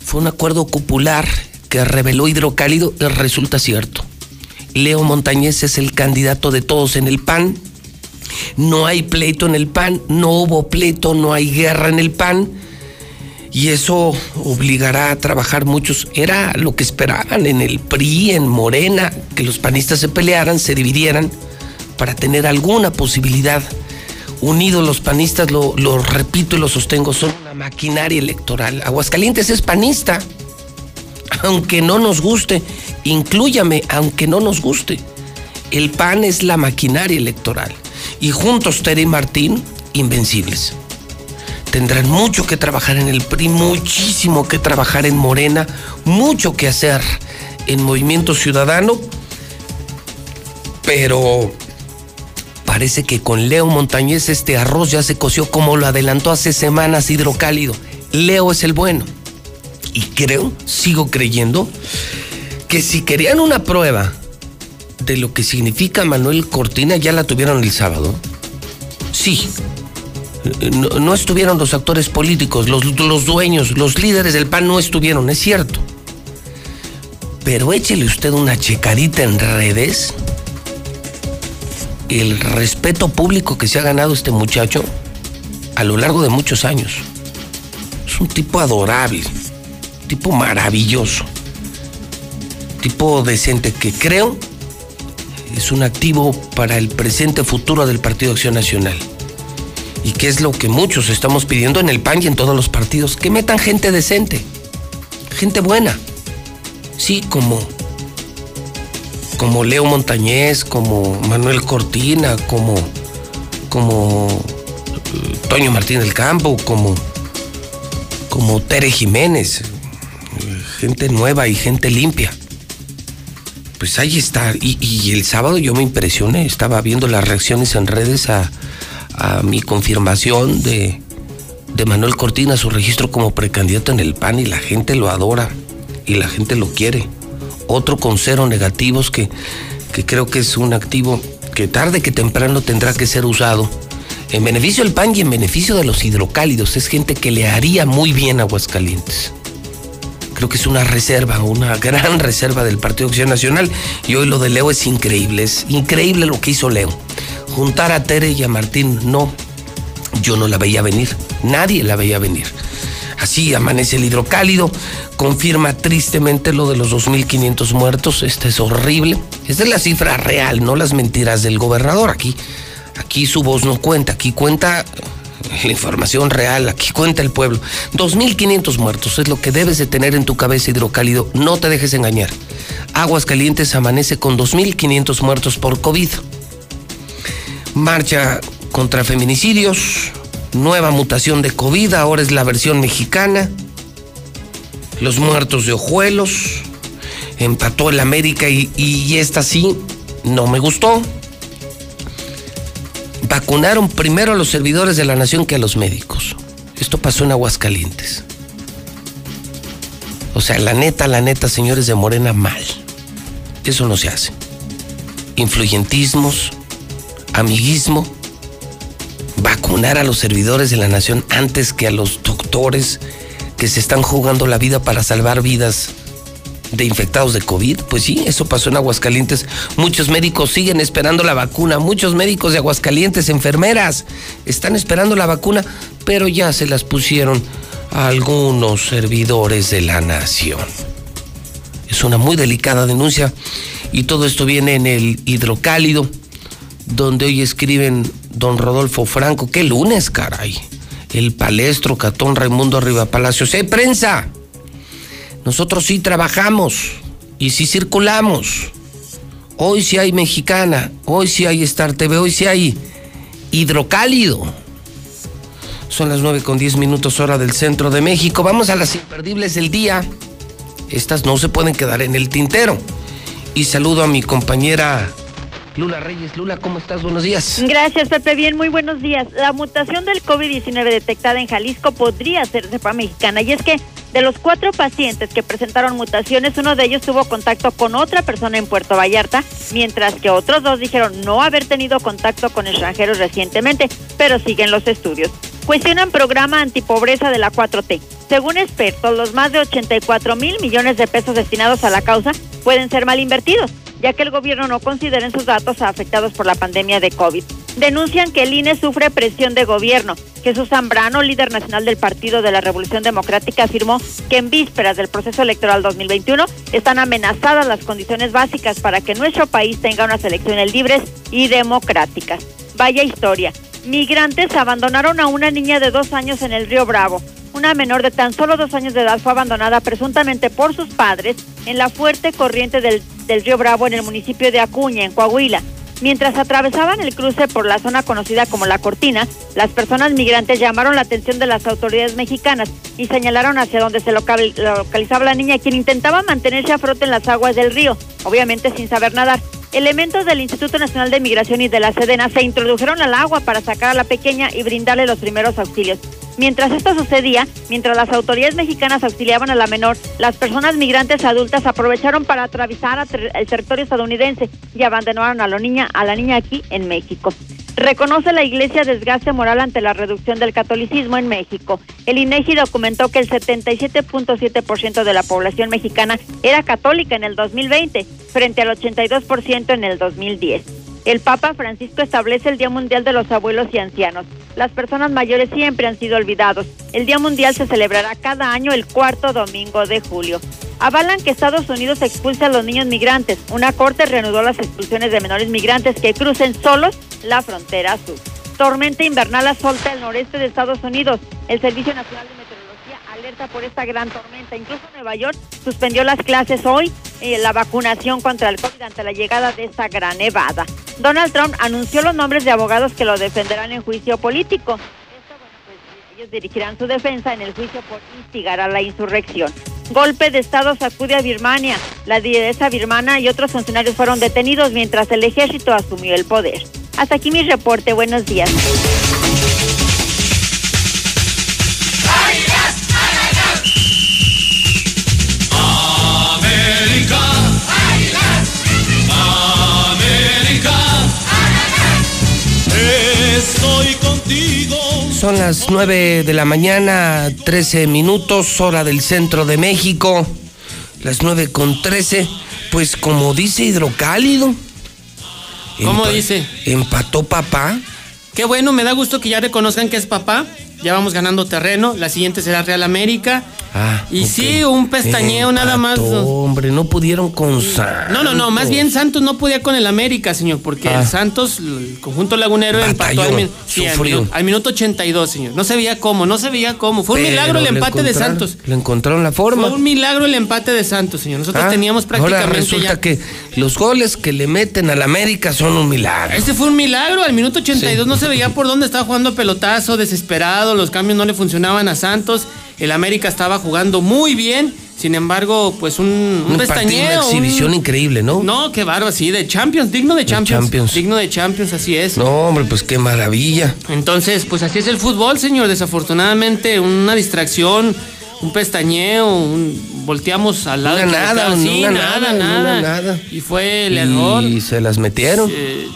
Speaker 1: Fue un acuerdo popular que reveló Hidrocálido resulta cierto. Leo Montañez es el candidato de todos en el PAN. No hay pleito en el PAN, no hubo pleito, no hay guerra en el PAN. Y eso obligará a trabajar muchos. Era lo que esperaban en el PRI, en Morena, que los panistas se pelearan, se dividieran para tener alguna posibilidad. Unidos los panistas, lo, lo repito y lo sostengo, son una maquinaria electoral. Aguascalientes es panista aunque no nos guste, inclúyame, aunque no nos guste. El PAN es la maquinaria electoral y juntos Tere y Martín, invencibles. Tendrán mucho que trabajar en el PRI, muchísimo que trabajar en Morena, mucho que hacer en Movimiento Ciudadano, pero parece que con Leo Montañez este arroz ya se coció como lo adelantó hace semanas Hidrocálido. Leo es el bueno y creo, sigo creyendo, que si querían una prueba de lo que significa Manuel Cortina, ya la tuvieron el sábado. Sí. No, no estuvieron los actores políticos, los, los dueños, los líderes del PAN no estuvieron, es cierto. Pero échele usted una checadita en redes. El respeto público que se ha ganado este muchacho a lo largo de muchos años. Es un tipo adorable tipo maravilloso, tipo decente que creo es un activo para el presente futuro del Partido Acción Nacional. Y que es lo que muchos estamos pidiendo en el PAN y en todos los partidos, que metan gente decente, gente buena. Sí, como como Leo Montañez, como Manuel Cortina, como como eh, Toño Martín del Campo, como como Tere Jiménez, gente nueva y gente limpia. Pues ahí está. Y, el sábado yo me impresioné, estaba viendo las reacciones en redes a, mi confirmación de, de Manuel Cortina, su registro como precandidato en el PAN y la gente lo adora y la gente lo quiere. Otro con cero negativos que, que creo que es un activo que tarde que temprano tendrá que ser usado en beneficio del PAN y en beneficio de los hidrocálidos. Es gente que le haría muy bien Aguascalientes creo que es una reserva, una gran <laughs> reserva del Partido Acción Nacional. Y hoy lo de Leo es increíble, es increíble lo que hizo Leo. Juntar a Tere y a Martín, no, yo no la veía venir, nadie la veía venir. Así amanece el hidrocálido, confirma tristemente lo de los 2.500 muertos, este es horrible. Esta es la cifra real, no las mentiras del gobernador. Aquí, aquí su voz no cuenta, aquí cuenta la información real, aquí cuenta el pueblo. 2.500 muertos es lo que debes de tener en tu cabeza hidrocálido, no te dejes engañar. Aguas Calientes amanece con 2.500 muertos por COVID. Marcha contra feminicidios, nueva mutación de COVID, ahora es la versión mexicana. Los muertos de Ojuelos, empató el América y, y esta sí, no me gustó. Vacunaron primero a los servidores de la nación que a los médicos. Esto pasó en Aguascalientes. O sea, la neta, la neta, señores de Morena, mal. Eso no se hace. Influyentismos, amiguismo, vacunar a los servidores de la nación antes que a los doctores que se están jugando la vida para salvar vidas de infectados de COVID. Pues sí, eso pasó en Aguascalientes. Muchos médicos siguen esperando la vacuna. Muchos médicos de Aguascalientes, enfermeras, están esperando la vacuna, pero ya se las pusieron a algunos servidores de la nación. Es una muy delicada denuncia y todo esto viene en el hidrocálido, donde hoy escriben don Rodolfo Franco. ¡Qué lunes, caray! El palestro Catón Raimundo Arriba Palacios. ¡Eh, prensa! Nosotros sí trabajamos y sí circulamos. Hoy sí hay Mexicana, hoy sí hay Star TV, hoy sí hay Hidrocálido. Son las 9 con 10 minutos hora del centro de México. Vamos a las imperdibles del día. Estas no se pueden quedar en el tintero. Y saludo a mi compañera Lula Reyes. Lula, ¿cómo estás? Buenos días.
Speaker 7: Gracias, Pepe. Bien, muy buenos días. La mutación del COVID-19 detectada en Jalisco podría ser cepa mexicana. Y es que de los cuatro pacientes que presentaron mutaciones, uno de ellos tuvo contacto con otra persona en Puerto Vallarta, mientras que otros dos dijeron no haber tenido contacto con extranjeros recientemente, pero siguen los estudios. Cuestionan programa antipobreza de la 4T. Según expertos, los más de 84 mil millones de pesos destinados a la causa pueden ser mal invertidos ya que el gobierno no considera en sus datos afectados por la pandemia de COVID. Denuncian que el INE sufre presión de gobierno. Jesús Zambrano, líder nacional del Partido de la Revolución Democrática, afirmó que en vísperas del proceso electoral 2021 están amenazadas las condiciones básicas para que nuestro país tenga unas elecciones libres y democráticas. Vaya historia. Migrantes abandonaron a una niña de dos años en el río Bravo. Una menor de tan solo dos años de edad fue abandonada presuntamente por sus padres en la fuerte corriente del, del río Bravo en el municipio de Acuña, en Coahuila. Mientras atravesaban el cruce por la zona conocida como La Cortina, las personas migrantes llamaron la atención de las autoridades mexicanas y señalaron hacia donde se local, localizaba la niña, quien intentaba mantenerse a flote en las aguas del río, obviamente sin saber nadar. Elementos del Instituto Nacional de Migración y de la Sedena se introdujeron al agua para sacar a la pequeña y brindarle los primeros auxilios. Mientras esto sucedía, mientras las autoridades mexicanas auxiliaban a la menor, las personas migrantes adultas aprovecharon para atravesar el territorio estadounidense y abandonaron a la niña, a la niña aquí en México. Reconoce la Iglesia desgaste moral ante la reducción del catolicismo en México. El INEGI documentó que el 77.7% de la población mexicana era católica en el 2020, frente al 82% en el 2010. El Papa Francisco establece el Día Mundial de los Abuelos y Ancianos. Las personas mayores siempre han sido olvidados. El Día Mundial se celebrará cada año el cuarto domingo de julio. Avalan que Estados Unidos expulse a los niños migrantes. Una corte reanudó las expulsiones de menores migrantes que crucen solos la frontera sur. Tormenta invernal asolta el noreste de Estados Unidos. El Servicio Nacional de alerta por esta gran tormenta. Incluso Nueva York suspendió las clases hoy y la vacunación contra el COVID ante la llegada de esta gran nevada. Donald Trump anunció los nombres de abogados que lo defenderán en juicio político. Pues, ellos dirigirán su defensa en el juicio por instigar a la insurrección. Golpe de Estado sacude a Birmania. La lideresa birmana y otros funcionarios fueron detenidos mientras el ejército asumió el poder. Hasta aquí mi reporte. Buenos días.
Speaker 46: Estoy contigo.
Speaker 1: Son las 9 de la mañana, 13 minutos, hora del centro de México. Las 9 con 13. Pues como dice Hidrocálido.
Speaker 64: ¿Cómo
Speaker 1: empa-
Speaker 64: dice?
Speaker 1: Empató papá.
Speaker 64: Qué bueno, me da gusto que ya reconozcan que es papá. Ya vamos ganando terreno. La siguiente será Real América.
Speaker 1: Ah,
Speaker 64: y sí, un pestañeo nada más.
Speaker 1: Hombre, no pudieron con Santos.
Speaker 64: No, no, no, más bien Santos no podía con el América, señor, porque
Speaker 1: Ah.
Speaker 64: el Santos, el conjunto lagunero, empató al, min- sí, al minuto 82, señor. No se veía cómo, no se veía cómo. Fue un milagro el empate de Santos.
Speaker 1: Le encontraron la forma.
Speaker 64: Fue un milagro el empate de Santos, señor. Nosotros
Speaker 1: Ah,
Speaker 64: teníamos
Speaker 1: Ahora
Speaker 64: prácticamente
Speaker 1: resulta
Speaker 64: ya.
Speaker 1: que los goles que le meten al América son un milagro.
Speaker 64: Este fue un milagro, al minuto 82 no se veía por dónde estaba jugando pelotazo, desesperado, los cambios no le funcionaban a Santos, el América estaba jugando muy bien, sin embargo, pues un, un, pestañeo.
Speaker 1: una
Speaker 64: un-
Speaker 1: exhibición increíble, ¿no?
Speaker 64: No, qué bárbaro, sí, de Champions, digno de Champions.
Speaker 1: Champions.
Speaker 64: Digno de Champions, así es.
Speaker 1: No, hombre, pues qué maravilla.
Speaker 64: Entonces, pues así es el fútbol, señor. Desafortunadamente, una distracción, un pestañeo, un- volteamos al lado
Speaker 1: Una
Speaker 64: equivocado.
Speaker 1: nada,
Speaker 64: sí,
Speaker 1: una
Speaker 64: nada,
Speaker 1: nada,
Speaker 64: nada,
Speaker 1: nada.
Speaker 64: Y fue el error.
Speaker 1: Y se las metieron.
Speaker 64: Eh,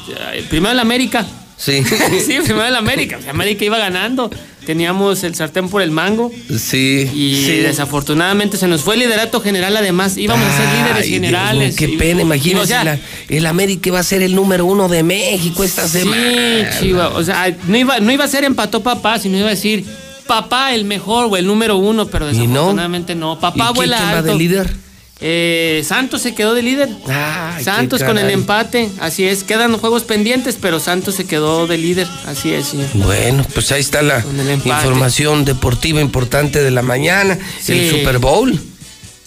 Speaker 64: primero el América.
Speaker 1: Sí. <laughs>
Speaker 64: sí, primero el América. América iba ganando. Teníamos el sartén por el mango.
Speaker 1: Sí.
Speaker 64: Y
Speaker 1: sí.
Speaker 64: desafortunadamente se nos fue el liderato general. Además, íbamos a ser líderes generales.
Speaker 1: Dios qué pena, imagínense.
Speaker 64: o sea,
Speaker 1: la- el América va a ser el número uno de México esta semana.
Speaker 64: Sí, chiva. O sea, no iba, no iba a ser empató papá, sino iba a decir papá el mejor o el número uno, pero
Speaker 1: ¿Y no?
Speaker 64: desafortunadamente no. Papá
Speaker 1: ¿Y quién-
Speaker 64: vuela
Speaker 1: quién va
Speaker 64: alto.
Speaker 1: de líder?
Speaker 64: Eh, Santos se quedó de líder.
Speaker 1: Ay,
Speaker 64: Santos con el empate, así es. Quedan juegos pendientes, pero Santos se quedó de líder, así es, señor.
Speaker 1: Bueno, pues ahí está la información deportiva importante de la mañana.
Speaker 64: Sí.
Speaker 1: El Super Bowl.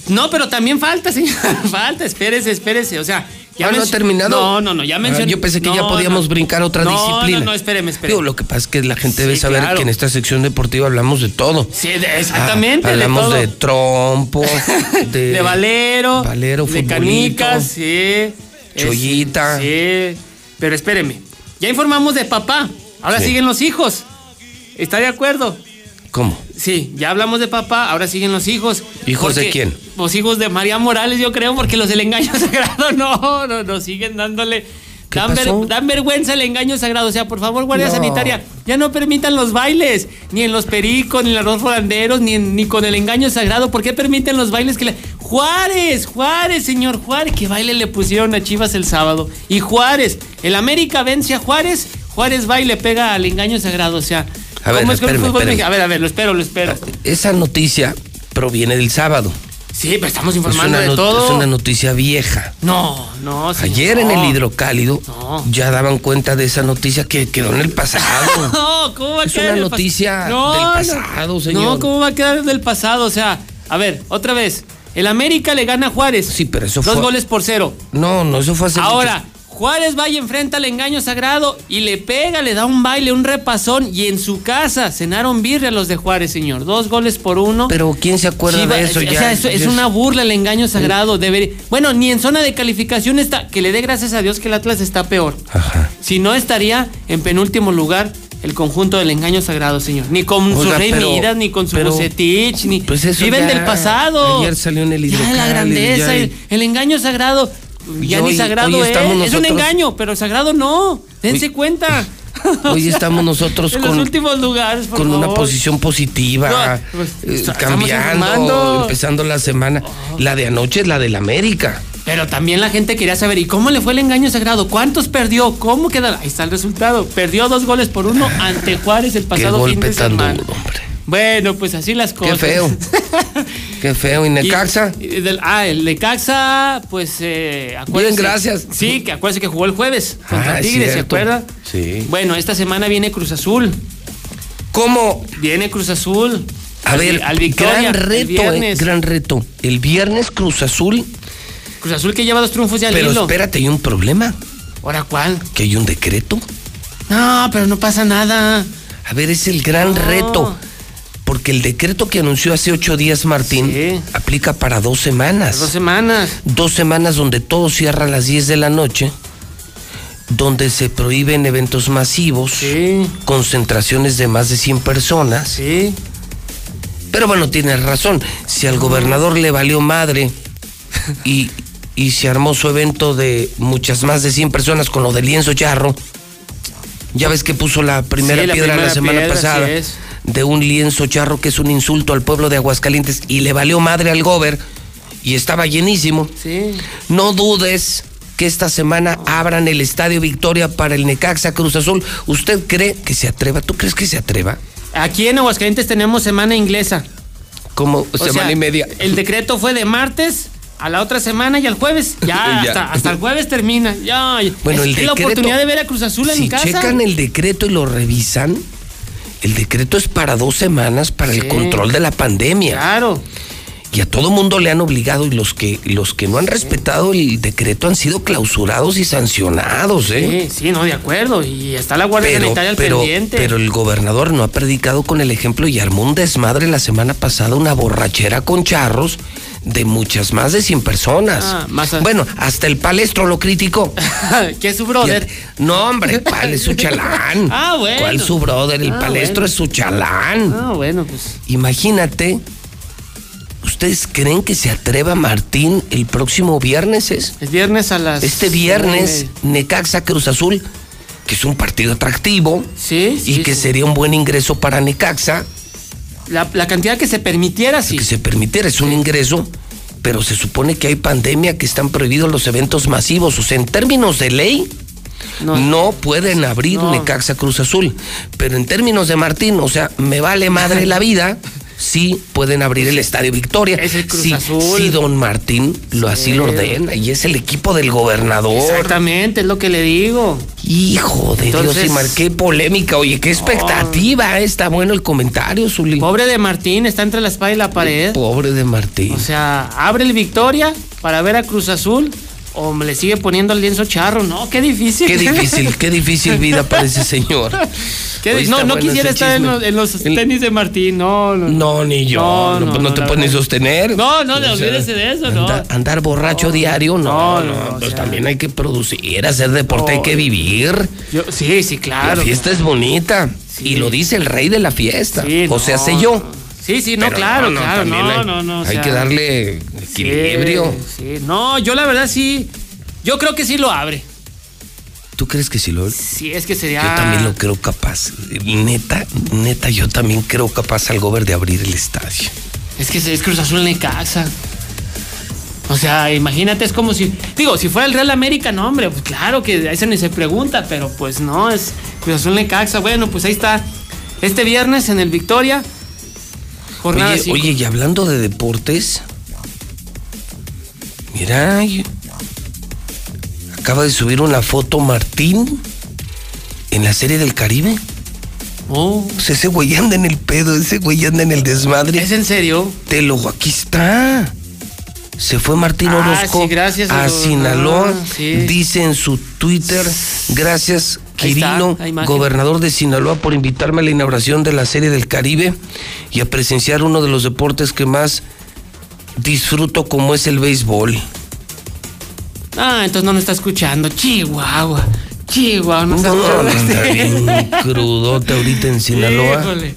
Speaker 64: No, pero también falta, <laughs> señor. falta, espérese, espérese. O sea, ya
Speaker 1: Ah, ¿no ha terminado?
Speaker 64: No, no, no, ya
Speaker 1: Ah,
Speaker 64: mencioné.
Speaker 1: yo pensé que ya podíamos
Speaker 64: no.
Speaker 1: brincar otra
Speaker 64: No,
Speaker 1: disciplina.
Speaker 64: No, no, espéreme, espéreme.
Speaker 1: Digo, lo que pasa es que la gente debe saber
Speaker 64: claro.
Speaker 1: que en esta sección deportiva hablamos de todo.
Speaker 64: Sí, de- exactamente.
Speaker 1: Ah,
Speaker 64: de
Speaker 1: hablamos
Speaker 64: todo.
Speaker 1: de, trompo, <laughs> de,
Speaker 64: de Valero,
Speaker 1: Valero,
Speaker 64: de canicas, sí.
Speaker 1: Chollita.
Speaker 64: Sí. Pero espéreme, ya informamos de papá, ahora
Speaker 1: Sí.
Speaker 64: siguen los hijos. ¿Está de acuerdo?
Speaker 1: ¿Cómo?
Speaker 64: Sí, ya hablamos de papá, ahora siguen los hijos.
Speaker 1: ¿Hijos de quién?
Speaker 64: Los hijos de María Morales, yo creo, porque los del engaño <laughs> sagrado no, no, no siguen dándole.
Speaker 1: ¿Qué
Speaker 64: Dan, ver- dan vergüenza el engaño sagrado. O sea, por favor, Guardia
Speaker 1: No.
Speaker 64: Sanitaria, ya no permitan los bailes, ni en los pericos, ni en los rolanderos, ni, en- ni con el engaño sagrado. ¿Por qué permiten los bailes que le. Juárez, Juárez, señor Juárez, ¿qué baile le pusieron a Chivas el sábado? Y Juárez, el América vence a Juárez, Juárez va y le pega al engaño sagrado. O sea,
Speaker 1: A ver,
Speaker 64: ¿cómo es que el fútbol
Speaker 1: espérame.
Speaker 64: mexicano- A ver, a ver, lo espero, lo espero.
Speaker 1: Esa noticia proviene del sábado.
Speaker 64: Sí, pero estamos
Speaker 1: Es
Speaker 64: informando
Speaker 1: una,
Speaker 64: de todo.
Speaker 1: es una noticia vieja.
Speaker 64: No, no, señor,
Speaker 1: Ayer en el hidrocálido ya daban cuenta de esa noticia que quedó en el pasado. <laughs>
Speaker 64: No, ¿cómo va a
Speaker 1: Es
Speaker 64: quedar
Speaker 1: una
Speaker 64: el pas-
Speaker 1: noticia
Speaker 64: No,
Speaker 1: del pasado, señor.
Speaker 64: No, ¿cómo va a quedar del pasado? O sea, a ver, otra vez. El América le gana a Juárez.
Speaker 1: Sí, pero eso
Speaker 64: Dos
Speaker 1: fue-
Speaker 64: goles por cero.
Speaker 1: No, no, eso fue hace
Speaker 64: Ahora, Juárez va y enfrenta al engaño sagrado y le pega, le da un baile, un repasón. Y en su casa cenaron birria los de Juárez, señor. Dos goles por uno.
Speaker 1: Pero ¿quién se acuerda
Speaker 64: Chiva-
Speaker 1: de eso
Speaker 64: o
Speaker 1: ya?
Speaker 64: sea, eso es
Speaker 1: Ya
Speaker 64: una burla el engaño sagrado. Debería- bueno, ni en zona de calificación está. Que le dé gracias a Dios que el Atlas está peor. Si no, estaría en penúltimo lugar el conjunto del engaño sagrado, señor. Ni con su
Speaker 1: Oiga,
Speaker 64: Rey
Speaker 1: pero-
Speaker 64: Midas, ni con su
Speaker 1: pero-
Speaker 64: Bucetich, ni.
Speaker 1: Pues eso
Speaker 64: Viven
Speaker 1: ya
Speaker 64: del pasado.
Speaker 1: ayer salió en el
Speaker 64: Ya la grandeza, el engaño sagrado. Ya ni sagrado
Speaker 1: hoy
Speaker 64: es. Es un engaño, pero sagrado no. Dense cuenta.
Speaker 1: Hoy estamos <laughs> nosotros
Speaker 64: en
Speaker 1: con-
Speaker 64: los últimos lugares, por
Speaker 1: con una posición positiva,
Speaker 64: No, pues,
Speaker 1: eh,
Speaker 64: estamos
Speaker 1: cambiando, empezando la semana. La de anoche es la del América.
Speaker 64: Pero también la gente quería saber, ¿y cómo le fue el engaño sagrado? ¿Cuántos perdió? ¿Cómo quedaron? Ahí está el resultado. Perdió dos goles por uno ante Juárez el
Speaker 1: Qué
Speaker 64: pasado fin de
Speaker 1: tan
Speaker 64: semana.
Speaker 1: duro, hombre.
Speaker 64: Bueno, pues así las
Speaker 1: Qué
Speaker 64: cosas.
Speaker 1: feo. <laughs> Qué feo. ¿Y Necaxa?
Speaker 64: Y- y del- ah, el Necaxa, pues eh,
Speaker 1: Bien, gracias.
Speaker 64: Sí, que acuérdese que jugó el jueves contra
Speaker 1: Ah, es
Speaker 64: Tigres, ¿se acuerda?
Speaker 1: Sí.
Speaker 64: Bueno, esta semana viene Cruz Azul.
Speaker 1: ¿Cómo?
Speaker 64: Viene Cruz Azul.
Speaker 1: A
Speaker 64: Al-
Speaker 1: ver,
Speaker 64: al Victoria,
Speaker 1: gran
Speaker 64: el
Speaker 1: reto, eh, gran reto. El viernes Cruz Azul,
Speaker 64: Cruz Azul que lleva dos triunfos ya al
Speaker 1: pero
Speaker 64: hilo.
Speaker 1: espérate, hay un problema,
Speaker 64: ¿Ahora cuál?
Speaker 1: que hay un decreto.
Speaker 64: No, pero no pasa nada.
Speaker 1: A ver, es el gran
Speaker 64: No.
Speaker 1: reto. Porque el decreto que anunció hace ocho días Martín
Speaker 64: Sí.
Speaker 1: aplica para dos semanas.
Speaker 64: Dos semanas.
Speaker 1: Dos semanas donde todo cierra a las 10 de la noche, donde se prohíben eventos masivos,
Speaker 64: Sí.
Speaker 1: concentraciones de más de 100 personas.
Speaker 64: Sí.
Speaker 1: Pero bueno, tienes razón. Si al gobernador le valió madre y, y se armó su evento de muchas más de 100 personas con lo del lienzo charro, ya ves que puso la primera
Speaker 64: Sí, la
Speaker 1: piedra la
Speaker 64: primera
Speaker 1: semana
Speaker 64: piedra,
Speaker 1: pasada
Speaker 64: es.
Speaker 1: De un lienzo charro que es un insulto al pueblo de Aguascalientes y le valió madre al gober y estaba llenísimo.
Speaker 64: Sí.
Speaker 1: No dudes que esta semana abran el Estadio Victoria para el Necaxa Cruz Azul. ¿Usted cree que se atreva? ¿Tú crees que se atreva?
Speaker 64: Aquí en Aguascalientes tenemos semana inglesa.
Speaker 1: Como semana
Speaker 64: sea,
Speaker 1: y media.
Speaker 64: El decreto fue de martes a la otra semana y al jueves. <laughs> Ya,
Speaker 1: Ya.
Speaker 64: Hasta, hasta el jueves termina. Ya,
Speaker 1: Bueno,
Speaker 64: es
Speaker 1: el
Speaker 64: la oportunidad de ver a Cruz Azul
Speaker 1: si
Speaker 64: en casa.
Speaker 1: checan el decreto y lo revisan, el decreto es para dos semanas para el control de la pandemia.
Speaker 64: Claro.
Speaker 1: Y a todo mundo le han obligado y los que los que no han respetado el decreto han sido clausurados y sancionados, ¿eh?
Speaker 64: Sí, sí, no, de acuerdo. Y está la Guardia Sanitaria al
Speaker 1: pero,
Speaker 64: pendiente.
Speaker 1: pero el gobernador no ha predicado con el ejemplo y armó un desmadre la semana pasada, una borrachera con charros de muchas más de 100 personas.
Speaker 64: Ah, más a-
Speaker 1: Bueno, hasta el palestro lo criticó. <laughs>
Speaker 64: que es su brother.
Speaker 1: No, hombre, pal es su chalán. <laughs>
Speaker 64: Ah, bueno.
Speaker 1: ¿Cuál su brother? El
Speaker 64: Ah,
Speaker 1: palestro
Speaker 64: bueno.
Speaker 1: es su chalán.
Speaker 64: Ah, bueno, pues.
Speaker 1: Imagínate, ¿ustedes creen que se atreva Martín el próximo viernes? Es?
Speaker 64: Es viernes a las.
Speaker 1: Este viernes, Necaxa Cruz Azul, que es un partido atractivo
Speaker 64: Sí,
Speaker 1: y que sería un buen ingreso para Necaxa,
Speaker 64: La, la cantidad que se permitiera, sí.
Speaker 1: que se permitiera, es un ingreso, pero se supone que hay pandemia, que están prohibidos los eventos masivos. O sea, en términos de ley, no, pueden abrir
Speaker 64: No.
Speaker 1: Necaxa Cruz Azul. Pero en términos de Martín, o sea, me vale madre la <laughs> vida. Sí, pueden abrir el Estadio Victoria.
Speaker 64: Es el Cruz
Speaker 1: sí,
Speaker 64: Azul.
Speaker 1: sí, don Martín lo así lo ordena y es el equipo del gobernador.
Speaker 64: Exactamente, es lo que le digo.
Speaker 1: Hijo de
Speaker 64: Entonces-
Speaker 1: Dios, y marqué polémica. Oye, qué expectativa. Está bueno el comentario, Zuli.
Speaker 64: Pobre de Martín, está entre la espada y la pared.
Speaker 1: Pobre de Martín.
Speaker 64: O sea, abre el Victoria para ver a Cruz Azul o me le sigue poniendo el lienzo charro. No, qué difícil.
Speaker 1: Qué difícil, qué difícil vida para <laughs> ese señor.
Speaker 64: Qué no, no quisiera estar en los, en los tenis de Martín, no, no.
Speaker 1: No, ni yo. No, no, no te puedes
Speaker 64: verdad.
Speaker 1: sostener.
Speaker 64: No, no,
Speaker 1: O sea,
Speaker 64: olvídese de eso, no.
Speaker 1: Andar, andar borracho diario, no, no, pues también hay que producir, hacer deporte, hay que vivir.
Speaker 64: Yo- sí, sí, claro.
Speaker 1: La fiesta es bonita. Y lo dice el rey de la fiesta. o sea, sé yo.
Speaker 64: Sí, sí, no,
Speaker 1: Pero
Speaker 64: claro,
Speaker 1: no, no,
Speaker 64: claro, no,
Speaker 1: hay-
Speaker 64: no, no. o
Speaker 1: Hay
Speaker 64: sea,
Speaker 1: que darle equilibrio.
Speaker 64: Sí, sí. No, yo la verdad sí. Yo creo que sí lo abre.
Speaker 1: ¿Tú crees que sí lo
Speaker 64: Sí, es que sería.
Speaker 1: Yo también lo creo capaz. Neta, neta, yo también creo capaz al gober de abrir el estadio.
Speaker 64: Es que es Cruz Azul Necaxa. O sea, imagínate, es como si. Digo, si fuera el Real América, no, hombre, pues claro que a eso ni se pregunta, pero pues no, es Cruz Azul Necaxa. Bueno, pues ahí está. Este viernes en el Victoria. Jornada
Speaker 1: Oye, oye, y hablando de deportes, mira, acaba de subir una foto Martín en la serie del Caribe.
Speaker 64: Oh.
Speaker 1: Ese güey anda en el pedo, ese güey anda en el desmadre.
Speaker 64: ¿Es en serio?
Speaker 1: Te lo, aquí está. Se fue Martín
Speaker 64: Ah,
Speaker 1: Orozco
Speaker 64: sí, gracias,
Speaker 1: a. Sinaloa.
Speaker 64: Ah, sí.
Speaker 1: Dice en su Twitter, gracias
Speaker 64: Está,
Speaker 1: Quirino, gobernador de Sinaloa, por invitarme a la inauguración de la Serie del Caribe y a presenciar uno de los deportes que más disfruto como es el béisbol.
Speaker 64: Ah, entonces no nos está escuchando. Chihuahua. Chihuahua, no está
Speaker 1: No,
Speaker 64: escuchando.
Speaker 1: anda bien <laughs> crudote ahorita en Sinaloa.
Speaker 64: Híjole.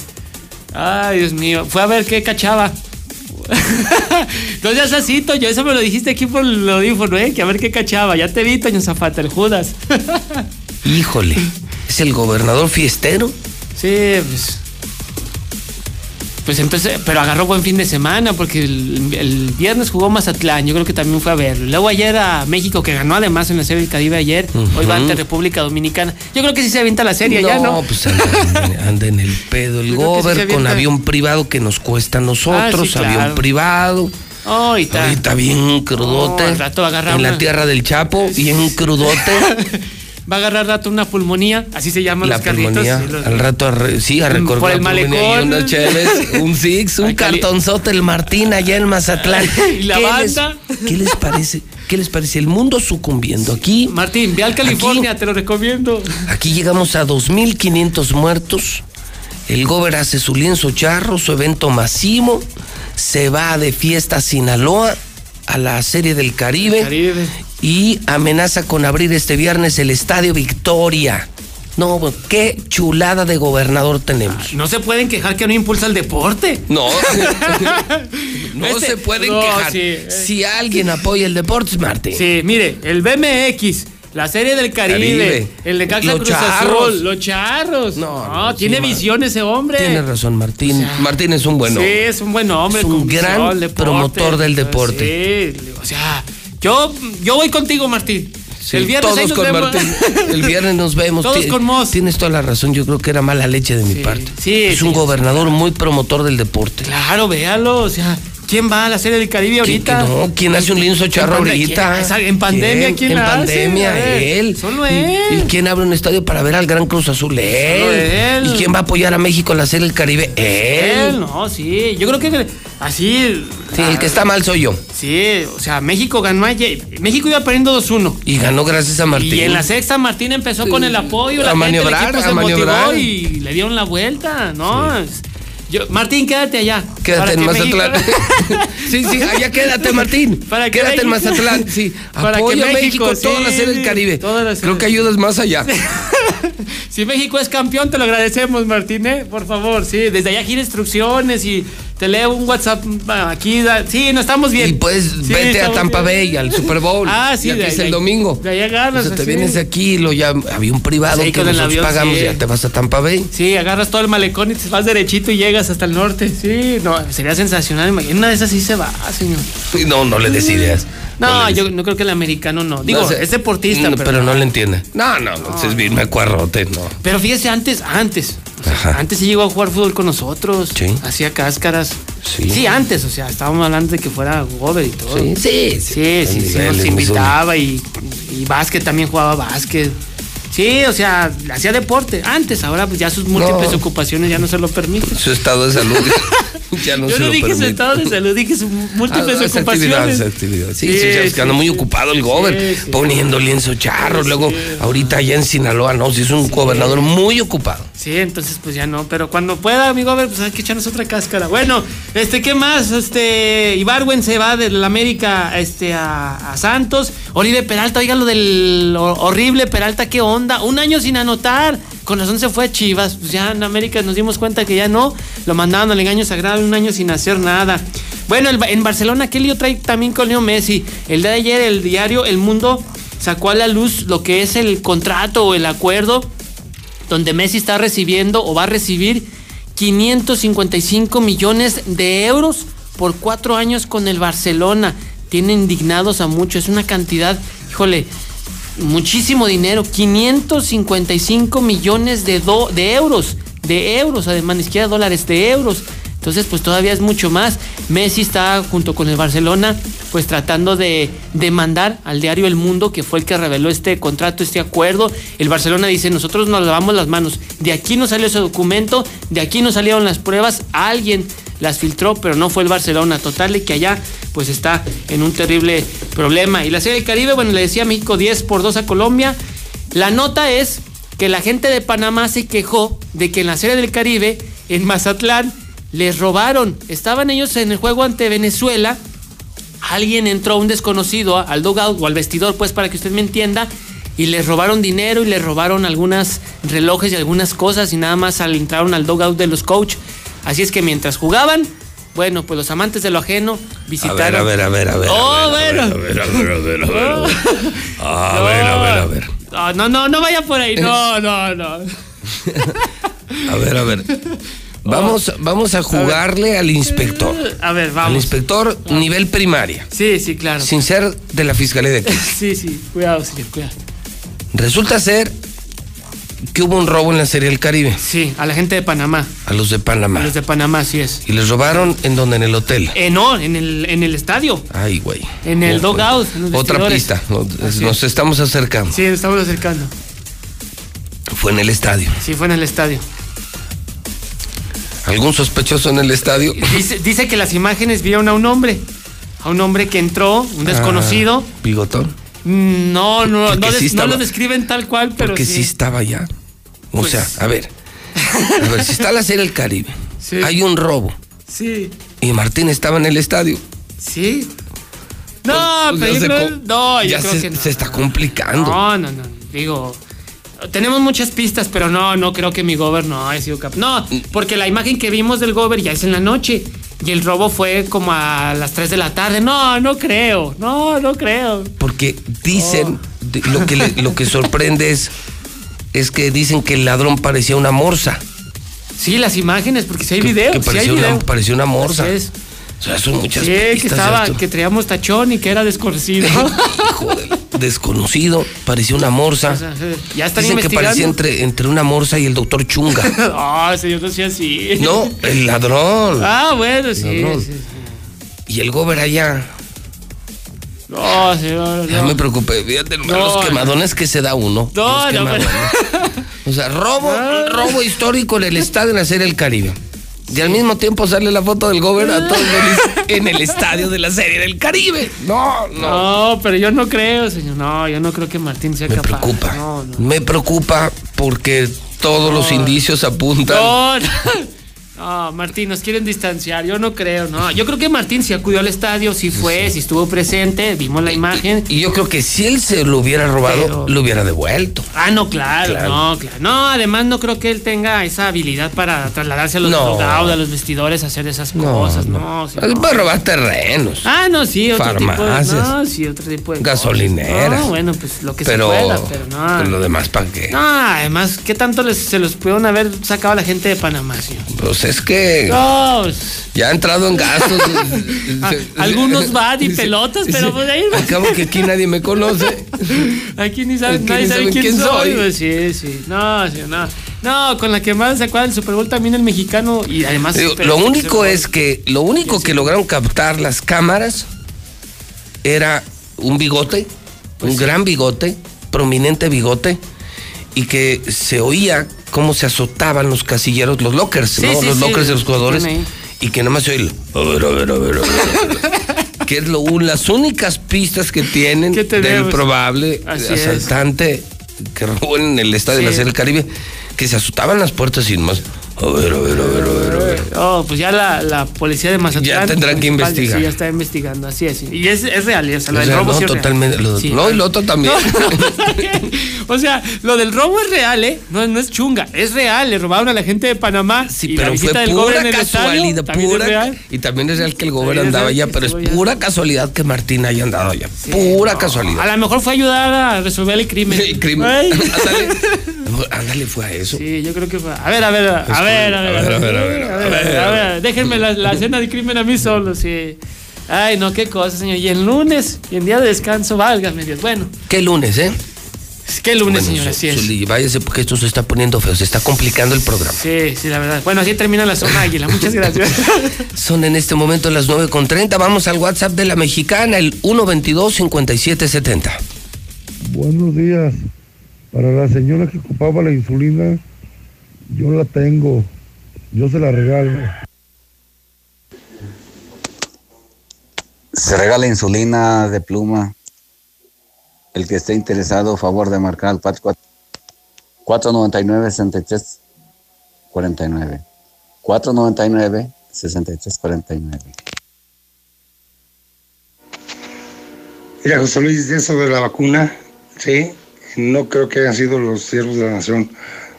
Speaker 64: Ay, Dios mío. Fue a ver qué cachaba. <laughs> no seas así, Toño. Eso me lo dijiste aquí por el audífono, ¿eh? Que a ver qué cachaba. Ya te vi, Toño Zafata, el Judas. <laughs>
Speaker 1: Híjole, es el gobernador fiestero.
Speaker 64: sí, pues. Pues entonces, pero agarró buen fin de semana porque el, el viernes jugó Mazatlán, yo creo que también fue a verlo. Luego ayer a México, que ganó además en la serie del Caribe ayer, hoy va ante República Dominicana. Yo creo que sí se avienta la serie ya, ¿no?
Speaker 1: pues anda, en el pedo el
Speaker 64: Yo sí
Speaker 1: gober con avión privado que nos cuesta a nosotros,
Speaker 64: Ah, sí, claro.
Speaker 1: avión privado.
Speaker 64: Ahorita.
Speaker 1: Ahorita bien crudote.
Speaker 64: Oh, al rato agarra
Speaker 1: en
Speaker 64: una-
Speaker 1: la tierra del Chapo, bien crudote. <laughs>
Speaker 64: Va a agarrar rato una pulmonía, así se llaman
Speaker 1: la
Speaker 64: los carritos. los-
Speaker 1: Al rato, re- sí, a recorrer
Speaker 64: Por el malecón.
Speaker 1: cheves, un six, un <laughs>
Speaker 64: cali-
Speaker 1: cartonzote, el Martín allá en Mazatlán. <laughs>
Speaker 64: ¿Y la
Speaker 1: ¿Qué
Speaker 64: banda?
Speaker 1: Les, <laughs> ¿Qué les parece? ¿Qué les parece? El mundo sucumbiendo. Aquí,
Speaker 64: Martín, ve al California, te lo recomiendo.
Speaker 1: aquí llegamos a 2.500 muertos. El Gober hace su lienzo charro, su evento masivo. Se va de fiesta a Sinaloa, a la Serie del Caribe.
Speaker 64: Caribe.
Speaker 1: Y amenaza con abrir este viernes el Estadio Victoria. No, qué chulada de gobernador tenemos.
Speaker 64: No se pueden quejar que no impulsa el deporte.
Speaker 1: No, <laughs> no
Speaker 64: Este-
Speaker 1: se pueden
Speaker 64: no,
Speaker 1: quejar.
Speaker 64: sí, eh.
Speaker 1: Si alguien apoya el deporte, es Martín.
Speaker 64: Sí, mire, el BMX, la serie del Caribe,
Speaker 1: Caribe.
Speaker 64: el de Caxa
Speaker 1: Los
Speaker 64: Cruz
Speaker 1: charros.
Speaker 64: Azul, los charros. No,
Speaker 1: sí,
Speaker 64: tiene
Speaker 1: ma-
Speaker 64: visión ese hombre.
Speaker 1: Tiene razón, Martín. Martín es un buen
Speaker 64: Sí,
Speaker 1: hombre.
Speaker 64: es un buen hombre.
Speaker 1: Es un gran promotor del deporte.
Speaker 64: Sí, o sea, yo, yo voy contigo, Martín.
Speaker 1: Sí,
Speaker 64: el viernes
Speaker 1: todos
Speaker 64: nos
Speaker 1: con
Speaker 64: vemos.
Speaker 1: Martín. El viernes nos vemos.
Speaker 64: Todos con Moss.
Speaker 1: Tienes toda la razón. Yo creo que era mala leche de mi parte.
Speaker 64: Sí,
Speaker 1: es un gobernador muy promotor del deporte.
Speaker 64: Claro, véalo, o sea, ¿quién va a la Serie del Caribe ahorita?
Speaker 1: que no? ¿Quién hace un lienzo charro ahorita?
Speaker 64: ¿quién? En pandemia, ¿quién,
Speaker 1: En
Speaker 64: la
Speaker 1: pandemia, él.
Speaker 64: Solo
Speaker 1: ¿Y-
Speaker 64: él.
Speaker 1: ¿Y, quién abre un estadio para ver al Gran Cruz Azul? Él.
Speaker 64: Solo él.
Speaker 1: ¿Y quién va a apoyar a México en la Serie del Caribe? Él.
Speaker 64: Él, no, sí. Yo creo que así.
Speaker 1: Sí, el que está mal soy yo.
Speaker 64: Sí, o sea, México ganó ayer. México iba perdiendo 2-1.
Speaker 1: Y ganó gracias a Martín.
Speaker 64: Y en la sexta Martín empezó con el apoyo, la
Speaker 1: A
Speaker 64: gente, el
Speaker 1: maniobrar,
Speaker 64: equipo se
Speaker 1: a maniobrar.
Speaker 64: motivó y le dieron la vuelta, ¿no? Es- Yo, Martín, quédate allá.
Speaker 1: Quédate en Mazatlán.
Speaker 64: México- <laughs>
Speaker 1: sí, sí, allá quédate, Martín. <laughs>
Speaker 64: Para que
Speaker 1: quédate en Mazatlán. Sí, <laughs>
Speaker 64: Para
Speaker 1: apoya
Speaker 64: México,
Speaker 1: México, toda la
Speaker 64: sí,
Speaker 1: serie del Caribe.
Speaker 64: la
Speaker 1: Creo
Speaker 64: serie.
Speaker 1: que ayudas más allá.
Speaker 64: Si México es campeón, te lo agradecemos, Martín, ¿eh? Por favor, sí. Desde allá gira instrucciones y te leo un WhatsApp aquí. da- Sí, no estamos bien.
Speaker 1: Y pues
Speaker 64: Sí,
Speaker 1: vete a Tampa
Speaker 64: bien.
Speaker 1: Bay, al Super Bowl. <laughs>
Speaker 64: Ah, sí, de
Speaker 1: es el domingo.
Speaker 64: De allá ganas.
Speaker 1: O sea, te
Speaker 64: así.
Speaker 1: vienes de aquí, lo ya había un privado
Speaker 64: Sí,
Speaker 1: que nosotros
Speaker 64: avión,
Speaker 1: pagamos, ya te vas a Tampa Bay.
Speaker 64: Sí, agarras todo el malecón y te vas derechito y llegas hasta el norte. Sí, no, sería sensacional. imagínate, Una de esas sí se va, señor.
Speaker 1: No, no le des ideas.
Speaker 64: No, yo no creo que el americano no. Digo,
Speaker 1: No
Speaker 64: es deportista,
Speaker 1: No,
Speaker 64: pero,
Speaker 1: pero no le entiende. No, no, no, es bien acuarrote, no.
Speaker 64: Pero fíjese, antes, antes. O sea, antes sí llegó a jugar fútbol con nosotros.
Speaker 1: Sí.
Speaker 64: Hacía cáscaras.
Speaker 1: Sí.
Speaker 64: antes, o sea, estábamos hablando de que fuera gober y todo.
Speaker 1: Sí, sí, sí.
Speaker 64: Sí, sí, nos invitaba y, y básquet también jugaba básquet. Sí, o sea, hacía deporte antes, ahora pues ya sus múltiples
Speaker 1: No.
Speaker 64: ocupaciones ya no se lo permiten.
Speaker 1: Su estado de salud ya <laughs> no
Speaker 64: Yo
Speaker 1: se
Speaker 64: no
Speaker 1: lo
Speaker 64: dije su estado de salud, dije sus múltiples
Speaker 1: Ah,
Speaker 64: ocupaciones.
Speaker 1: actividad, actividad. Sí,
Speaker 64: Sí,
Speaker 1: sí, sí, es que anda muy ocupado el gober, poniendo lienzo charro. Luego, ahorita allá en Sinaloa, no, sí es un gobernador muy ocupado.
Speaker 64: Sí, entonces pues ya no, pero cuando pueda, amigo, a ver, pues hay que echarnos otra cáscara. Bueno, este, ¿qué más? Este, Ibarwen se va de la América este, a, Santos. Oribe Peralta, oiga lo del ho- horrible Peralta, ¿qué onda? Un año sin anotar. Con razón se fue a Chivas. Pues ya en América nos dimos cuenta que ya no. Lo mandaban al engaño sagrado un año sin hacer nada. Bueno, en Barcelona, ¿qué lío trae también con Leo Messi? El día de ayer, el diario El Mundo sacó a la luz lo que es el contrato o el acuerdo donde Messi está recibiendo o va a recibir 555 millones de euros por cuatro años con el Barcelona. Tiene indignados a muchos, es una cantidad, híjole, muchísimo dinero, 555 millones de, do- de euros, de euros, además, ni siquiera dólares, de euros. Entonces, pues todavía es mucho más. Messi está junto con el Barcelona, pues tratando de demandar al diario El Mundo, que fue el que reveló este contrato, este acuerdo. El Barcelona dice, nosotros nos lavamos las manos. De aquí no salió ese documento, de aquí no salieron las pruebas. Alguien las filtró, pero no fue el Barcelona. Total, de que allá pues está en un terrible problema. Y la Serie del Caribe, bueno, le decía México 10 por 2 a Colombia. La nota es que la gente de Panamá se quejó de que en la Serie del Caribe, en Mazatlán, les robaron. Estaban ellos en el juego ante Venezuela. Alguien entró, un desconocido, al dugout o al vestidor, pues para que usted me entienda, y les robaron dinero y les robaron algunas relojes y algunas cosas y nada más al entraron al dugout de los coach. Así es que mientras jugaban, bueno, pues los amantes de lo ajeno visitaron.
Speaker 1: a ver, a ver, a ver.
Speaker 64: Oh,
Speaker 1: a ver,
Speaker 64: bueno.
Speaker 1: A ver, a ver, a ver, a ver. A ver, a ver, a ver, a ver.
Speaker 64: No, no, no, no vaya por ahí. No, no, no.
Speaker 1: A ver, a ver. Vamos, vamos a jugarle al inspector.
Speaker 64: A ver,
Speaker 1: Al
Speaker 64: vamos.
Speaker 1: inspector nivel primaria.
Speaker 64: Sí, sí, claro.
Speaker 1: Sin ser de la fiscalía de aquí. <laughs>
Speaker 64: Sí, sí, cuidado, señor, cuidado.
Speaker 1: Resulta ser que hubo un robo en la Serie del Caribe.
Speaker 64: Sí, a la gente de Panamá.
Speaker 1: A los de
Speaker 64: A
Speaker 1: Panamá.
Speaker 64: los de Panamá, así es.
Speaker 1: Y les robaron en donde, en el hotel.
Speaker 64: Eh, no, en el, en el estadio.
Speaker 1: Ay, güey.
Speaker 64: En el
Speaker 1: Oh,
Speaker 64: los
Speaker 1: Otra pista. Nos,
Speaker 64: Así
Speaker 1: nos
Speaker 64: es.
Speaker 1: estamos acercando.
Speaker 64: Sí, nos estamos acercando.
Speaker 1: Fue en el estadio.
Speaker 64: Sí, fue en el estadio.
Speaker 1: ¿Algún sospechoso en el estadio? <laughs>
Speaker 64: Dice, dice que las imágenes vieron a un hombre. A un hombre que entró, un desconocido.
Speaker 1: Ah, bigotón.
Speaker 64: Mm, No, no, no,
Speaker 1: sí
Speaker 64: no lo describen tal cual, pero
Speaker 1: Porque sí. estaba allá. O
Speaker 64: Pues-
Speaker 1: sea, a ver. A ver, si está la Serie del Caribe,
Speaker 64: Sí.
Speaker 1: hay un robo
Speaker 64: Sí,
Speaker 1: y Martín estaba en el estadio.
Speaker 64: sí. No,
Speaker 1: Pues
Speaker 64: pero
Speaker 1: ya se
Speaker 64: no, yo
Speaker 1: ya
Speaker 64: creo
Speaker 1: se,
Speaker 64: que no.
Speaker 1: se está complicando.
Speaker 64: No, no, no. Digo, tenemos muchas pistas, pero no, no creo que mi gober no haya sido capaz. No, porque la imagen que vimos del gober ya es en la noche. Y el robo fue como a las 3 de la tarde. No, no creo. No, no creo.
Speaker 1: Porque dicen,
Speaker 64: Oh.
Speaker 1: lo, que le- lo que sorprende es, es que dicen que el ladrón parecía una morsa.
Speaker 64: Sí, las imágenes, porque si hay
Speaker 1: Que-
Speaker 64: video.
Speaker 1: que
Speaker 64: sí hay
Speaker 1: parecía una-
Speaker 64: video.
Speaker 1: parecía una morsa.
Speaker 64: Así es.
Speaker 1: O sea, son muchas
Speaker 64: Sí, que
Speaker 1: pistas,
Speaker 64: estaba,
Speaker 1: Arturo.
Speaker 64: que traíamos tachón y que era desconocido. <laughs>
Speaker 1: Desconocido, parecía una morsa.
Speaker 64: O sea, ya están
Speaker 1: Dicen que parecía entre, entre una morsa y el doctor Chunga. <laughs>
Speaker 64: Ah, señor, no sea así.
Speaker 1: No, el ladrón.
Speaker 64: Ah, bueno, sí.
Speaker 1: Ladrón.
Speaker 64: sí, sí.
Speaker 1: Y el gober allá.
Speaker 64: No, señor.
Speaker 1: Ya
Speaker 64: no.
Speaker 1: me preocupé. Fíjate
Speaker 64: No,
Speaker 1: los quemadones que se da uno.
Speaker 64: No, no, pero-.
Speaker 1: O sea, robo, <laughs> robo histórico en el estadio en la Serie del Caribe. Y al mismo tiempo sale la foto del gober a todos felices en el estadio de la Serie del Caribe. No, no.
Speaker 64: No, pero yo no creo, señor. No, yo no creo que Martín sea
Speaker 1: Me
Speaker 64: capaz.
Speaker 1: preocupa.
Speaker 64: No, no.
Speaker 1: Me preocupa porque todos los indicios apuntan.
Speaker 64: No, no. No, Martín, nos quieren distanciar. Yo no creo, no. Yo creo que Martín sí acudió al estadio, sí fue, sí estuvo presente, vimos la imagen.
Speaker 1: Y yo creo que si él se lo hubiera robado,
Speaker 64: Pero-
Speaker 1: lo hubiera devuelto.
Speaker 64: Ah, no, claro,
Speaker 1: Claro.
Speaker 64: no, claro. No, además no creo que él tenga esa habilidad para trasladarse a los
Speaker 1: No.
Speaker 64: a los vestidores, a hacer esas cosas, no. sí, no.
Speaker 1: Puede robar terrenos.
Speaker 64: Ah, no, sí, otro
Speaker 1: Farmacias.
Speaker 64: tipo de, no, sí, otro tipo de
Speaker 1: Gasolineras.
Speaker 64: No, bueno, pues lo que
Speaker 1: pero,
Speaker 64: se pueda, pero no.
Speaker 1: pero lo demás, ¿para qué?
Speaker 64: No, además, ¿qué tanto les, se los pudieron haber sacado a la gente de Panamá, señor?
Speaker 1: Pues es que
Speaker 64: No,
Speaker 1: ya ha entrado en gastos. <laughs>
Speaker 64: algunos van y pelotas, pero pues ahí
Speaker 1: Al cabo que aquí nadie me conoce.
Speaker 64: Aquí ni sabe,
Speaker 1: Aquí
Speaker 64: nadie
Speaker 1: ni
Speaker 64: sabe quién,
Speaker 1: quién
Speaker 64: soy.
Speaker 1: soy.
Speaker 64: pues, sí, sí. No, sí, no. No, con la que más se acuerda del Super Bowl también el mexicano y además.
Speaker 1: Digo, lo
Speaker 64: este
Speaker 1: único es que lo único que lograron captar las cámaras era un bigote,
Speaker 64: Pues
Speaker 1: un gran bigote, prominente bigote, y que se oía cómo se azotaban los casilleros, los lockers,
Speaker 64: Sí,
Speaker 1: ¿no?
Speaker 64: sí,
Speaker 1: los lockers de los jugadores, y que nada más se el, a ver, a ver, a ver, a ver, a ver". que es lo, las únicas pistas que tienen
Speaker 64: ¿Qué
Speaker 1: del probable
Speaker 64: Así es.
Speaker 1: asaltante que robó en el estadio de la. Serie del Caribe, que se azotaban las puertas sin más. A ver, a ver, a ver, a ver.
Speaker 64: Oh, pues ya la, la policía de Mazatlán.
Speaker 1: Ya tendrán que investigar.
Speaker 64: Sí, ya está investigando, así es. Y es, es real, o sea, lo
Speaker 1: O
Speaker 64: del
Speaker 1: sea,
Speaker 64: robo
Speaker 1: no,
Speaker 64: sí es real.
Speaker 1: totalmente. lo-
Speaker 64: Sí.
Speaker 1: no, y lo otro también. <laughs>
Speaker 64: O sea, lo del robo es real, ¿eh? No, no es chunga, es real. Le robaron a la gente de Panamá.
Speaker 1: Sí,
Speaker 64: y la
Speaker 1: pero
Speaker 64: visita
Speaker 1: fue
Speaker 64: del
Speaker 1: pura
Speaker 64: en el estadio
Speaker 1: casualidad,
Speaker 64: también es
Speaker 1: pura,
Speaker 64: real.
Speaker 1: y también es real que el gobierno andaba allá, pero es
Speaker 64: allá.
Speaker 1: pura casualidad que Martín haya andado allá. pura casualidad.
Speaker 64: A lo mejor fue ayudar a resolver el crimen.
Speaker 1: El crimen. <laughs> ándale, fue a eso.
Speaker 64: Sí, yo creo que fue. A pues, ver, a ver, a ver, a ver,
Speaker 1: a ver, a ver, a ver.
Speaker 64: Déjenme la, la escena del crimen a mí solo, sí. Ay, no, qué cosa, señor. Y el lunes, y en día de descanso, válgame Dios. Bueno.
Speaker 1: ¿Qué lunes, eh?
Speaker 64: ¿Qué lunes,
Speaker 1: bueno, señora?
Speaker 64: Así es.
Speaker 1: váyase porque esto se está poniendo feo, se está complicando el programa.
Speaker 64: Sí, sí, la verdad. Bueno, así termina la zona águila. Muchas gracias. <laughs>
Speaker 1: Son en este momento las 9.30. Vamos al WhatsApp de la mexicana, el 122-5770.
Speaker 65: Buenos días. Para la señora que ocupaba la insulina, yo la tengo. Yo se la regalo.
Speaker 66: Se regala insulina de pluma. El que esté interesado, favor de marcar al 499-6349. 499-6349.
Speaker 67: Mira, José Luis, de eso de la vacuna, sí, no creo que hayan sido los siervos de la nación.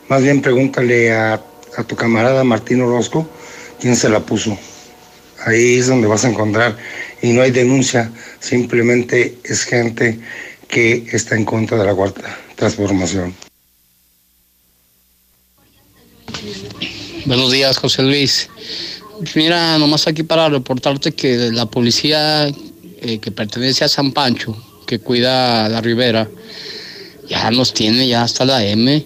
Speaker 67: Más bien pregúntale a, a tu camarada Martín Orozco quién se la puso. Ahí es donde vas a encontrar. Y no hay denuncia, simplemente es gente que está en contra de la cuarta transformación.
Speaker 68: Buenos días, José Luis. Mira, nomás aquí para reportarte que la policía eh, que pertenece a San Pancho, que cuida la ribera, ya nos tiene ya hasta la M.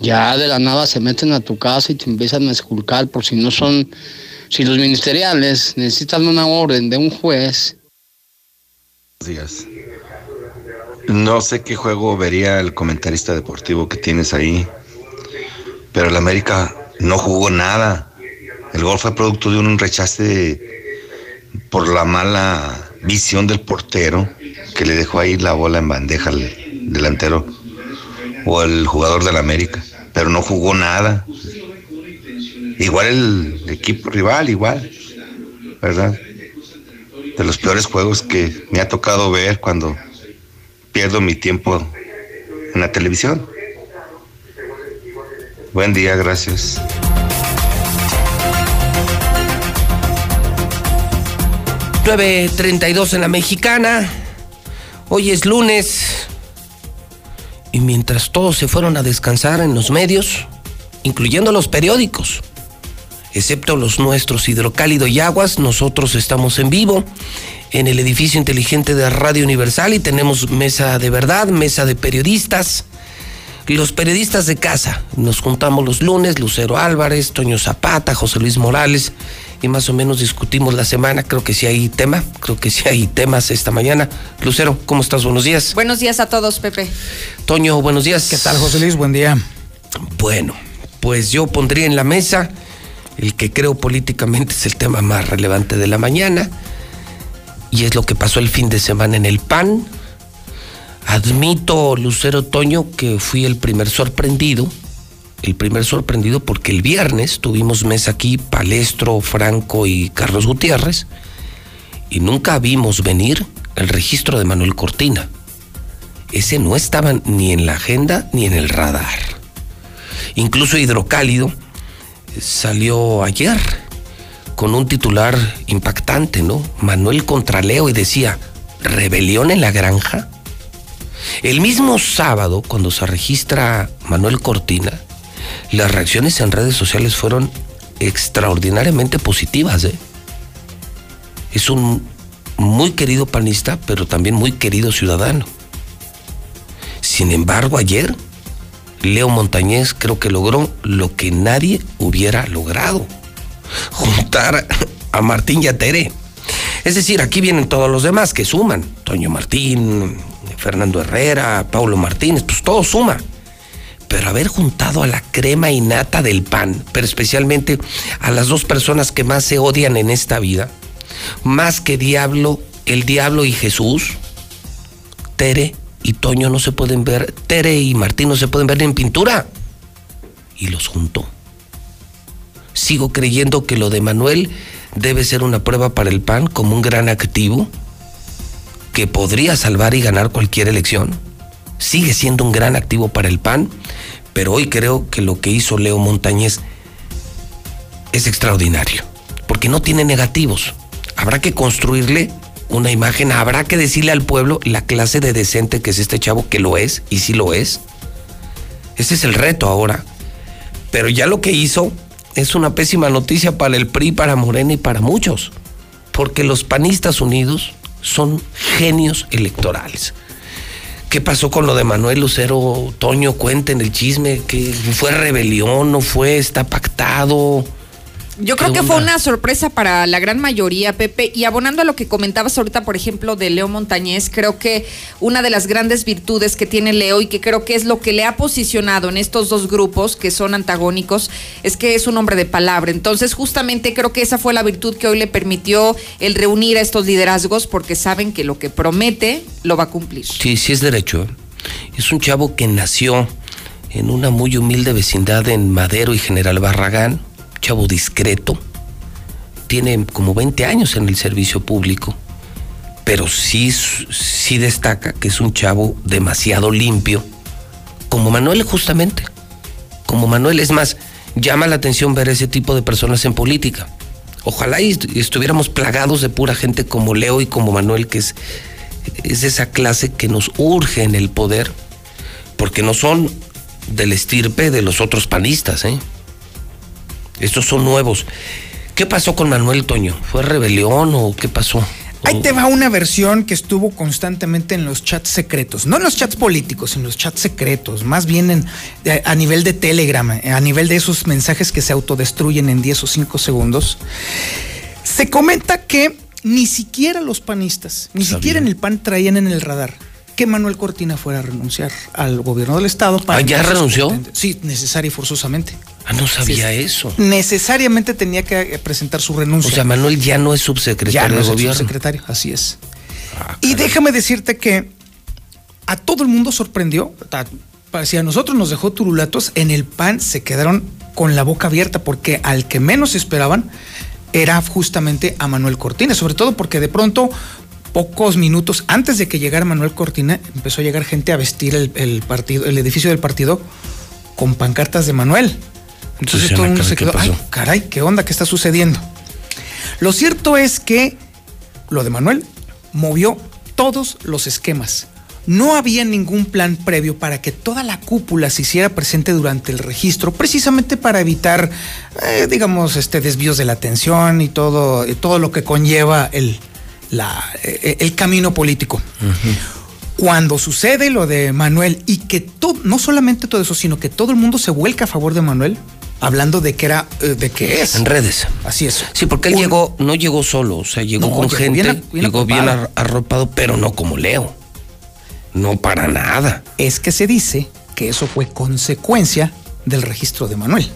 Speaker 68: Ya de la nada se meten a tu casa y te empiezan a esculcar por si no son, si los ministeriales necesitan una orden de un juez.
Speaker 28: Días. No sé qué juego vería el comentarista deportivo que tienes ahí, pero el América no jugó nada. El gol fue producto de un rechace por la mala visión del portero que le dejó ahí la bola en bandeja delantero o el jugador del América, pero no jugó nada. Igual el equipo rival, igual, ¿verdad? De los peores juegos que me ha tocado ver cuando pierdo mi tiempo en la televisión. Buen día, gracias.
Speaker 1: 9.32 en la mexicana. Hoy es lunes. Y mientras todos se fueron a descansar en los medios, incluyendo los periódicos, excepto los nuestros Hidrocálido y Aguas, nosotros estamos en vivo en el edificio inteligente de Radio Universal y tenemos mesa de verdad, mesa de periodistas. Los periodistas de casa, nos juntamos los lunes, Lucero Álvarez, Toño Zapata, José Luis Morales, y más o menos discutimos la semana. Creo que sí hay tema, creo que sí hay temas esta mañana. Lucero, ¿cómo estás? Buenos días.
Speaker 61: Buenos días a todos, Pepe.
Speaker 1: Toño, buenos días.
Speaker 55: ¿Qué tal, José Luis? Buen día.
Speaker 1: Bueno, pues yo pondría en la mesa el que creo políticamente es el tema más relevante de la mañana, y es lo que pasó el fin de semana en el PAN. Admito, Lucero Toño, que fui el primer sorprendido, el primer sorprendido porque el viernes tuvimos mesa aquí, Palestro, Franco y Carlos Gutiérrez, y nunca vimos venir el registro de Manuel Cortina. Ese no estaba ni en la agenda ni en el radar. Incluso Hidrocálido salió ayer con un titular impactante, ¿no? Manuel Contraleo y decía, ¿rebelión en la granja? El mismo sábado, cuando se registra Manuel Cortina, las reacciones en redes sociales fueron extraordinariamente positivas. ¿eh? Es un muy querido panista, pero también muy querido ciudadano. Sin embargo, ayer, Leo Montañez creo que logró lo que nadie hubiera logrado. Juntar a Martín y a Tere. Es decir, aquí vienen todos los demás que suman. Toño Martín, Fernando Herrera, Paulo Martínez, pues todo suma. Pero haber juntado a la crema innata del pan, pero especialmente a las dos personas que más se odian en esta vida, más que Diablo, el Diablo y Jesús, Tere y Toño no se pueden ver, Tere y Martín no se pueden ver ni en pintura. Y los juntó. Sigo creyendo que lo de Manuel debe ser una prueba para el PAN como un gran activo que podría salvar y ganar cualquier elección. Sigue siendo un gran activo para el PAN, pero hoy creo que lo que hizo Leo Montañez es extraordinario, porque no tiene negativos. Habrá que construirle una imagen, habrá que decirle al pueblo la clase de decente que es este chavo, que lo es, y sí lo es. Ese es el reto ahora. Pero ya lo que hizo es una pésima noticia para el PRI, para Morena y para muchos, porque los panistas unidos son genios electorales. ¿Qué pasó con lo de Manuel Lucero Toño? Cuenten el chisme, que fue rebelión, no fue, está pactado.
Speaker 61: Yo creo que fue una sorpresa para la gran mayoría, Pepe. Y abonando a lo que comentabas ahorita, por ejemplo, de Leo Montañez, creo que una de las grandes virtudes que tiene Leo y que creo que es lo que le ha posicionado en estos dos grupos que son antagónicos, es que es un hombre de palabra. Entonces, justamente creo que esa fue la virtud que hoy le permitió el reunir a estos liderazgos porque saben que lo que promete lo va a cumplir.
Speaker 1: Sí, sí es derecho. Es un chavo que nació en una muy humilde vecindad en Madero y General Barragán chavo discreto, tiene como 20 años en el servicio público, pero sí, sí destaca que es un chavo demasiado limpio, como Manuel justamente, como Manuel es más, llama la atención ver ese tipo de personas en política. Ojalá estuviéramos plagados de pura gente como Leo y como Manuel, que es, es esa clase que nos urge en el poder, porque no son del estirpe de los otros panistas, ¿eh? Estos son nuevos. ¿Qué pasó con Manuel Toño? ¿Fue rebelión o qué pasó?
Speaker 55: Ahí te va una versión que estuvo constantemente en los chats secretos, no en los chats políticos, en los chats secretos, más bien en, a nivel de Telegram, a nivel de esos mensajes que se autodestruyen en 10 o 5 segundos. Se comenta que ni siquiera los panistas, ni siquiera en el PAN traían en el radar que Manuel Cortina fuera a renunciar al gobierno del Estado.
Speaker 1: Para ¿Ah, ya renunció?
Speaker 55: Sí, necesaria y forzosamente.
Speaker 1: Ah, no sabía eso.
Speaker 55: Necesariamente tenía que presentar su renuncia.
Speaker 1: O sea, Manuel ya no es subsecretario
Speaker 55: ya
Speaker 1: no gobierno.
Speaker 55: subsecretario, así es. Ah, y déjame decirte que a todo el mundo sorprendió. Si a nosotros nos dejó turulatos, en el PAN se quedaron con la boca abierta porque al que menos esperaban era justamente a Manuel Cortina, sobre todo porque de pronto pocos minutos antes de que llegara Manuel Cortina, empezó a llegar gente a vestir el, partido, el edificio del partido con pancartas de Manuel. Entonces todo el mundo se quedó, ay, caray, ¿qué onda? ¿Qué está sucediendo? Lo cierto es que lo de Manuel movió todos los esquemas. no había ningún plan previo para que toda la cúpula se hiciera presente durante el registro, precisamente para evitar, eh, digamos, este desvíos de la atención y todo, y todo lo que conlleva el, la, eh, el camino político. Cuando sucede lo de Manuel y que todo, no solamente todo eso, sino que todo el mundo se vuelca a favor de Manuel, hablando de que era, eh, de que es.
Speaker 1: En redes.
Speaker 55: Así es.
Speaker 1: Sí, porque él llegó, no llegó solo, o sea, llegó
Speaker 55: No,
Speaker 1: con
Speaker 55: llegó
Speaker 1: gente,
Speaker 55: bien- bien
Speaker 1: llegó bien
Speaker 55: arropado.
Speaker 1: ar- arropado, pero no como Leo. No para nada.
Speaker 55: Es que se dice que eso fue consecuencia del registro de Manuel.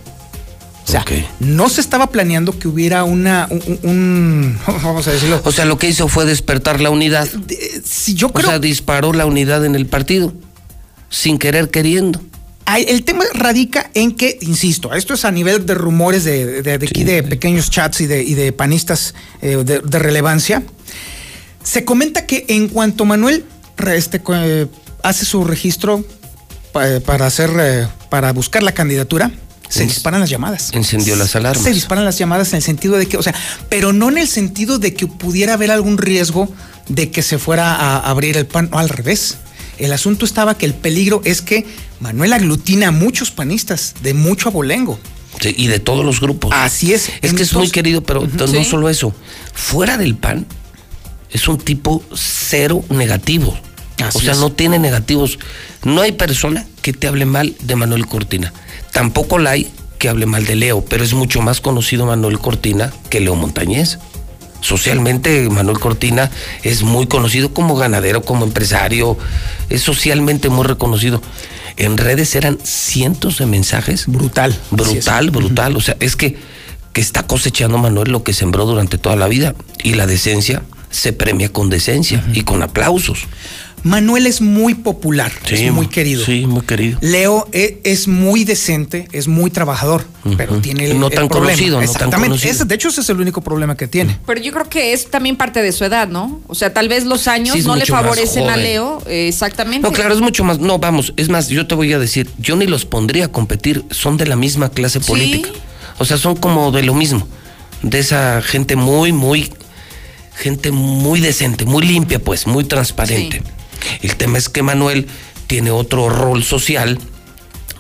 Speaker 55: O sea, no se estaba planeando que hubiera una, un, <laughs> vamos a decirlo.
Speaker 1: O sea, lo que hizo fue despertar la unidad.
Speaker 55: Si yo
Speaker 1: O sea, disparó la unidad en el partido, sin querer queriendo.
Speaker 55: El tema radica en que, insisto, esto es a nivel de rumores de, de- de aquí de pequeños chats y de, y de panistas eh, de, de relevancia. Se comenta que en cuanto Manuel este, eh, hace su registro pa- para hacer, eh, para buscar la candidatura, se
Speaker 1: En-
Speaker 55: disparan las llamadas.
Speaker 1: Encendió las alarmas.
Speaker 55: Se disparan las llamadas en el sentido de que, o sea, pero no en el sentido de que pudiera haber algún riesgo de que se fuera a abrir el pan, o al revés. El asunto estaba que el peligro es que Manuel aglutina a muchos panistas de mucho abolengo.
Speaker 1: Sí, y de todos los grupos.
Speaker 55: Así es.
Speaker 1: Es que es muy querido, pero no
Speaker 55: Sí.
Speaker 1: solo eso. Fuera del PAN, es un tipo cero negativo.
Speaker 55: Así
Speaker 1: o sea,
Speaker 55: es.
Speaker 1: no tiene negativos. No hay persona que te hable mal de Manuel Cortina. Tampoco la hay que hable mal de Leo, pero es mucho más conocido Manuel Cortina que Leo Montañez. Socialmente, Manuel Cortina es muy conocido como ganadero, como empresario, es socialmente muy reconocido. En redes eran cientos de mensajes.
Speaker 55: Brutal.
Speaker 1: Brutal, brutal. O sea, es que, que está cosechando Manuel lo que sembró durante toda la vida. Y la decencia se premia con decencia y con aplausos.
Speaker 55: Manuel es muy popular, es muy querido.
Speaker 1: Sí, muy querido.
Speaker 55: Leo e- es, muy decente, es muy trabajador, pero tiene el,
Speaker 1: No
Speaker 55: el
Speaker 1: tan
Speaker 55: problema.
Speaker 1: conocido, no tan
Speaker 55: Exactamente.
Speaker 1: conocido.
Speaker 55: Ese- de hecho, ese es el único problema que tiene.
Speaker 61: Pero yo creo que es también parte de su edad, ¿no? O sea, tal vez los años
Speaker 1: Sí,
Speaker 61: no le favorecen a. Leo. eh, exactamente.
Speaker 1: No, claro, es mucho más. No, vamos, es más, yo te voy a decir, yo ni los pondría a competir, son de la misma clase
Speaker 61: Sí.
Speaker 1: política. O sea, son como de lo mismo. De esa gente muy, muy, gente muy decente, muy limpia, pues, muy transparente. El tema es que Manuel tiene otro rol social,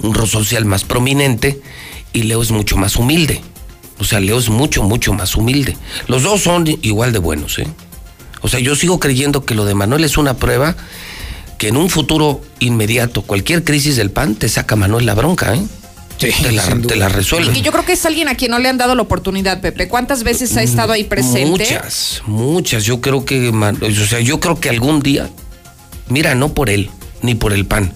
Speaker 1: un rol social más prominente, y Leo es mucho más humilde. O sea, Leo es mucho, mucho más humilde. Los dos son igual de buenos, ¿eh? O sea, yo sigo creyendo que lo de Manuel es una prueba que en un futuro inmediato, cualquier crisis del PAN, te saca Manuel la bronca, ¿eh? te, la, te la resuelve.
Speaker 61: Y yo creo que es alguien a quien no le han dado la oportunidad, Pepe. ¿Cuántas veces ha estado ahí presente?
Speaker 1: Muchas, muchas. Yo creo que, o sea, yo creo que algún día, mira, no por él, ni por el PAN,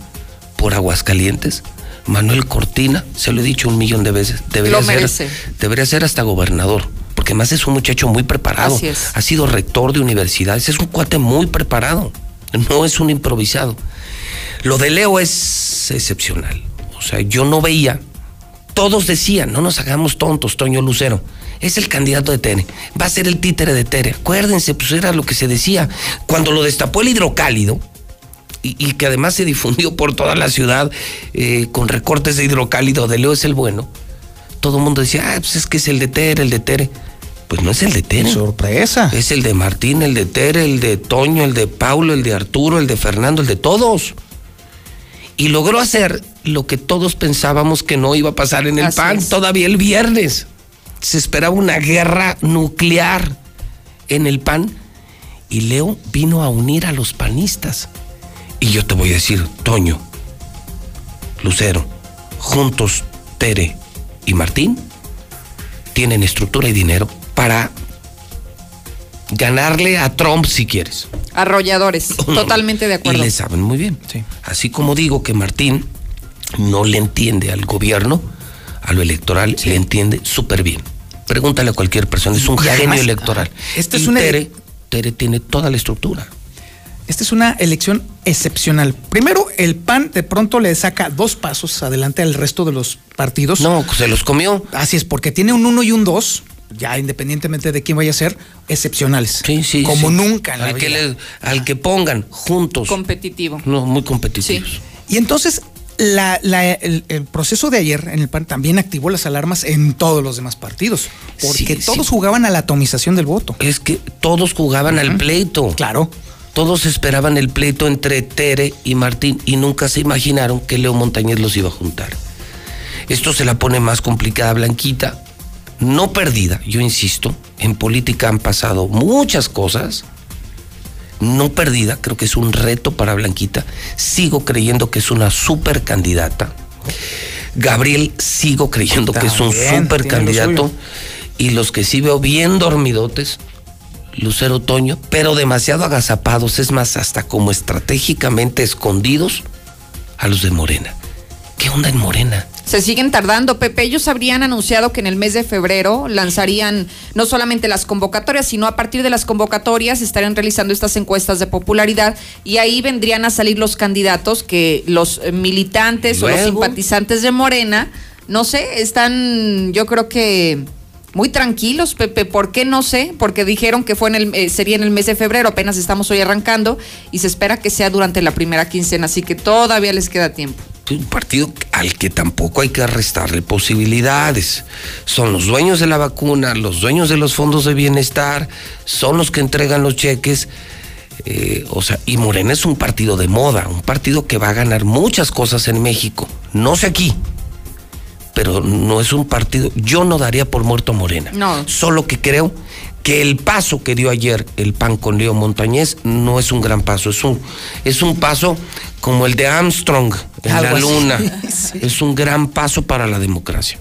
Speaker 1: por Aguascalientes, Manuel Cortina, se lo he dicho un millón de veces, debería ser, debería ser hasta gobernador, porque más es un muchacho muy preparado.
Speaker 61: Así es.
Speaker 1: Ha sido rector de universidades, es un cuate muy preparado, no es un improvisado. Lo de Leo es excepcional. O sea, yo no veía, todos decían, no nos hagamos tontos, Toño Lucero. Es el candidato de Tere. Va a ser el títere de Tere. Acuérdense, pues era lo que se decía. Cuando lo destapó el hidrocálido, y, y que además se difundió por toda la ciudad eh, con recortes de hidrocálido de Leo es el bueno, todo el mundo decía, ah, pues es que es el de Tere, el de Tere. Pues no es el de Tere.
Speaker 55: Sorpresa.
Speaker 1: Es el de Martín, el de Tere, el de Toño, el de Paulo, el de Arturo, el de Fernando, el de todos. Y logró hacer lo que todos pensábamos que no iba a pasar en el
Speaker 61: Así
Speaker 1: PAN
Speaker 61: es.
Speaker 1: todavía el viernes. Se esperaba una guerra nuclear en el PAN y Leo vino a unir a los panistas. Y yo te voy a decir, Toño, Lucero, juntos Tere y Martín tienen estructura y dinero para ganarle a Trump si quieres.
Speaker 61: Arrolladores. <laughs> Totalmente de
Speaker 1: Y
Speaker 61: acuerdo.
Speaker 1: le saben muy bien. Así como digo que Martín no le entiende al gobierno, a lo electoral, le entiende súper bien. Pregúntale a cualquier persona, es un
Speaker 55: Y
Speaker 1: genio
Speaker 55: además,
Speaker 1: electoral.
Speaker 55: esta es
Speaker 1: Y
Speaker 55: una-
Speaker 1: Tere, Tere tiene toda la estructura.
Speaker 55: Esta es una elección excepcional. Primero, el PAN de pronto le saca dos pasos adelante al resto de los partidos.
Speaker 1: No, se los comió.
Speaker 55: Así es, porque tiene un uno y un dos, ya independientemente de quién vaya a ser, excepcionales.
Speaker 1: Sí, sí.
Speaker 55: Como
Speaker 1: sí.
Speaker 55: nunca en la
Speaker 1: al que,
Speaker 55: vida.
Speaker 1: le- al que pongan juntos.
Speaker 61: Competitivo.
Speaker 1: no, muy competitivos.
Speaker 55: Y entonces, la- la- el, el proceso de ayer en el PAN también activó las alarmas en todos los demás partidos. Porque
Speaker 1: Sí,
Speaker 55: todos
Speaker 1: sí.
Speaker 55: jugaban a la atomización del voto.
Speaker 1: Es que todos jugaban al pleito.
Speaker 55: Claro.
Speaker 1: Todos esperaban el pleito entre Tere y Martín y nunca se imaginaron que Leo Montañez los iba a juntar. Esto se la pone más complicada Blanquita, no perdida, yo insisto, en política han pasado muchas cosas, no perdida, creo que es un reto para Blanquita, sigo creyendo que es una super candidata. Gabriel, sigo creyendo que es un super
Speaker 55: lo
Speaker 1: candidato. Y los que sí veo bien dormidotes, Lucero Toño, pero demasiado agazapados, es más, hasta como estratégicamente escondidos a los de Morena. ¿Qué onda en Morena?
Speaker 61: Se siguen tardando, Pepe. Ellos habrían anunciado que en el mes de febrero lanzarían no solamente las convocatorias, sino a partir de las convocatorias estarían realizando estas encuestas de popularidad y ahí vendrían a salir los candidatos que los militantes o los simpatizantes de Morena, no sé, están, yo creo que muy tranquilos, Pepe. ¿Por qué no sé? Porque dijeron que fue en el, eh, sería en el mes de febrero, apenas estamos hoy arrancando y se espera que sea durante la primera quincena, así que todavía les queda tiempo.
Speaker 1: Un partido al que tampoco hay que restarle posibilidades. Son los dueños de la vacuna, los dueños de los fondos de bienestar, son los que entregan los cheques. Eh, o sea, y Morena es un partido de moda, un partido que va a ganar muchas cosas en México. No sé aquí, pero no es un partido. Yo no daría por muerto a Morena.
Speaker 61: No.
Speaker 1: Solo que creo que el paso que dio ayer el PAN con Leo Montañez no es un gran paso, es un, es un paso como el de Armstrong en
Speaker 55: Algo
Speaker 1: la luna. <laughs>
Speaker 55: Sí.
Speaker 1: Es un gran paso para la democracia.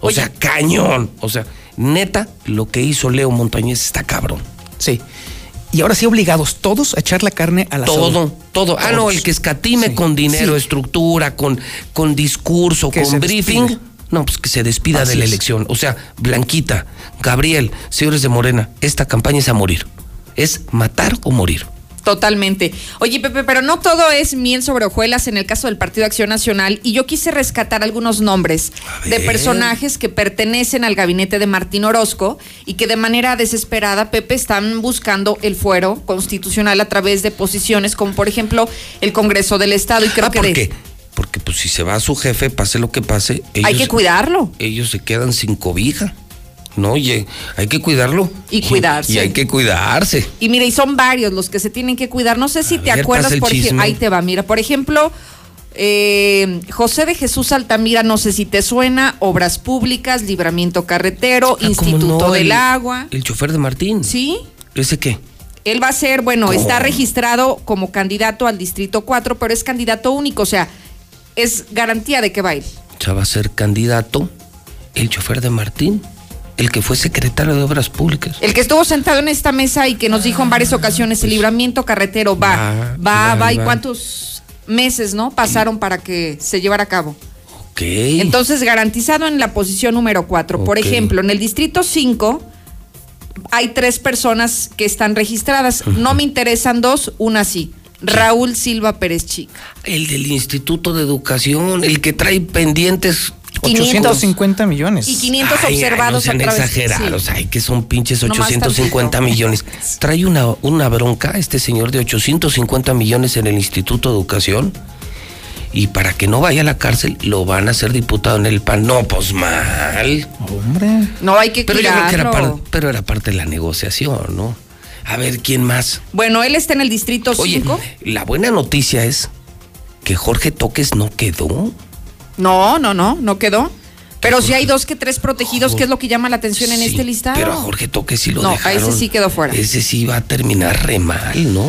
Speaker 1: O sea, cañón. O sea, neta, lo que hizo Leo Montañez está cabrón.
Speaker 55: Sí. Y ahora sí obligados todos a echar la carne a la
Speaker 1: Todo, todo. Ah, no, el que escatime
Speaker 55: Sí,
Speaker 1: con dinero,
Speaker 55: sí.
Speaker 1: estructura, con, con discurso,
Speaker 55: Que
Speaker 1: con briefing. No, pues que se despida
Speaker 55: Así
Speaker 1: de la
Speaker 55: es.
Speaker 1: elección. O sea, Blanquita, Gabriel, señores de Morena, esta campaña es a morir. Es matar o morir.
Speaker 61: Totalmente. Oye, Pepe, pero no todo es miel sobre hojuelas en el caso del Partido Acción Nacional y yo quise rescatar algunos nombres de personajes que pertenecen al gabinete de Martín Orozco y que de manera desesperada, Pepe, están buscando el fuero constitucional a través de posiciones como por ejemplo el Congreso del Estado y creo
Speaker 1: Ah,
Speaker 61: que
Speaker 1: ¿por
Speaker 61: de-
Speaker 1: qué? Porque pues si se va su jefe, pase lo que pase, ellos,
Speaker 61: hay que cuidarlo.
Speaker 1: ellos se quedan sin cobija. No, oye, hay que cuidarlo.
Speaker 61: Y cuidarse.
Speaker 1: Y hay que cuidarse.
Speaker 61: Y mira, y son varios los que se tienen que cuidar. No sé si te acuerdas, por ejemplo, ahí te va, mira, por ejemplo, eh, José de Jesús Altamira, no sé si te suena, Obras Públicas, Libramiento Carretero,
Speaker 1: Ah, ¿cómo
Speaker 61: Instituto
Speaker 1: no?
Speaker 61: del
Speaker 1: El-
Speaker 61: Agua.
Speaker 1: El chofer de Martín.
Speaker 61: Sí.
Speaker 1: ¿Ese qué?
Speaker 61: Él va a ser, bueno,
Speaker 1: ¿Cómo?
Speaker 61: está registrado como candidato al Distrito 4, pero es candidato único, o sea, es garantía de que va a ir.
Speaker 1: Ya va a ser candidato el chofer de Martín, el que fue secretario de Obras Públicas.
Speaker 61: El que estuvo sentado en esta mesa y que nos dijo en varias ocasiones, el libramiento carretero va,
Speaker 1: va,
Speaker 61: va, y cuántos meses, ¿no? Pasaron para que se llevara a cabo.
Speaker 1: Ok.
Speaker 61: Entonces, garantizado en la posición número 4. Por
Speaker 1: Ok.
Speaker 61: ejemplo, en el distrito 5 hay tres personas que están registradas. No me interesan dos, una sí. Raúl Silva Pérez Chica.
Speaker 1: el del Instituto de Educación, el que trae pendientes
Speaker 55: 850 millones.
Speaker 61: Y 500
Speaker 1: Ay, ay,
Speaker 61: observados
Speaker 1: no sean exagerados,
Speaker 61: sí.
Speaker 1: ay, que son pinches
Speaker 61: Nomás
Speaker 1: 850
Speaker 61: tantito.
Speaker 1: millones. <laughs> Trae una, una bronca este señor de 850 millones en el Instituto de Educación. Y para que no vaya a la cárcel, lo van a hacer diputado en el PAN. No, pues mal.
Speaker 55: Hombre.
Speaker 61: No hay que
Speaker 1: Pero yo creo que era,
Speaker 61: cuidarlo.
Speaker 1: par- pero era parte de la negociación, ¿no? A ver, ¿quién más?
Speaker 61: Bueno, él está en el distrito
Speaker 1: Oye,
Speaker 61: 5.
Speaker 1: la buena noticia es que Jorge Toques no quedó.
Speaker 61: No, no, no, no quedó. Pero sí hay dos que tres protegidos, que es lo que llama la atención en
Speaker 1: Sí,
Speaker 61: este listado.
Speaker 1: Pero a Jorge Toques sí lo
Speaker 61: No, a
Speaker 1: dejaron.
Speaker 61: ese sí quedó fuera.
Speaker 1: Ese sí va a terminar re mal, ¿no?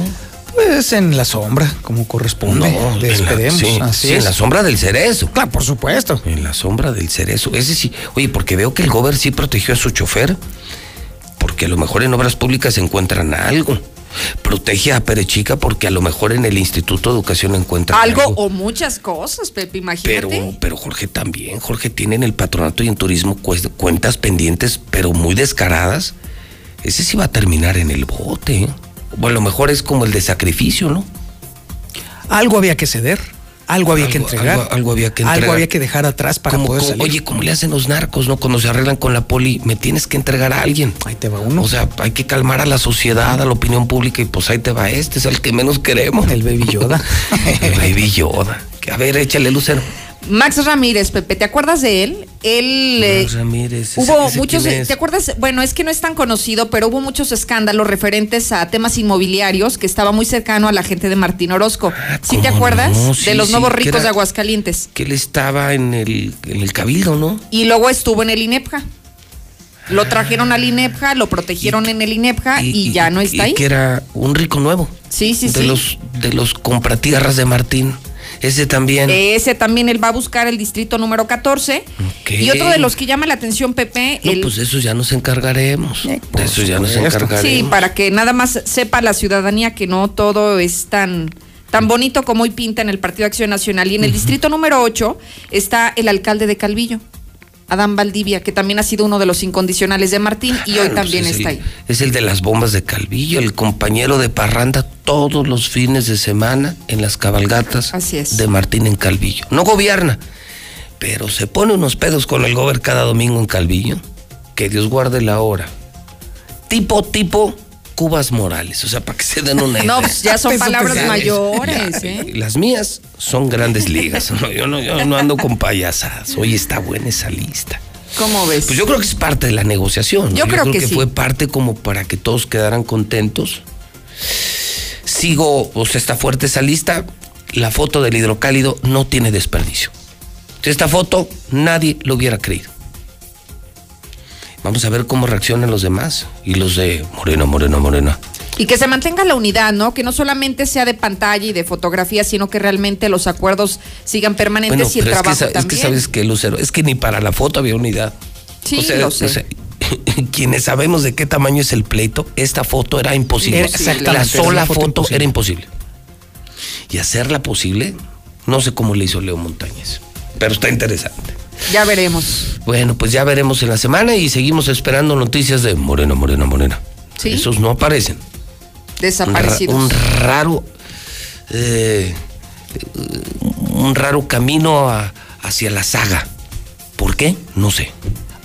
Speaker 55: Pues en la sombra, como corresponde.
Speaker 1: No,
Speaker 55: Le
Speaker 1: en la-
Speaker 55: esperemos.
Speaker 1: sí,
Speaker 55: Así
Speaker 1: sí, en la sombra del cerezo.
Speaker 55: Claro, por supuesto.
Speaker 1: En la sombra del cerezo. Ese sí. Oye, porque veo que el gober sí protegió a su chofer. Porque a lo mejor en obras públicas encuentran algo. Protege a Perechica porque a lo mejor en el Instituto de Educación encuentran
Speaker 61: Algo
Speaker 1: algo.
Speaker 61: o muchas cosas, Pepe, imagínate.
Speaker 1: Pero, pero Jorge también. Jorge tiene en el patronato y en turismo cuentas pendientes, pero muy descaradas. Ese sí va a terminar en el bote. ¿eh? O a lo mejor es como el de sacrificio, ¿no?
Speaker 55: Algo había que ceder, algo había que
Speaker 1: Algo-
Speaker 55: entregar.
Speaker 1: algo- algo había que
Speaker 55: Algo
Speaker 1: entregar.
Speaker 55: había que dejar atrás para
Speaker 1: Como-
Speaker 55: poder
Speaker 1: como-
Speaker 55: salir.
Speaker 1: oye, como le hacen los narcos, ¿no? Cuando se arreglan con la poli, me tienes que entregar a alguien.
Speaker 55: Ahí te va uno.
Speaker 1: O sea, hay que calmar a la sociedad, a la opinión pública, y pues ahí te va este, es el que menos queremos.
Speaker 55: El Baby Yoda. <laughs>
Speaker 1: el baby Yoda. A ver, échale lucero.
Speaker 61: Max Ramírez, Pepe, ¿te acuerdas de él? él eh,
Speaker 1: Ramírez.
Speaker 61: hubo
Speaker 1: ese
Speaker 61: muchos? ¿te acuerdas? Bueno, es que no es tan conocido, pero hubo muchos escándalos referentes a temas inmobiliarios que estaba muy cercano a la gente de Martín Orozco. ¿Sí te
Speaker 1: Ah,
Speaker 61: acuerdas?
Speaker 1: no,
Speaker 61: de los
Speaker 1: sí,
Speaker 61: nuevos ricos
Speaker 1: era-
Speaker 61: de Aguascalientes.
Speaker 1: Que él estaba en el, en el cabildo, ¿no?
Speaker 61: Y luego estuvo en el INEPJA. Lo trajeron al INEPJA, lo protegieron en el INEPJA y, ya no está
Speaker 1: y
Speaker 61: ahí.
Speaker 1: que era un rico nuevo.
Speaker 61: Sí, sí,
Speaker 1: de
Speaker 61: sí.
Speaker 1: Los, de los compratierras de Martín. Ese también.
Speaker 61: Ese también él va a buscar el distrito número 14.
Speaker 1: Ok.
Speaker 61: Y otro de los que llama la atención, Pepe,
Speaker 1: No,
Speaker 61: el,
Speaker 1: pues de eso ya nos encargaremos. de eso ya nos encargaremos.
Speaker 61: Sí, para que nada más sepa la ciudadanía que no todo es tan, tan bonito como hoy pinta en el Partido Acción Nacional. Y en el distrito número 8 está el alcalde de Calvillo, Adán Valdivia, que también ha sido uno de los incondicionales de Martín y hoy también
Speaker 1: pues es
Speaker 61: está
Speaker 1: el-
Speaker 61: ahí.
Speaker 1: Es el de las bombas de Calvillo, el compañero de parranda todos los fines de semana en las cabalgatas de Martín en Calvillo. No gobierna, pero se pone unos pedos con el gober cada domingo en Calvillo. Que Dios guarde la hora. Tipo, tipo Cubas Morales, o sea, para que se den una <laughs>
Speaker 61: No,
Speaker 1: idea.
Speaker 61: pues ya son palabras mayores,
Speaker 1: ya,
Speaker 61: ¿eh?
Speaker 1: Las mías son grandes ligas. ¿no? Yo, no, yo no ando con payasadas. Oye, está buena esa lista.
Speaker 61: ¿Cómo ves?
Speaker 1: Pues yo creo que es parte de la negociación. ¿no?
Speaker 61: Yo creo que sí.
Speaker 1: fue parte como para que todos quedaran contentos. Sigo, o sea, está fuerte esa lista. La foto del hidrocálido no tiene desperdicio. Esta foto nadie lo hubiera creído. Vamos a ver cómo reaccionan los demás. Y los de Moreno, Moreno, Morena.
Speaker 61: Y que se mantenga la unidad, ¿no? Que no solamente sea de pantalla y de fotografía, sino que realmente los acuerdos sigan permanentes
Speaker 1: Bueno,
Speaker 61: y el
Speaker 1: pero es que,
Speaker 61: trabajo
Speaker 1: sa- es que
Speaker 61: también.
Speaker 1: sabes que, Lucero, es que ni para la foto había unidad.
Speaker 61: Sí, lo sé. <laughs>
Speaker 1: quienes sabemos de qué tamaño es el pleito, esta foto era imposible.
Speaker 55: Exactamente,
Speaker 1: La sola foto,
Speaker 55: foto imposible.
Speaker 1: era imposible. Y hacerla posible, no sé cómo le hizo Leo Montañez, pero está interesante.
Speaker 61: Ya veremos.
Speaker 1: Bueno, pues ya veremos en la semana y seguimos esperando noticias de Morena, Morena, Morena.
Speaker 61: Sí.
Speaker 1: Esos no aparecen.
Speaker 61: Desaparecidos.
Speaker 1: Un, ra- un raro. eh, un raro camino a- hacia la saga. ¿Por qué? No sé.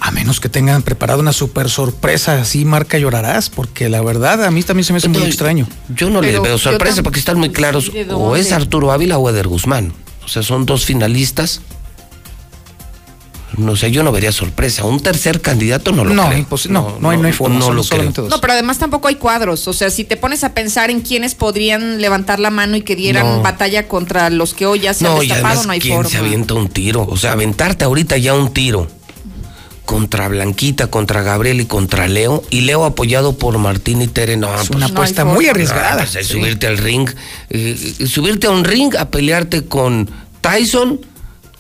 Speaker 55: A menos que tengan preparado una super sorpresa, así marca llorarás, porque la verdad a mí también se me hace muy extraño.
Speaker 1: Yo no les veo sorpresa porque están muy claros.
Speaker 61: ¿de
Speaker 1: O es? Arturo Ávila o Eder Guzmán. O sea, son dos finalistas. No sé, yo no vería sorpresa. Un tercer candidato no lo
Speaker 55: No,
Speaker 1: creo.
Speaker 55: no, no hay- no hay forma,
Speaker 1: No lo creo.
Speaker 55: dos.
Speaker 61: No, pero además tampoco hay cuadros. O sea, si te pones a pensar en quiénes podrían levantar la mano y que dieran
Speaker 1: No.
Speaker 61: batalla contra los que hoy ya se han
Speaker 1: No,
Speaker 61: destapado,
Speaker 1: además,
Speaker 61: no hay
Speaker 1: ¿quién
Speaker 61: forma.
Speaker 1: se avienta un tiro? O sea, aventarte ahorita ya un tiro contra Blanquita, contra Gabriel y contra Leo, y Leo apoyado por Martín y Tere, no,
Speaker 55: Es
Speaker 1: pues,
Speaker 55: una apuesta
Speaker 61: No hay
Speaker 55: muy arriesgada.
Speaker 1: Ah, pues, es subirte al ring, eh, eh, subirte a un ring a pelearte con Tyson,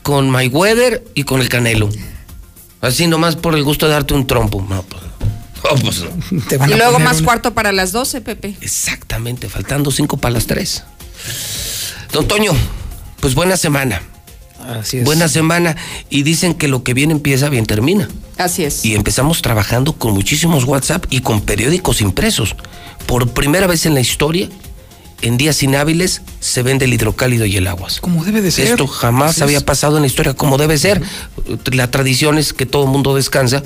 Speaker 1: con Mayweather y con el Canelo. Así nomás por el gusto de darte un trompo. No, pues no. No, pues no.
Speaker 55: Te van
Speaker 61: Y luego más
Speaker 55: un-
Speaker 61: cuarto para las 12, Pepe.
Speaker 1: Exactamente, faltando cinco para las tres. Don Toño, pues buena semana.
Speaker 55: Así es.
Speaker 1: Buena semana. Y dicen que lo que bien empieza, bien termina.
Speaker 61: Así es.
Speaker 1: Y empezamos trabajando con muchísimos WhatsApp y con periódicos impresos. Por primera vez en la historia, en días inhábiles se vende el hidrocálido y el aguas.
Speaker 55: Como debe de ser.
Speaker 1: Esto jamás
Speaker 55: Así
Speaker 1: había
Speaker 55: es.
Speaker 1: pasado en la historia, como debe ser. La tradición es que todo el mundo descansa.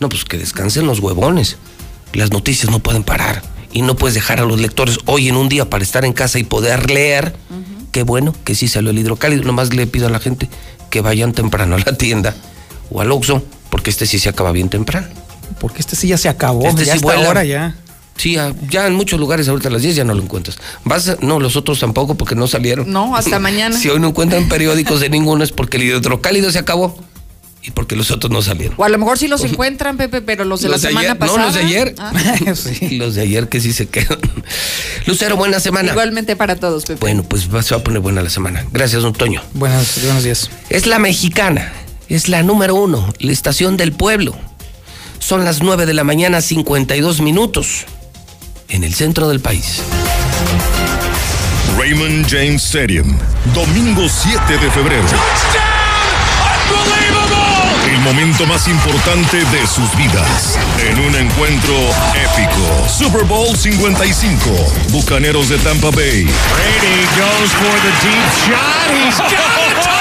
Speaker 1: No, pues que descansen los huevones. Las noticias no pueden parar. Y no puedes dejar a los lectores hoy en un día para estar en casa y poder leer. Qué bueno que sí salió el hidrocálido. Nomás le pido a la gente que vayan temprano a la tienda o al Oxxo, porque este sí se acaba bien temprano.
Speaker 55: Porque este sí ya se acabó.
Speaker 1: Este
Speaker 55: ya
Speaker 1: sí vuela.
Speaker 55: ahora ya.
Speaker 1: Sí, ya, ya en muchos lugares ahorita a las 10 ya no lo encuentras. Vas a- no, los otros tampoco porque no salieron.
Speaker 61: No, hasta <clears throat> mañana.
Speaker 1: Si hoy no encuentran <laughs> periódicos de ninguno es porque el hidrocálido se acabó y porque los otros no salieron.
Speaker 61: O a lo mejor sí los encuentran, Pepe, pero los de la semana
Speaker 1: ayer,
Speaker 61: pasada.
Speaker 1: No, los de ayer.
Speaker 61: Ah, <laughs> <laughs>
Speaker 1: Los de ayer que sí se quedan. Lucero, buena semana.
Speaker 61: igualmente para todos, Pepe.
Speaker 1: Bueno, pues se va a poner buena la semana. Gracias, don Toño.
Speaker 55: Buenos, buenos días.
Speaker 1: Es la mexicana, es la número uno, la estación del pueblo. Son las 9 de la mañana, 52 minutos, en el centro del país.
Speaker 46: Raymond James Stadium, domingo 7 de febrero. El momento más importante de sus vidas. En un encuentro épico. Super Bowl 55. Bucaneros de Tampa Bay.
Speaker 69: Brady goes for the deep shot. He's got touchdown.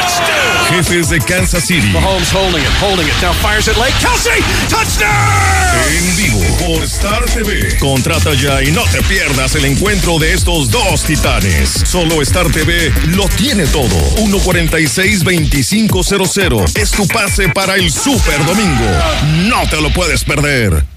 Speaker 21: Jefes de Kansas City.
Speaker 70: Mahomes holding it, holding it. Now fires it late. Kelsey, touchdown!
Speaker 21: En vivo por Star TV. Contrata ya y no te pierdas el encuentro de estos dos titanes. Solo Star TV lo tiene todo. 146-2500 es tu pase para el Super Domingo. No te lo puedes perder.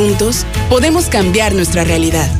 Speaker 58: Juntos podemos cambiar nuestra realidad.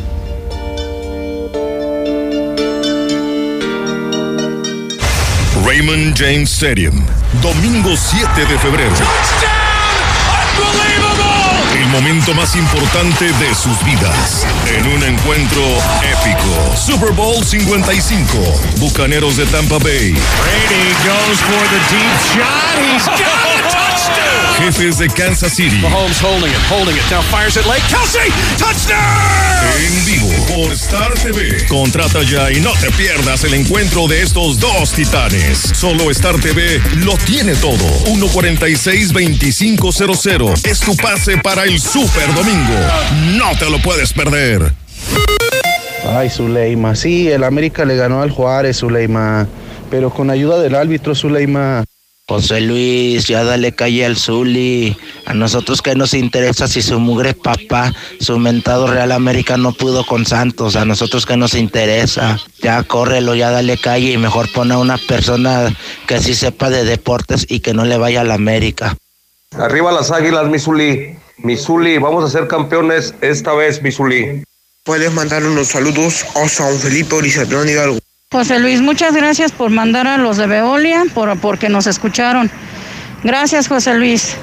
Speaker 21: Raymond James Stadium, domingo 7 de febrero. El momento más importante de sus vidas. En un encuentro épico. Super Bowl 55. Bucaneros de Tampa Bay.
Speaker 70: Brady goes for the deep shot. He's got touchdown.
Speaker 21: Jefes de Kansas City.
Speaker 70: Mahomes holding it, holding it. Now fires it late. Kelsey, touchdown.
Speaker 21: En vivo por Star TV. Contrata ya y no te pierdas el encuentro de estos dos titanes. Solo Star TV lo tiene todo. 146-2500 es tu pase para el Super Domingo. No te lo puedes perder.
Speaker 71: Ay, Zuleima. Sí, el América le ganó al Juárez, Zuleima. Pero con ayuda del árbitro, Zuleima.
Speaker 72: José Luis, ya dale calle al Zuli. A nosotros que nos interesa si su mugre papá, su mentado Real América no pudo con Santos. A nosotros que nos interesa. Ya córrelo, ya dale calle y mejor pone a una persona que sí sepa de deportes y que no le vaya a la América.
Speaker 73: Arriba las águilas, Misuli. Misuli, vamos a ser campeones esta vez, Misuli.
Speaker 74: Puedes mandar unos saludos a San Felipe Orizatlán Hidalgo.
Speaker 8: José Luis, muchas gracias por mandar a los de Veolia, por, porque nos escucharon. Gracias, José Luis.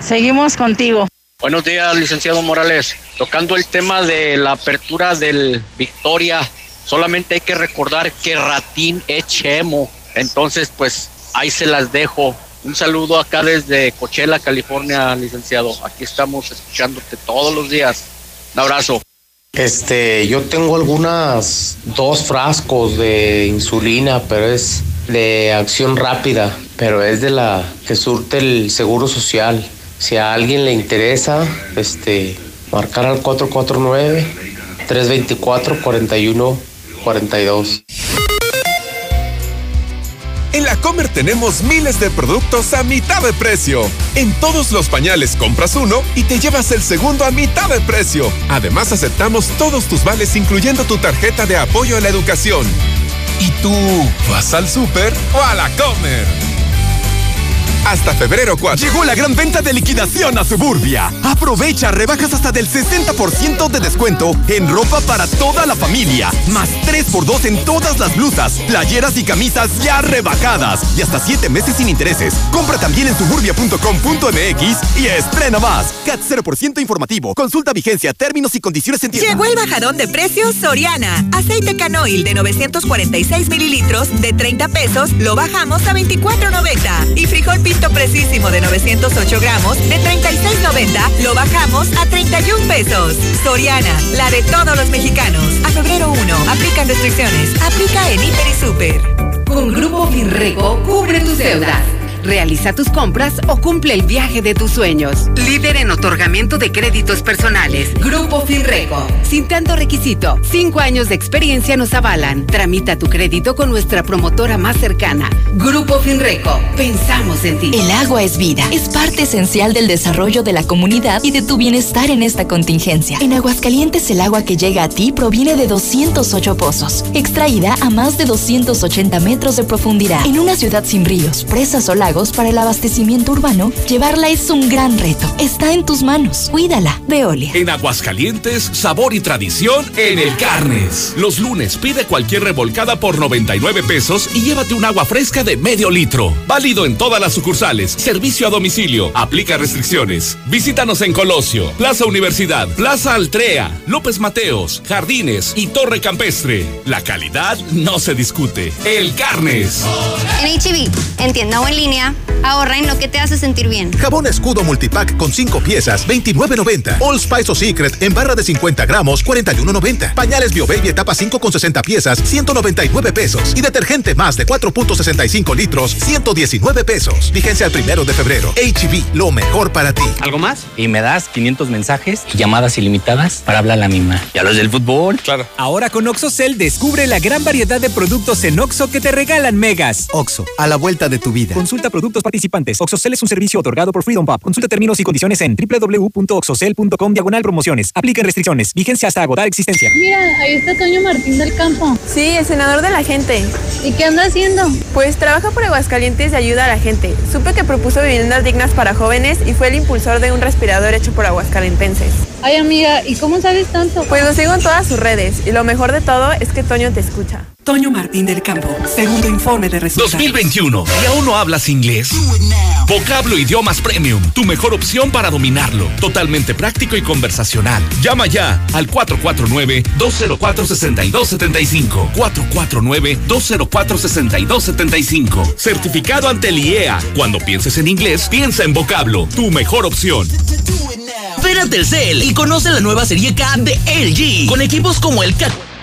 Speaker 8: Seguimos contigo.
Speaker 75: Buenos días, licenciado Morales. Tocando el tema de la apertura del Victoria, solamente hay que recordar que Ratín es Chemo. Entonces, pues ahí se las dejo. Un saludo acá desde Coachella, California, licenciado. Aquí estamos escuchándote todos los días. Un abrazo.
Speaker 76: Este, yo tengo algunas dos frascos de insulina, pero es de acción rápida, pero es de la que surte el seguro social. Si a alguien le interesa, este, marcar al 449 324 41 42.
Speaker 77: En la Comer tenemos miles de productos a mitad de precio. En todos los pañales compras uno y te llevas el segundo a mitad de precio. Además aceptamos todos tus vales incluyendo tu tarjeta de apoyo a la educación. ¿Y tú vas al súper o a la Comer? Hasta febrero 4.
Speaker 38: Llegó la gran venta de liquidación a Suburbia. Aprovecha rebajas hasta del 60% de descuento en ropa para toda la familia. Más 3x2 en todas las blusas, playeras y camisas ya rebajadas. Y hasta 7 meses sin intereses. Compra también en suburbia.com.mx y estrena más. CAT 0% informativo. Consulta vigencia, términos y condiciones en tienda.
Speaker 24: Llegó el bajadón de precios Soriana. Aceite canoil de 946 mililitros de 30 pesos lo bajamos a 24.90. Y frijol precisísimo de 908 gramos de 36.90 lo bajamos a 31 pesos. Soriana, la de todos los mexicanos. A febrero 1, aplican restricciones. Aplica en Hiper y Super.
Speaker 78: Con Grupo Finreco, cubre tus deudas. Realiza tus compras o cumple el viaje de tus sueños. Líder en otorgamiento de créditos personales. Grupo Finreco. Sin tanto requisito, cinco años de experiencia nos avalan. Tramita tu crédito con nuestra promotora más cercana. Grupo Finreco. Pensamos en ti.
Speaker 79: El agua es vida. Es parte esencial del desarrollo de la comunidad y de tu bienestar en esta contingencia. En Aguascalientes el agua que llega a ti proviene de 208 pozos, extraída a más de 280 metros de profundidad. En una ciudad sin ríos, presas o para el abastecimiento urbano, llevarla es un gran reto. Está en tus manos. Cuídala. Veolia.
Speaker 80: En Aguascalientes, sabor y tradición en el Carnes. Los lunes pide cualquier revolcada por 99 pesos y llévate un agua fresca de medio litro. Válido en todas las sucursales. Servicio a domicilio. Aplica restricciones. Visítanos en Colosio, Plaza Universidad, Plaza Altrea, López Mateos, Jardines y Torre Campestre. La calidad no se discute. El Carnes.
Speaker 81: En HB, en tienda o en línea ahorra en lo que te hace sentir bien.
Speaker 82: Jabón escudo multipack con 5 piezas, 29.90. All Spice o Secret en barra de 50 gramos, 41.90. Pañales BioBaby etapa 5 con 60 piezas, 199 pesos. Y detergente más de 4.65 litros, 119 pesos. Vigencia al primero de febrero. HB, lo mejor para ti.
Speaker 83: ¿Algo más? Y me das 500 mensajes y llamadas ilimitadas para hablar a la misma. ¿Y a los del fútbol?
Speaker 55: Claro. Ahora con OxoCell descubre la gran variedad de productos en Oxo que te regalan megas.
Speaker 84: Oxo, a la vuelta de tu vida.
Speaker 55: Consulta productos participantes. Oxocel es un servicio otorgado por Freedom Pub. Consulta términos y condiciones en www.oxocel.com diagonal promociones. Apliquen restricciones. Vigencia hasta agotar existencia.
Speaker 85: Mira, ahí está Toño Martín del Campo.
Speaker 86: Sí, el senador de la gente.
Speaker 85: ¿Y qué anda haciendo?
Speaker 86: Pues trabaja por Aguascalientes y ayuda a la gente. Supe que propuso viviendas dignas para jóvenes y fue el impulsor de un respirador hecho por aguascalentenses.
Speaker 85: Ay, amiga, ¿y cómo sabes tanto?
Speaker 86: Pues lo sigo en todas sus redes y lo mejor de todo es que Toño te escucha.
Speaker 87: Toño Martín del Campo, segundo informe de resultados.
Speaker 80: 2021. ¿Y aún no hablas inglés? Vocablo Idiomas Premium, tu mejor opción para dominarlo. Totalmente práctico y conversacional. Llama ya al 449-204-6275. 449-204-6275. Certificado ante el IEA. Cuando pienses en inglés, piensa en Vocablo, tu mejor opción.
Speaker 39: Ven a Telcel y conoce la nueva serie K de LG, con equipos como el K